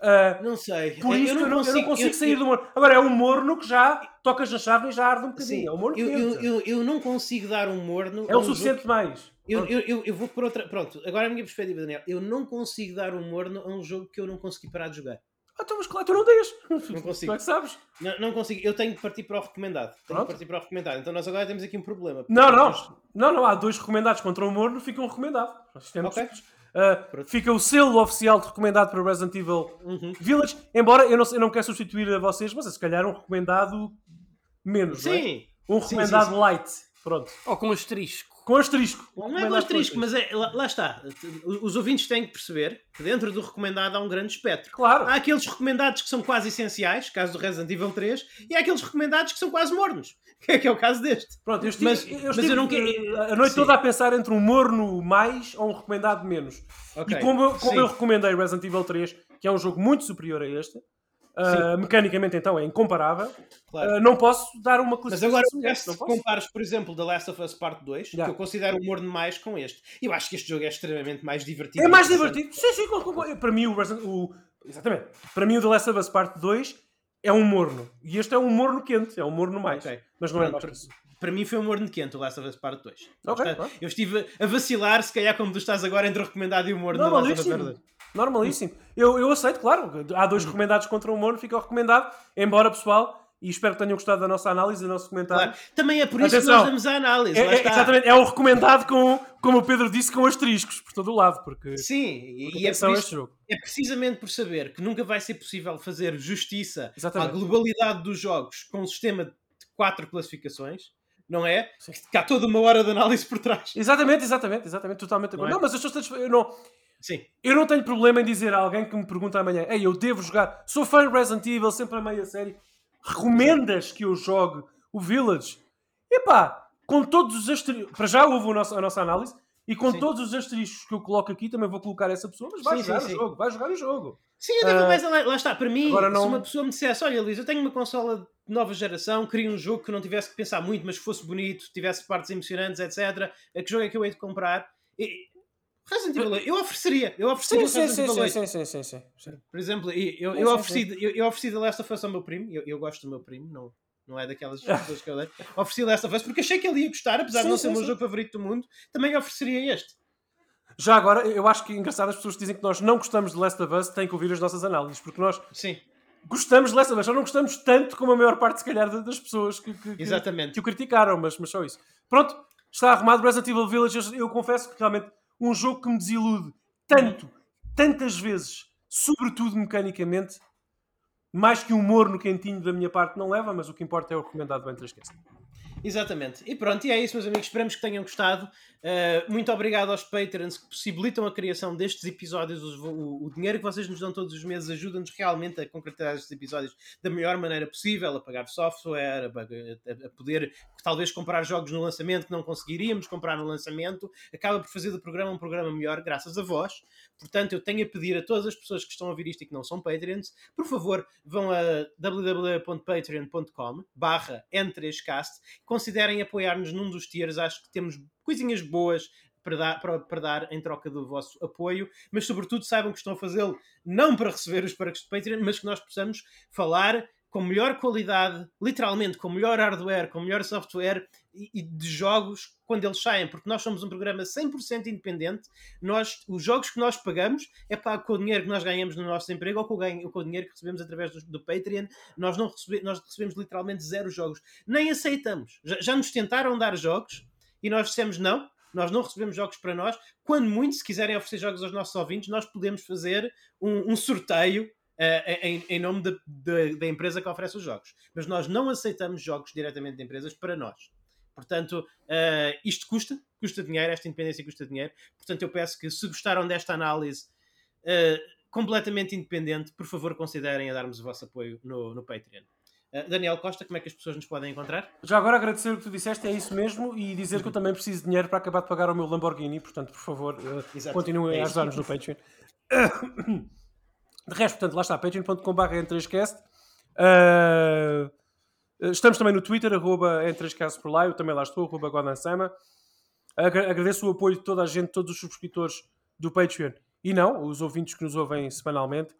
Ah, Não sei. por Eu isso eu não, eu não consigo eu- sair do morno. Agora, é um morno que já tocas na chave e já arde um bocadinho. Sim, é um morno eu, eu, não consigo dar um morno. É o um suficiente mais. Eu, eu, eu, eu vou por outra. Pronto, agora a minha perspectiva, Daniel. Eu não consigo dar um morno a um jogo que eu não consegui parar de jogar. Ah, então, mas claro, tu não deixas. Não consigo. Tu é que sabes. Não, não consigo. Eu tenho que partir para o recomendado. Tenho Pronto. que partir para o recomendado. Então nós agora temos aqui um problema. Não, não. Nós- Não, não. Há dois recomendados contra o morno, fica um recomendado. Nós temos- Ok. Pronto. fica o selo oficial de recomendado para Resident Evil Uhum. Village. Embora eu não, eu não quero substituir a vocês, mas é se calhar um recomendado menos. não é? Sim. Um Sim, recomendado sim, sim. light. Pronto. Ou com asterisco. Com asterisco. Não é com asterisco, mas é, lá, lá está. Os ouvintes têm que perceber que dentro do recomendado há um grande espectro. Claro. Há aqueles recomendados que são quase essenciais, caso do Resident Evil 3, e há aqueles recomendados que são quase mornos, que é, que é o caso deste. Pronto, eu estive, Mas- eu mas estive, eu não quero- a noite Sim. toda a pensar entre um morno mais ou um recomendado menos. Ok, E como, eu, como sim. eu recomendei Resident Evil 3, que é um jogo muito superior a este, Uh, mecanicamente, então, é incomparável. Claro. Uh, não posso dar uma Mas classificação agora, semelhante, se não compares, por exemplo, The Last of Us Part 2, Já. que eu considero um morno mais com este, eu acho que este jogo é extremamente mais divertido. É mais divertido. Sim, sim, com- com- para mim o, o- Exatamente. Para mim o The Last of Us Part 2 é um morno. E este é um morno quente, é um morno mais. Ok. Mas não é Pronto, mais que isso. Para mim foi um morno quente o Last of Us Part 2. Ok, Portanto, claro. Eu estive a vacilar, se calhar como tu estás agora, entre o recomendado e o morno. do Last of Us Part Normalíssimo. 2. Normalíssimo. Eu, eu aceito, claro. Há dois recomendados contra um morno, fica o recomendado. Embora, pessoal, e espero que tenham gostado da nossa análise, do nosso comentário. Claro. Também é por isso Atenção. que nós damos a análise. É, é- exatamente, é o recomendado com, como o Pedro disse, com asteriscos por todo o lado, porque Sim, e, e é, por isso- é precisamente por saber que nunca vai ser possível fazer justiça Exatamente. à globalidade dos jogos com um sistema de quatro classificações, não é? Sim. Que há toda uma hora de análise por trás. Exatamente, exatamente, exatamente, totalmente. Não Não, é? mas as pessoas estão- eu não, Sim, eu não tenho problema em dizer a alguém que me pergunta amanhã, ei, eu devo jogar, sou fã de Resident Evil, sempre amei a série, recomendas que eu jogue o Village? Epá, com todos os asteriscos, para já houve a nossa análise, e com Sim. todos os asteriscos que eu coloco aqui, também vou colocar essa pessoa, mas vai Sim, jogar sim, o jogo, vai jogar o jogo. Sim, Ah, mas lá, lá está, para mim, não- se uma pessoa me dissesse, olha Luís, eu tenho uma consola de nova geração, queria um jogo que não tivesse que pensar muito, mas que fosse bonito, tivesse partes emocionantes, etc. A que jogo é que eu hei de comprar? E, Resident Evil 8, eu ofereceria, eu ofereceria Sim, Resident Evil sim, 8. sim, sim, sim, sim, sim. Por exemplo, eu, eu, ofereci, eu, eu ofereci The Last of Us ao meu primo, eu, eu gosto do meu primo, não, não é daquelas pessoas que eu dei. Ofereci The Last of Us porque achei que ele ia gostar, apesar de Sim, não ser o meu jogo favorito do mundo, também ofereceria este. Já agora, eu acho que é engraçado as pessoas que dizem que nós não gostamos de Last of Us têm que ouvir as nossas análises, porque nós Sim, gostamos de Last of Us, só não gostamos tanto como a maior parte, se calhar, da- das pessoas que, que, que- que o criticaram, mas, mas só isso. Pronto, está arrumado Resident Evil Village. Eu confesso que realmente um jogo que me desilude tanto, tantas vezes, sobretudo mecanicamente, mais que um morno quentinho da minha parte não leva, mas o que importa é o recomendado do Entre Esquece. Exatamente. E pronto, e é isso, meus amigos. Esperamos que tenham gostado. Uh, muito obrigado aos patrons que possibilitam a criação destes episódios. Os- O, o dinheiro que vocês nos dão todos os meses ajuda-nos realmente a concretizar estes episódios da melhor maneira possível, a pagar software, a, a- poder talvez comprar jogos no lançamento que não conseguiríamos comprar no lançamento. Acaba por fazer do programa um programa melhor, graças a vós. Portanto, eu tenho a pedir a todas as pessoas que estão a ouvir isto e que não são Patreons, por favor, vão a www.patreon.com barra N3Cast considerem apoiar-nos num dos tiers. Acho que temos coisinhas boas para dar, para, para dar em troca do vosso apoio, mas sobretudo saibam que estão a fazê-lo não para receber os perks de Patreon, mas que nós possamos falar com melhor qualidade, literalmente com melhor hardware, com melhor software e, de jogos quando eles saem, porque nós somos um programa 100% independente. Nós, os jogos que nós pagamos é pago com o dinheiro que nós ganhamos no nosso emprego ou com o, ganho, com o dinheiro que recebemos através do, do Patreon. Nós, não recebe, nós recebemos literalmente zero jogos. Nem aceitamos. Já, já nos tentaram dar jogos e nós dissemos não. Nós não recebemos jogos para nós. Quando muito, se quiserem oferecer jogos aos nossos ouvintes, nós podemos fazer um, um sorteio Uh, em, em, nome da, empresa que oferece os jogos. Mas nós não aceitamos jogos diretamente de empresas para nós. Portanto, uh, isto custa, custa dinheiro, esta independência custa dinheiro. Portanto, eu peço que, se gostaram desta análise uh, completamente independente, por favor, considerem a darmos o vosso apoio no, no Patreon. Uh, Daniel Costa, como é que as pessoas nos podem encontrar? Já agora agradecer o que tu disseste, é isso mesmo, e dizer que eu também preciso de dinheiro para acabar de pagar o meu Lamborghini, portanto, por favor, continuem é a ajudar-nos no Patreon. De resto, portanto, lá está, patreon.com.br N3Cast. Uh, estamos também no Twitter, arroba N3Cast por lá, eu também lá estou, arroba Godansama. Agradeço o apoio de toda a gente, todos os subscritores do Patreon. E não, os ouvintes que nos ouvem semanalmente,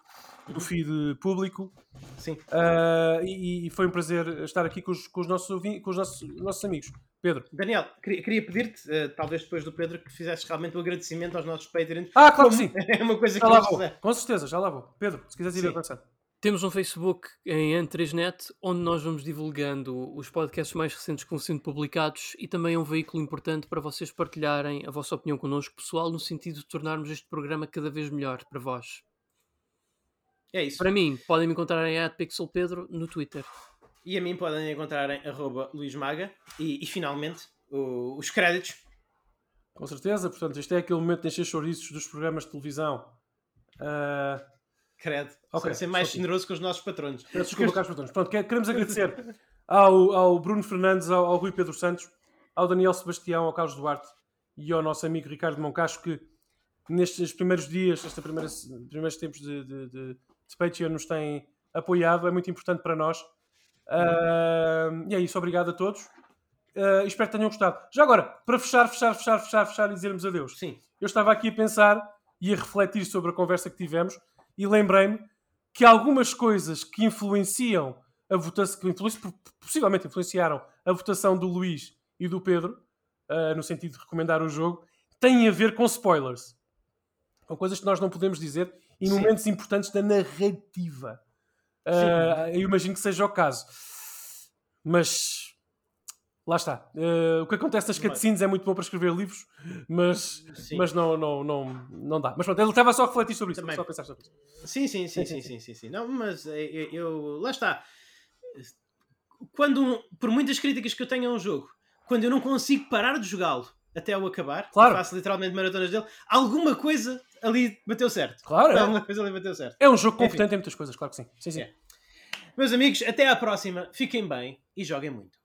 do feed público. Sim. Uh, e, e, foi um prazer estar aqui com os, com os, nossos, ouvintes, com os nossos, nossos amigos. Pedro. Daniel, queria, queria pedir-te, uh, talvez depois do Pedro, que fizesses realmente o um agradecimento aos nossos Patreons. Ah, claro que sim. É uma coisa já que lá vou. Com certeza, já lá vou. Pedro, se quiseres ir avançando. Temos um Facebook em N3Net, onde nós vamos divulgando os podcasts mais recentes que vão sendo publicados e também é um veículo importante para vocês partilharem a vossa opinião connosco, pessoal, no sentido de tornarmos este programa cada vez melhor para vós. É isso. Para mim, podem me encontrar em @pixelpedro no Twitter. E a mim podem encontrar em arroba luismaga. E, e finalmente, o, os créditos. Com certeza, portanto, este é aquele momento de encher chouriços dos programas de televisão. Uh... Credo. Okay, ser mais okay. generoso com os nossos patrões. Peço desculpa, caros patrões. Pronto, queremos agradecer ao, ao Bruno Fernandes, ao, ao, Rui Pedro Santos, ao Daniel Sebastião, ao Carlos Duarte e ao nosso amigo Ricardo Moncacho, que nestes primeiros dias, estes primeiros, primeiros tempos de, de, de, de Patreon, nos têm apoiado, é muito importante para nós. Uh, e é isso, obrigado a todos. Uh, espero que tenham gostado. Já agora, para fechar, fechar, fechar, fechar, fechar e dizermos adeus. Sim. Eu estava aqui a pensar e a refletir sobre a conversa que tivemos e lembrei-me que algumas coisas que influenciam a votação, que possivelmente influenciaram a votação do Luís e do Pedro, uh, no sentido de recomendar o jogo, têm a ver com spoilers. São coisas que nós não podemos dizer em Sim. momentos importantes da narrativa. Uh, eu imagino que seja o caso. Mas lá está. Uh, o que acontece nas cutscenes é muito bom para escrever livros, mas, Sim. mas não, não, não, não dá. Mas pronto, ele estava só a refletir sobre isso, Também. só a pensar sobre isso. Sim, sim, sim, sim, sim, sim, sim. Não, mas eh, eu, eu- lá está. Quando por muitas críticas que eu tenho a um jogo, quando eu não consigo parar de jogá-lo até ao acabar, Claro. faço literalmente maratonas dele, alguma coisa ali bateu certo. Claro, é, Alguma coisa ali bateu certo. é um jogo Enfim. competente em muitas coisas, claro que sim. Sim, sim. É. Meus amigos, até à próxima. Fiquem bem e joguem muito.